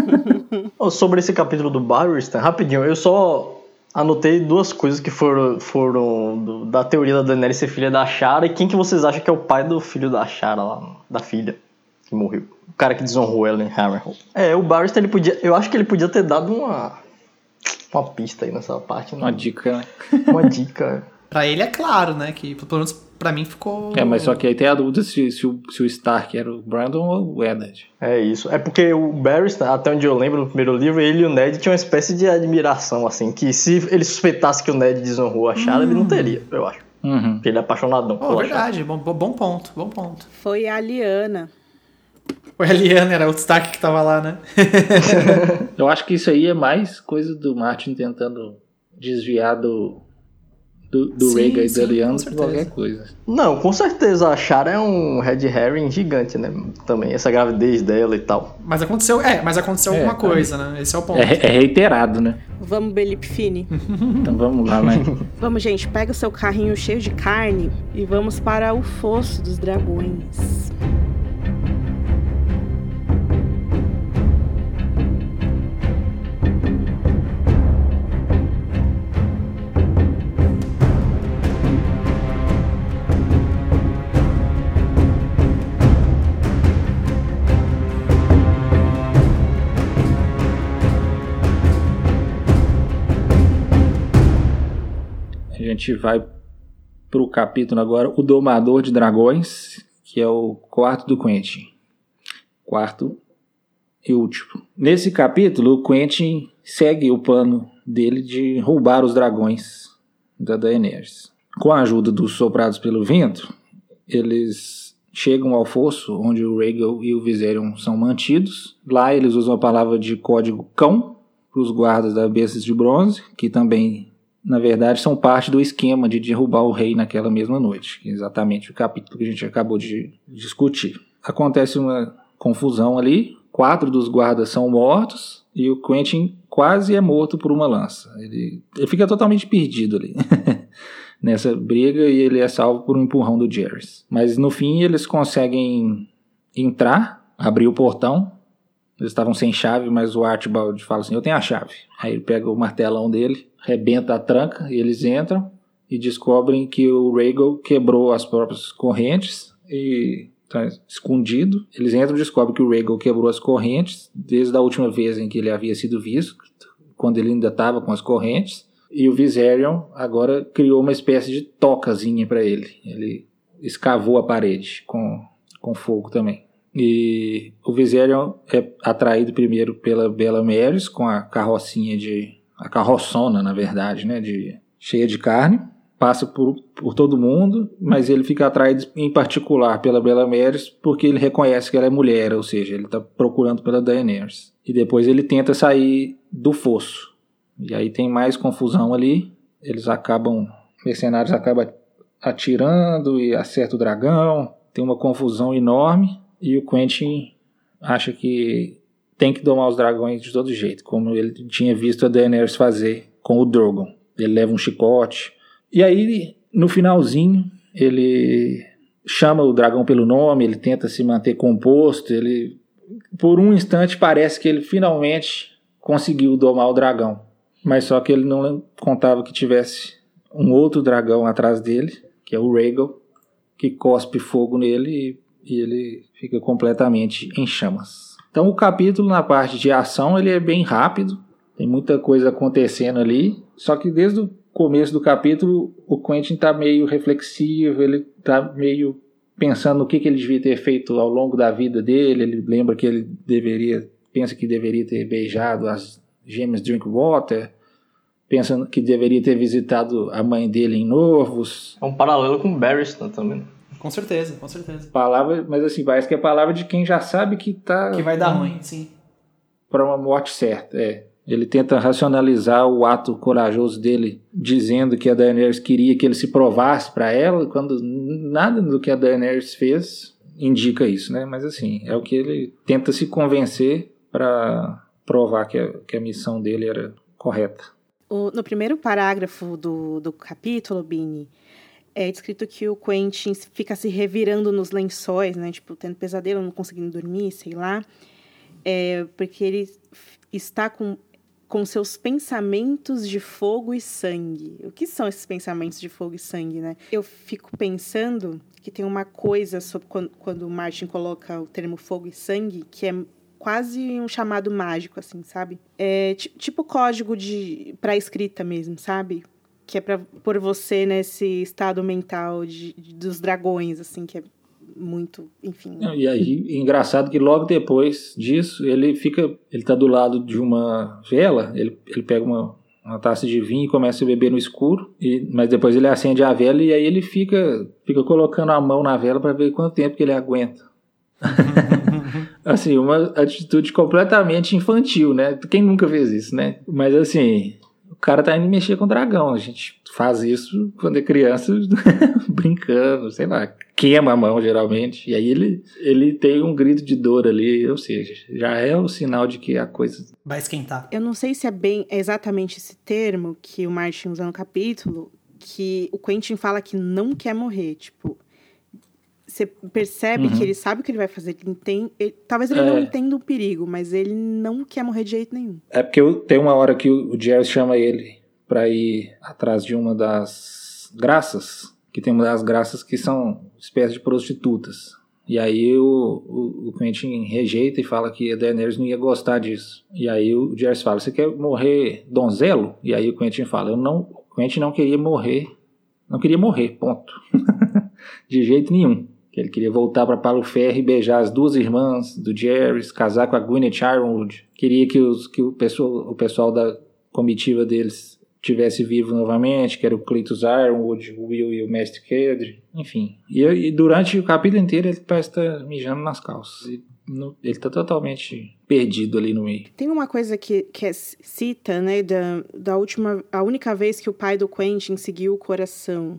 Sobre esse capítulo do Barristan, rapidinho, eu só anotei duas coisas que foram, foram do, da teoria da Daenerys ser filha da Shara e quem que vocês acham que é o pai do filho da Shara lá, da filha que morreu. O cara que desonrou ela em Hammerhall. É, o Barristan ele podia, eu acho que ele podia ter dado uma uma pista aí nessa parte, né? Uma dica. Uma dica. Pra ele é claro, né? Que pelo menos pra mim ficou. É, mas só que aí tem a dúvida se, se, o, se o Stark era o Brandon ou o Eddard. É isso. É porque o Barristan, até onde eu lembro no primeiro livro, ele e o Ned tinham uma espécie de admiração, assim, que se ele suspeitasse que o Ned desonrou a Shara, hum. ele não teria, eu acho. Uhum. Porque ele é apaixonadão. Oh, verdade, bom, bom ponto, bom ponto. Foi a Liana. Foi a Liana, era o Stark que tava lá, né? eu acho que isso aí é mais coisa do Martin tentando desviar do, do, do Rhaegar e da Lyanna que qualquer coisa. Não, com certeza. A Shara é um Red Herring gigante, né? Também, essa gravidez dela e tal. Mas aconteceu, é, mas aconteceu é, alguma tá coisa, né? Esse é o ponto. É, é reiterado, né? Vamos, Belip Fini. então vamos lá, né? vamos, gente, pega o seu carrinho cheio de carne e vamos para o Fosso dos Dragões. Gente vai para o capítulo agora, o Domador de Dragões, que é o quarto do Quentin. Quarto e último. Nesse capítulo, o Quentin segue o plano dele de roubar os dragões da Daenerys. Com a ajuda dos soprados pelo vento, eles chegam ao fosso onde o Rhaegal e o Viserion são mantidos. Lá eles usam a palavra de código cão para os guardas da Bestas de Bronze, que também na verdade, são parte do esquema de derrubar o rei naquela mesma noite, é exatamente o capítulo que a gente acabou de discutir. Acontece uma confusão ali, quatro dos guardas são mortos e o Quentin quase é morto por uma lança. Ele, ele fica totalmente perdido ali. nessa briga e ele é salvo por um empurrão do Jerry. Mas no fim eles conseguem entrar, abrir o portão. Eles estavam sem chave, mas o Archibald fala assim: Eu tenho a chave. Aí ele pega o martelão dele, rebenta a tranca eles entram e descobrem que o Regal quebrou as próprias correntes e está escondido. Eles entram e descobrem que o Regal quebrou as correntes desde a última vez em que ele havia sido visto, quando ele ainda estava com as correntes. E o Viserion agora criou uma espécie de tocazinha para ele. Ele escavou a parede com, com fogo também. E o Viserion é atraído primeiro pela Bela Meres com a carrocinha de. A carroçona, na verdade, né? De, cheia de carne passa por, por todo mundo, mas ele fica atraído em particular pela Bella Meres porque ele reconhece que ela é mulher, ou seja, ele está procurando pela Daenerys. E depois ele tenta sair do fosso. E aí tem mais confusão ali. Eles acabam, mercenários acabam atirando e acerta o dragão. Tem uma confusão enorme e o Quentin acha que tem que domar os dragões de todo jeito, como ele tinha visto a Daenerys fazer com o Drogon. Ele leva um chicote, e aí, no finalzinho, ele chama o dragão pelo nome, ele tenta se manter composto, ele por um instante parece que ele finalmente conseguiu domar o dragão. Mas só que ele não contava que tivesse um outro dragão atrás dele, que é o Rhaegal, que cospe fogo nele e, e ele fica completamente em chamas. Então o capítulo na parte de ação ele é bem rápido, tem muita coisa acontecendo ali, só que desde o começo do capítulo, o Quentin está meio reflexivo, ele está meio pensando no que, que ele devia ter feito ao longo da vida dele. Ele lembra que ele deveria, pensa que deveria ter beijado as gêmeas Drinkwater, pensa que deveria ter visitado a mãe dele em Novos. É um paralelo com Barristan também. Com certeza, com certeza. Palavra, mas assim, parece que é palavra de quem já sabe que tá. Que vai dar ruim, sim. Para uma morte certa, é. Ele tenta racionalizar o ato corajoso dele, dizendo que a Daenerys queria que ele se provasse para ela, quando nada do que a Daenerys fez indica isso, né? Mas assim, é o que ele tenta se convencer para provar que a, que a missão dele era correta. O, no primeiro parágrafo do, do capítulo, Bini, é descrito que o Quentin fica se revirando nos lençóis, né? Tipo, tendo pesadelo, não conseguindo dormir, sei lá. É, porque ele está com com seus pensamentos de fogo e sangue. O que são esses pensamentos de fogo e sangue, né? Eu fico pensando que tem uma coisa sobre quando, quando o Martin coloca o termo fogo e sangue que é quase um chamado mágico, assim, sabe? É tipo código de para escrita mesmo, sabe? Que é para pôr você nesse estado mental de, de, dos dragões, assim, que é muito, enfim. E aí, engraçado que logo depois disso, ele fica, ele tá do lado de uma vela, ele, ele pega uma, uma taça de vinho e começa a beber no escuro, e, mas depois ele acende a vela e aí ele fica, fica colocando a mão na vela para ver quanto tempo que ele aguenta. assim, uma atitude completamente infantil, né? Quem nunca fez isso, né? Mas assim, o cara tá indo mexer com o dragão. A gente faz isso quando é criança, brincando, sei lá, queima a mão geralmente. E aí ele, ele tem um grito de dor ali, ou seja, já é o sinal de que a coisa vai esquentar. Eu não sei se é bem exatamente esse termo que o Martin usa no capítulo, que o Quentin fala que não quer morrer, tipo, você percebe uhum. que ele sabe o que ele vai fazer. Ele tem, ele, talvez ele é. não entenda o perigo, mas ele não quer morrer de jeito nenhum. É porque tem uma hora que o Jerry chama ele para ir atrás de uma das graças, que tem uma das graças que são espécies de prostitutas. E aí o, o, o Quentin rejeita e fala que a Daenerys não ia gostar disso. E aí o Jerry fala, você quer morrer donzelo? E aí o Quentin fala, eu não, o Quentin não queria morrer, não queria morrer, ponto. de jeito nenhum que ele queria voltar para Paulo Ferro e beijar as duas irmãs do Jerry, casar com a Gwyneth Ironwood. Queria que, os, que o, pessoal, o pessoal da comitiva deles tivesse vivo novamente, que era o Cletus Ironwood, o Will e o Mestre Kedre, enfim. E, e, durante o capítulo inteiro ele parece estar mijando nas calças. E, no, ele está totalmente perdido ali no meio. Tem uma coisa que, que é cita, né, da, da última, a única vez que o pai do Quentin seguiu o coração,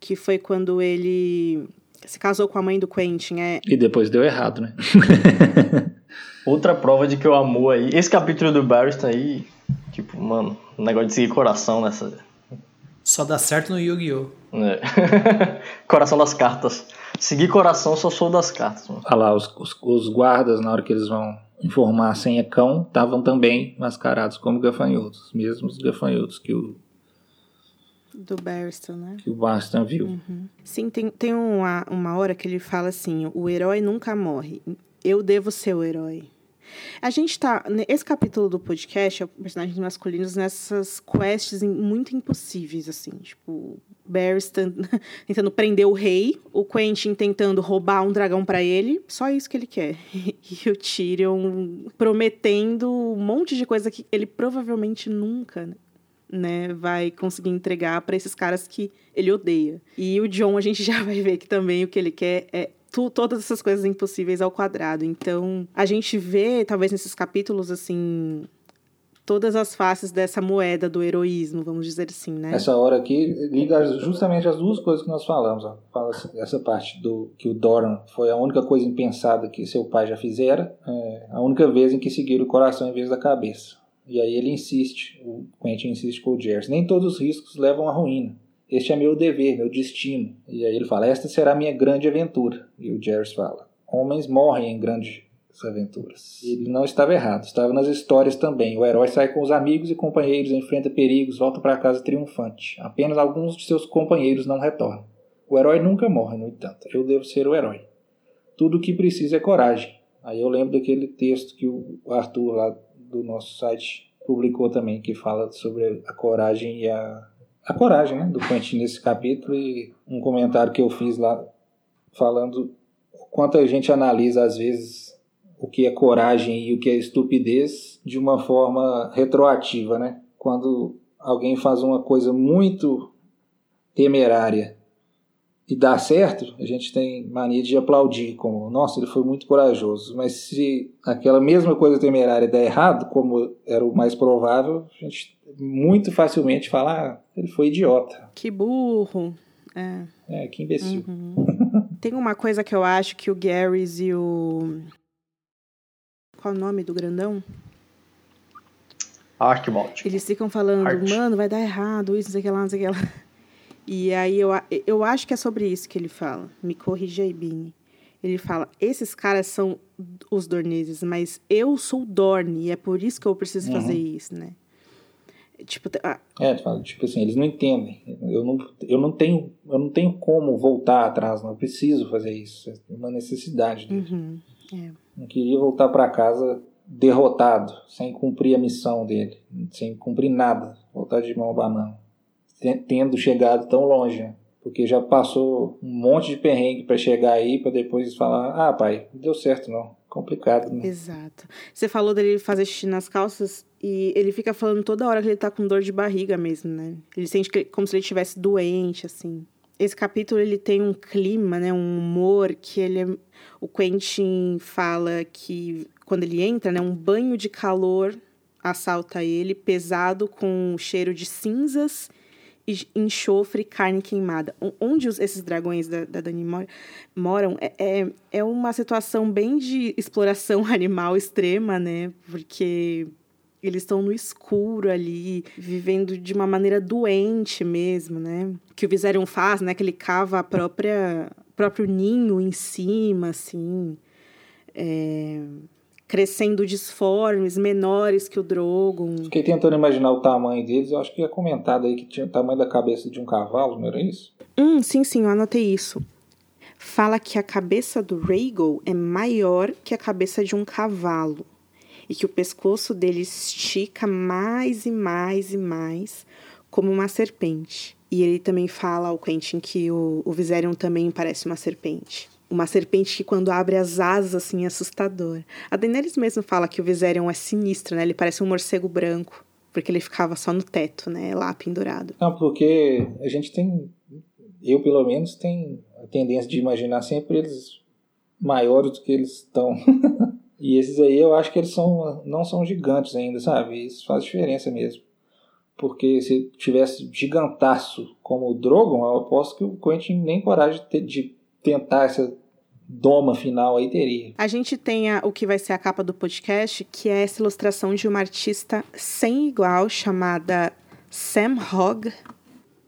que foi quando ele se casou com a mãe do Quentin, é. E depois deu errado, né? Outra prova de que o amor aí. Esse capítulo do Barristan aí, tipo, mano, um negócio de seguir coração nessa. Só dá certo no Yu-Gi-Oh! É. coração das cartas. Seguir coração, só sou das cartas. Mano. Olha lá, os, os, os, guardas, na hora que eles vão informar a senha cão, estavam também mascarados como gafanhotos. Os mesmos gafanhotos que o. Do Barristan, né? Que o Barristan viu. Uhum. Sim, tem, tem uma, uma hora que ele fala assim: o herói nunca morre. Eu devo ser o herói. A gente tá. Esse capítulo do podcast é personagens masculinos nessas quests muito impossíveis, assim. Tipo, Barry tentando prender o rei, o Quentin tentando roubar um dragão para ele, só isso que ele quer. E o Tyrion prometendo um monte de coisa que ele provavelmente nunca né, vai conseguir entregar para esses caras que ele odeia. E o John, a gente já vai ver que também o que ele quer é tu, todas essas coisas impossíveis ao quadrado. Então, a gente vê, talvez nesses capítulos, assim, todas as faces dessa moeda do heroísmo, vamos dizer assim, né? Essa hora aqui liga justamente as duas coisas que nós falamos. Ó. Fala essa parte do que o Doran foi a única coisa impensada que seu pai já fizera, é, a única vez em que seguiram o coração em vez da cabeça. E aí ele insiste, o Quentin insiste com o Jers. Nem todos os riscos levam à ruína. Este é meu dever, meu destino. E aí ele fala: Esta será minha grande aventura. E o Jerry fala: Homens morrem em grandes aventuras. E ele não estava errado, estava nas histórias também. O herói sai com os amigos e companheiros, enfrenta perigos, volta para casa triunfante. Apenas alguns de seus companheiros não retornam. O herói nunca morre, no entanto. Eu devo ser o herói. Tudo o que precisa é coragem. Aí eu lembro daquele texto que o Arthur lá do nosso site publicou também, que fala sobre a coragem e a a coragem né, do Quentin nesse capítulo e um comentário que eu fiz lá falando quanto a gente analisa às vezes o que é coragem e o que é estupidez de uma forma retroativa, né? Quando alguém faz uma coisa muito temerária e dá certo, a gente tem mania de aplaudir, como, nossa, ele foi muito corajoso. Mas se aquela mesma coisa temerária der errado, como era o mais provável, a gente muito facilmente fala, ah, ele foi idiota. Que burro. É, é que imbecil. Uhum. tem uma coisa que eu acho que o Garrys e o. Qual o nome do grandão? Archibald. Eles ficam falando, Art. mano, vai dar errado, isso, não sei o que lá, não sei o que lá. E aí eu, eu acho que é sobre isso que ele fala. Me corrija aí, Bini. Ele fala: esses caras são os Dorneses, mas eu sou Dorne e é por isso que eu preciso uhum. fazer isso, né? Tipo, ah, é, tipo assim, eles não entendem. Eu não, eu não tenho, eu não tenho como voltar atrás, não preciso fazer isso. É uma necessidade. Uhum, é. Não queria voltar para casa derrotado, sem cumprir a missão dele, sem cumprir nada, voltar de mão abanando tendo chegado tão longe, né? porque já passou um monte de perrengue para chegar aí, para depois falar: ah, pai, não deu certo não. Complicado, né? Exato. Você falou dele fazer xixi nas calças e ele fica falando toda hora que ele tá com dor de barriga mesmo, né? Ele sente que, como se ele estivesse doente, assim. Esse capítulo ele tem um clima, né, um humor que ele é... o Quentin fala que quando ele entra, né, um banho de calor assalta ele, pesado com cheiro de cinzas enxofre carne queimada. Onde os, esses dragões da, da Dani moram é, é, é uma situação bem de exploração animal extrema, né? Porque eles estão no escuro ali, vivendo de uma maneira doente mesmo, né? Que o Viserion faz, né? Que ele cava a própria próprio ninho em cima, assim. É crescendo disformes, menores que o Drogon. Fiquei tentando imaginar o tamanho deles, eu acho que é comentado aí que tinha o tamanho da cabeça de um cavalo, não era isso? Hum, sim, sim, eu anotei isso. Fala que a cabeça do Rhaegal é maior que a cabeça de um cavalo e que o pescoço dele estica mais e mais e mais, como uma serpente. E ele também fala ao Quentin que o, o Viserion também parece uma serpente uma serpente que quando abre as asas, assim, é assustador. A Daenerys mesmo fala que o Viserion é sinistro, né? Ele parece um morcego branco, porque ele ficava só no teto, né? Lá pendurado. Não, porque a gente tem, eu pelo menos, tem a tendência de imaginar sempre eles maiores do que eles estão. e esses aí eu acho que eles são, não são gigantes ainda, sabe? Isso faz diferença mesmo. Porque se tivesse gigantaço como o Drogon, eu aposto que o Quentin nem coragem de, ter, de tentar essa doma final aí teria. A gente tem a, o que vai ser a capa do podcast, que é essa ilustração de uma artista sem igual chamada Sam Hogg,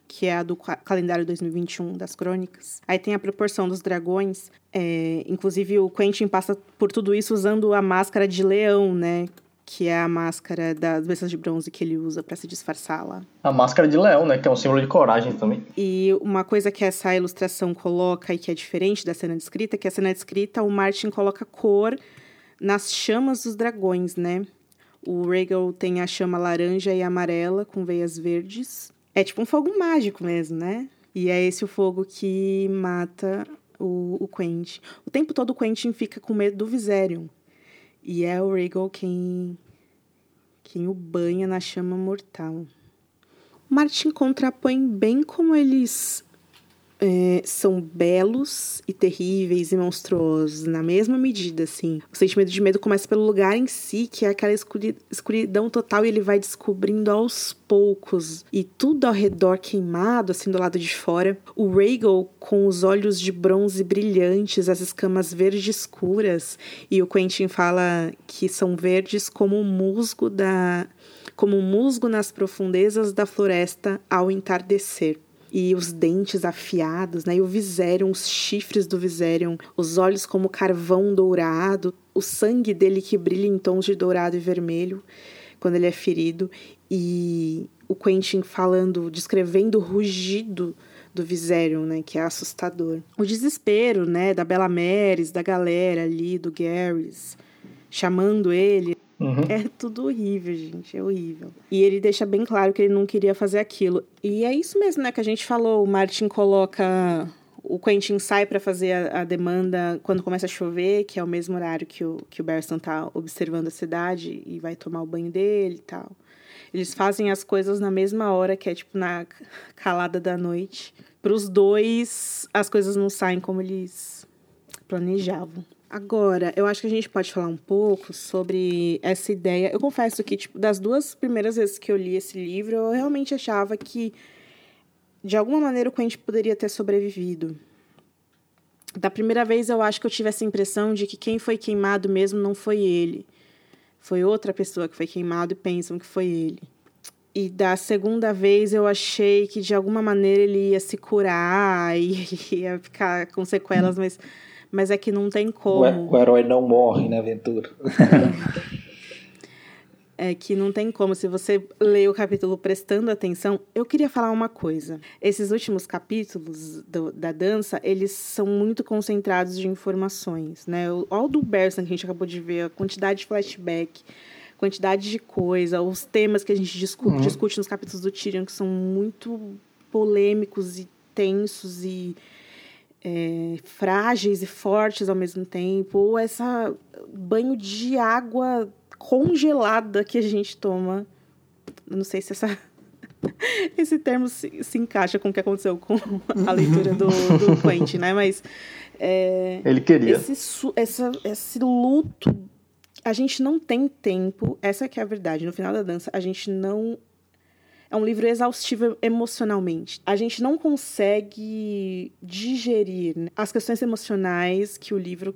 que é a do calendário 2021 das crônicas. Aí tem a proporção dos dragões. É, inclusive, o Quentin passa por tudo isso usando a máscara de leão, né? Que é a máscara das bestas de bronze que ele usa para se disfarçar lá. A máscara de leão, né, que é um símbolo de coragem também. E uma coisa que essa ilustração coloca e que é diferente da cena descrita, é que a cena descrita o Martin coloca cor nas chamas dos dragões, né? O Rhaegal tem a chama laranja e amarela com veias verdes. É tipo um fogo mágico mesmo, né? E é esse o fogo que mata o, o Quentin. O tempo todo o Quentin fica com medo do Viserion. E é o Rhaegal quem, quem o banha na chama mortal. Martin contrapõe bem como eles é, são belos e terríveis e monstruosos na mesma medida, assim. O sentimento de medo começa pelo lugar em si, que é aquela escuridão total, e ele vai descobrindo aos poucos. E tudo ao redor queimado, assim, do lado de fora. O Rhaegal com os olhos de bronze brilhantes, as escamas verdes escuras. E o Quentin fala que são verdes como o musgo da... Como musgo nas profundezas da floresta ao entardecer e os dentes afiados, né? E o Viserion, os chifres do Viserion, os olhos como carvão dourado, o sangue dele que brilha em tons de dourado e vermelho quando ele é ferido e o Quentin falando, descrevendo o rugido do Viserion, né, que é assustador. O desespero, né, da Bella Meres, da galera ali, do Garrus, chamando ele Uhum. É tudo horrível, gente. É horrível. E ele deixa bem claro que ele não queria fazer aquilo. E é isso mesmo, né, que a gente falou. O Martin coloca. O Quentin sai para fazer a, a, demanda quando começa a chover, que é o mesmo horário que o, que o Barristan tá observando a cidade e vai tomar o banho dele e tal. Eles fazem as coisas na mesma hora, que é tipo na calada da noite. Para os dois, as coisas não saem como eles planejavam. Agora, eu acho que a gente pode falar um pouco sobre essa ideia. Eu confesso que, tipo, das duas primeiras vezes que eu li esse livro, eu realmente achava que, de alguma maneira, o Quentin poderia ter sobrevivido. Da primeira vez, eu acho que eu tive essa impressão de que quem foi queimado mesmo não foi ele. Foi outra pessoa que foi queimado e pensam que foi ele. E da segunda vez, eu achei que, de alguma maneira, ele ia se curar e ia ficar com sequelas, mas mas é que não tem como. O, herói não morre na aventura. é que não tem como. Se você lê o capítulo prestando atenção, eu queria falar uma coisa. Esses últimos capítulos do, da dança, eles são muito concentrados de informações, né? O, o do Berson que a gente acabou de ver, a quantidade de flashback, quantidade de coisa, os temas que a gente discute, uhum. discute nos capítulos do Tyrion, que são muito polêmicos e tensos e é, frágeis e fortes ao mesmo tempo, ou essa banho de água congelada que a gente toma. Eu não sei se essa, esse termo se, se, encaixa com o que aconteceu com a leitura do, do Quentin, né? Mas. É, Ele queria. Esse, essa, esse luto. A gente não tem tempo, essa que é a verdade. No final da dança, a gente não é um livro exaustivo emocionalmente. A gente não consegue digerir as questões emocionais que o livro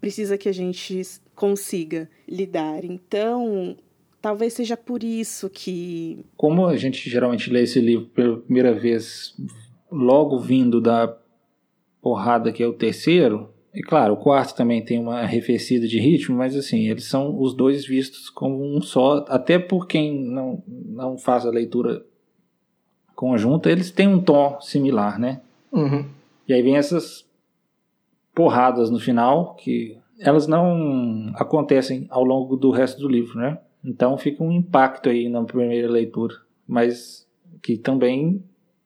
precisa que a gente consiga lidar. Então, talvez seja por isso que. Como a gente geralmente lê esse livro pela primeira vez, logo vindo da porrada que é o terceiro, e claro, o quarto também tem uma arrefecida de ritmo, mas assim, eles são os dois vistos como um só, até por quem não, não faz a leitura conjunta, eles têm um tom similar, né? Uhum. E aí vem essas porradas no final, que elas não acontecem ao longo do resto do livro, né? Então fica um impacto aí na primeira leitura, mas que também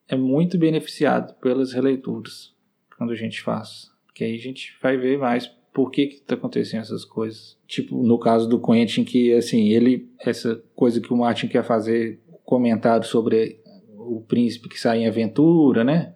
é muito beneficiado pelas releituras quando a gente faz. Que aí a gente vai ver mais por que que tá acontecendo essas coisas. Tipo, no caso do Quentin, que assim, ele, essa coisa que o Martin quer fazer, comentário sobre o príncipe que sai em aventura, né?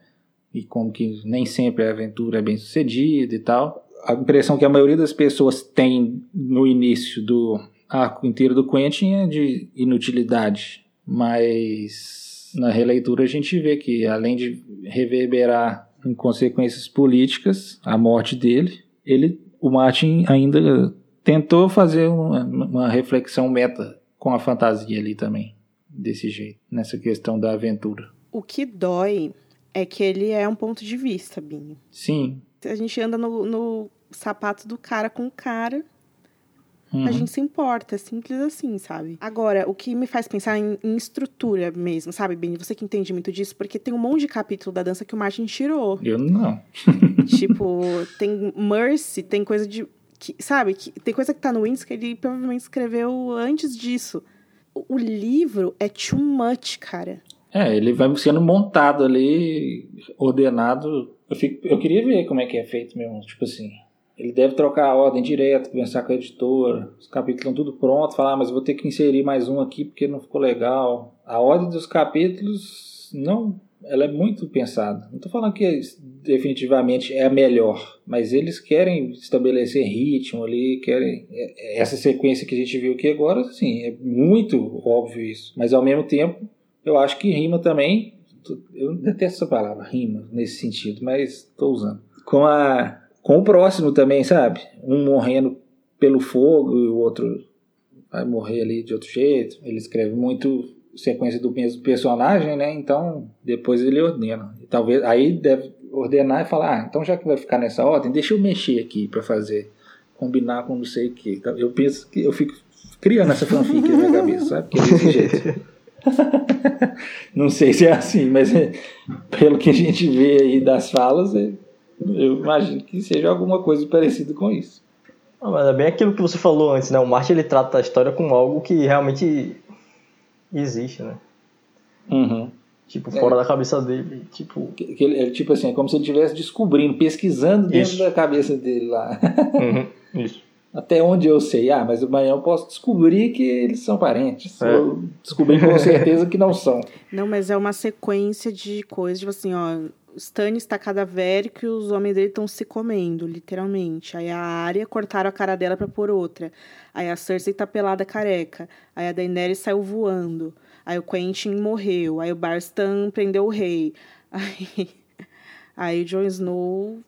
E como que nem sempre a aventura é bem sucedida e tal. A impressão que a maioria das pessoas tem no início do arco inteiro do Quentin é de inutilidade, mas na releitura a gente vê que além de reverberar em consequências políticas, a morte dele, ele, o Martin ainda tentou fazer uma, uma reflexão meta com a fantasia ali também, desse jeito, nessa questão da aventura. O que dói é que ele é um ponto de vista, Binho. Sim. A gente anda no, no sapato do cara com o cara. Uhum. A gente se importa, é simples assim, sabe? Agora, o que me faz pensar em, em estrutura mesmo, sabe, Bini? Você que entende muito disso, porque tem um monte de capítulo da dança que o Martin tirou. Eu não. tipo, tem Mercy, tem coisa de. Que, sabe? Que, tem coisa que tá no Windows que ele provavelmente escreveu antes disso. O, o livro é too much, cara. É, ele vai sendo montado ali, ordenado. Eu, fico, eu queria ver como é que é feito mesmo. Tipo assim, ele deve trocar a ordem direto, conversar com a editora, os capítulos estão tudo pronto, falar, ah, mas vou ter que inserir mais um aqui porque não ficou legal. A ordem dos capítulos não, ela é muito pensada. Não estou falando que definitivamente é a melhor, mas eles querem estabelecer ritmo ali, querem é, é, essa sequência que a gente viu aqui agora, sim, é muito óbvio isso. Mas ao mesmo tempo, eu acho que rima também. Eu detesto essa palavra, rima, nesse sentido, mas estou usando. Com a com o próximo também, sabe? Um morrendo pelo fogo e o outro vai morrer ali de outro jeito. Ele escreve muito sequência do mesmo personagem, né? Então depois ele ordena. E talvez aí deve ordenar e falar, ah, então já que vai ficar nessa ordem, deixa eu mexer aqui para fazer combinar com não sei o que. Então, eu penso que eu fico criando essa fanfic na minha cabeça, sabe? Que é desse jeito. não sei se é assim, mas pelo que a gente vê aí das falas, é, eu imagino que seja alguma coisa parecida com isso. Ah, mas é bem aquilo que você falou antes, né? O Martin ele trata a história como algo que realmente existe, né? Uhum. Tipo, fora é. da cabeça dele. Tipo... Que, que ele, tipo assim, é como se ele estivesse descobrindo, pesquisando dentro isso. da cabeça dele lá. Uhum. Isso. Até onde eu sei, ah, mas amanhã eu posso descobrir que eles são parentes. É. Ou descobrir com certeza que não são. Não, mas é uma sequência de coisas, tipo assim, ó Stannis está cadavérico e os homens dele estão se comendo, literalmente. Aí a Arya cortaram a cara dela para pôr outra. Aí a Cersei tá pelada careca. Aí a Daenerys saiu voando. Aí o Quentin morreu. Aí o Barstan prendeu o rei. Aí, aí o Jon Snow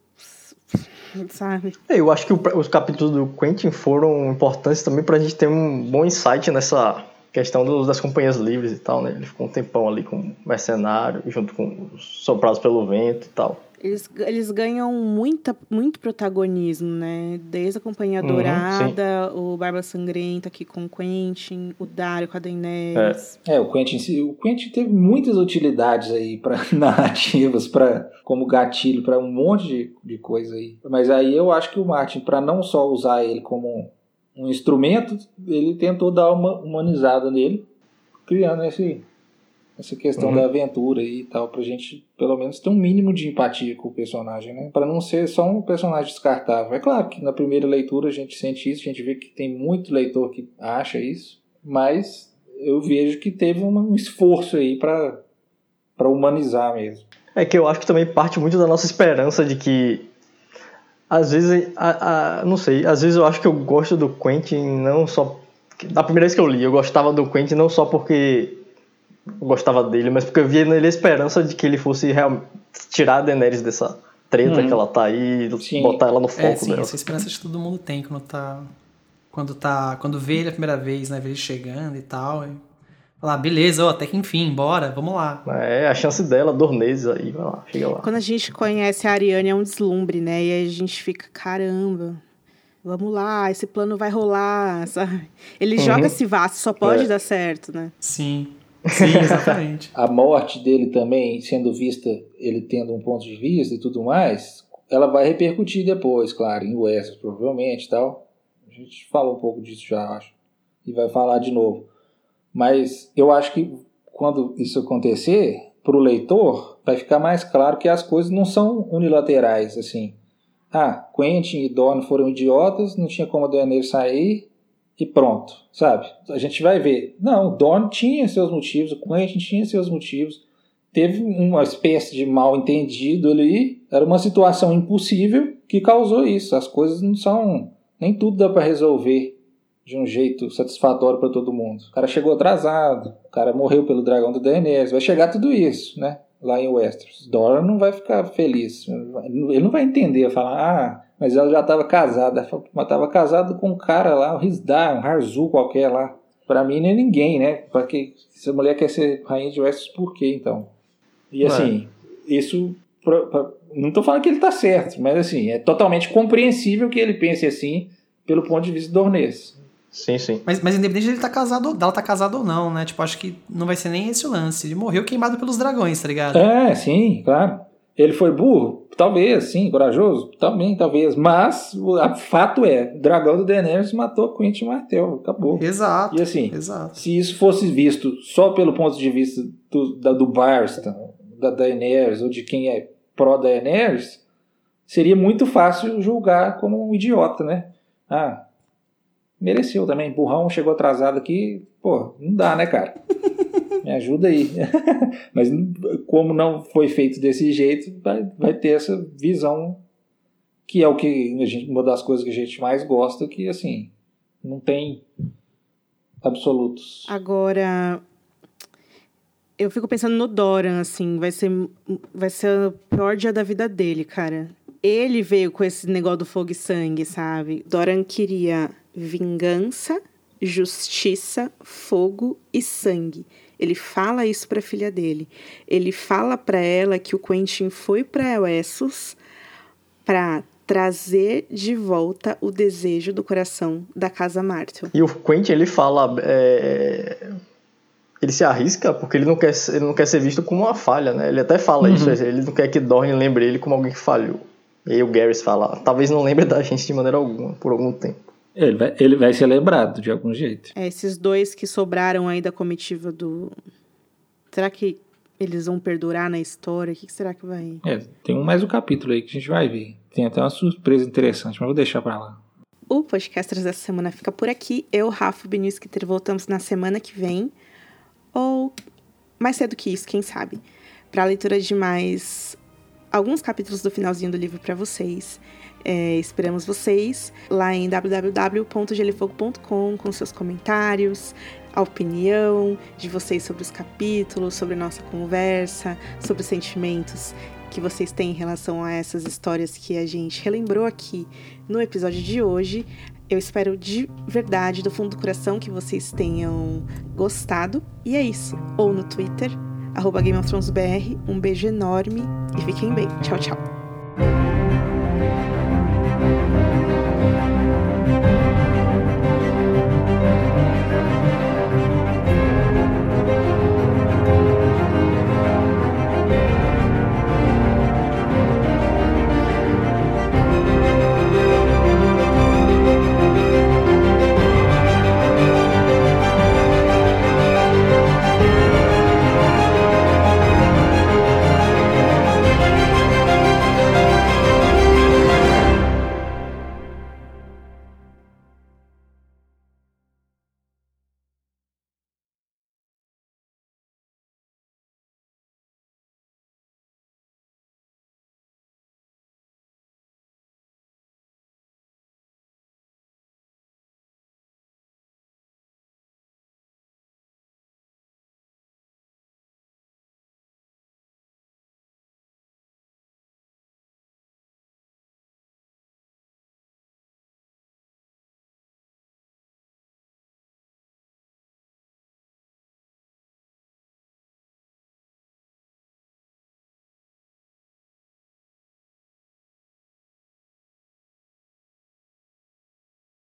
sabe? É, eu acho que os capítulos do Quentin foram importantes também pra gente ter um bom insight nessa questão dos, das companhias livres e tal, né? Ele ficou um tempão ali com mercenário, junto com os soprados pelo vento e tal. Eles, eles ganham muita, muito protagonismo, né? Desde a Companhia uhum, Dourada, o Barba Sangrenta aqui com o Quentin, o Dario com a Daenerys. É, é o, Quentin, o Quentin teve muitas utilidades aí para narrativas, para como gatilho para um monte de, de coisa aí. Mas aí eu acho que o Martin, para não só usar ele como um instrumento, ele tentou dar uma humanizada nele, criando esse, essa questão uhum. da aventura e tal, pra gente pelo menos ter um mínimo de empatia com o personagem, né? Pra não ser só um personagem descartável. É claro que na primeira leitura a gente sente isso, a gente vê que tem muito leitor que acha isso, mas eu vejo que teve um esforço aí para humanizar mesmo. É que eu acho que também parte muito da nossa esperança de que às vezes, a, a, não sei, às vezes eu acho que eu gosto do Quentin não só. Da primeira vez que eu li, eu gostava do Quentin não só porque eu gostava dele, mas porque eu via nele a esperança de que ele fosse realmente tirar a Daenerys dessa treta uhum. que ela tá aí, sim. botar ela no foco é, sim, dela. Essa esperança que todo mundo tem quando tá. Quando tá. Quando vê ele a primeira vez, né? Vê ele chegando e tal. E Falar, beleza, ó, até que enfim, bora, vamos lá. É, a chance dela, Dornês aí, vai lá, chega lá. Quando a gente conhece a Ariane é um deslumbre, né? E aí a gente fica, caramba, vamos lá, esse plano vai rolar, sabe? Ele uhum. joga esse vaso, só pode é. dar certo, né? Sim. Sim, exatamente. a morte dele também, sendo vista, ele tendo um ponto de vista e tudo mais, ela vai repercutir depois, claro, em Westeros, provavelmente e tal. A gente fala um pouco disso já, acho. E vai falar de novo. Mas eu acho que quando isso acontecer, para o leitor, vai ficar mais claro que as coisas não são unilaterais, assim. Ah, Quentin e Dorne foram idiotas, não tinha como a Daenerys sair e pronto, sabe? A gente vai ver. Não, Dorne tinha seus motivos, o Quentin tinha seus motivos. Teve uma espécie de mal entendido ali, era uma situação impossível que causou isso. As coisas não são. Nem tudo dá para resolver de um jeito satisfatório para todo mundo. O cara chegou atrasado, o cara morreu pelo dragão do Daenerys, vai chegar tudo isso, né? Lá em Westeros. Dora não vai ficar feliz, ele não vai entender, falar, ah, mas ela já estava casada, mas estava casada com um cara lá, um Rizdar, um Harzu qualquer lá. Para mim nem ninguém, né? Porque se a mulher quer ser rainha de Westeros, por quê então? E assim, é. isso. Pra, pra, não estou falando que ele está certo, mas assim, é totalmente compreensível que ele pense assim pelo ponto de vista do Ornês. Sim, sim. Mas, mas independente de ele tá casado, dela tá casado ou não, né? Tipo, acho que não vai ser nem esse o lance. Ele morreu queimado pelos dragões, tá ligado? É, sim, claro. Ele foi burro? Talvez, sim. Corajoso? Também, talvez. Mas o fato é, o dragão do Daenerys matou Quentin Martel. Acabou. Exato. E assim, exato. se isso fosse visto só pelo ponto de vista do, da, do Barstan, da Daenerys, ou de quem é pró-Daenerys, seria muito fácil julgar como um idiota, né? Ah, mereceu também. Burrão chegou atrasado aqui. Pô, não dá, né, cara? Me ajuda aí. Mas como não foi feito desse jeito, vai, vai ter essa visão que é o que a gente, uma das coisas que a gente mais gosta, que assim, não tem absolutos. Agora, eu fico pensando no Doran, assim, vai ser, vai ser o pior dia da vida dele, cara. Ele veio com esse negócio do fogo e sangue, sabe? Doran queria vingança, justiça, fogo e sangue. Ele fala isso para a filha dele. Ele fala para ela que o Quentin foi para Essos para trazer de volta o desejo do coração da casa Martel. E o Quentin ele fala, é... ele se arrisca porque ele não quer, ele não quer ser visto como uma falha, né? Ele até fala uhum. isso, ele não quer que Dorne lembre ele como alguém que falhou. E aí o Garrus fala, talvez não lembre da gente de maneira alguma por algum tempo. Ele vai, ele vai ser lembrado de algum jeito. É, esses dois que sobraram aí da comitiva do. Será que eles vão perdurar na história? O que será que vai. É, tem mais um capítulo aí que a gente vai ver. Tem até uma surpresa interessante, mas vou deixar pra lá. O Podcasters dessa semana fica por aqui. Eu, Rafa Benício voltamos na semana que vem. Ou mais cedo que isso, quem sabe. Para leitura de mais alguns capítulos do finalzinho do livro para vocês. É, esperamos vocês lá em www.gelifogo.com com seus comentários, a opinião de vocês sobre os capítulos, sobre a nossa conversa, sobre os sentimentos que vocês têm em relação a essas histórias que a gente relembrou aqui no episódio de hoje. Eu espero de verdade, do fundo do coração, que vocês tenham gostado. E é isso. Ou no Twitter, arroba. Um beijo enorme e fiquem bem. Tchau, tchau.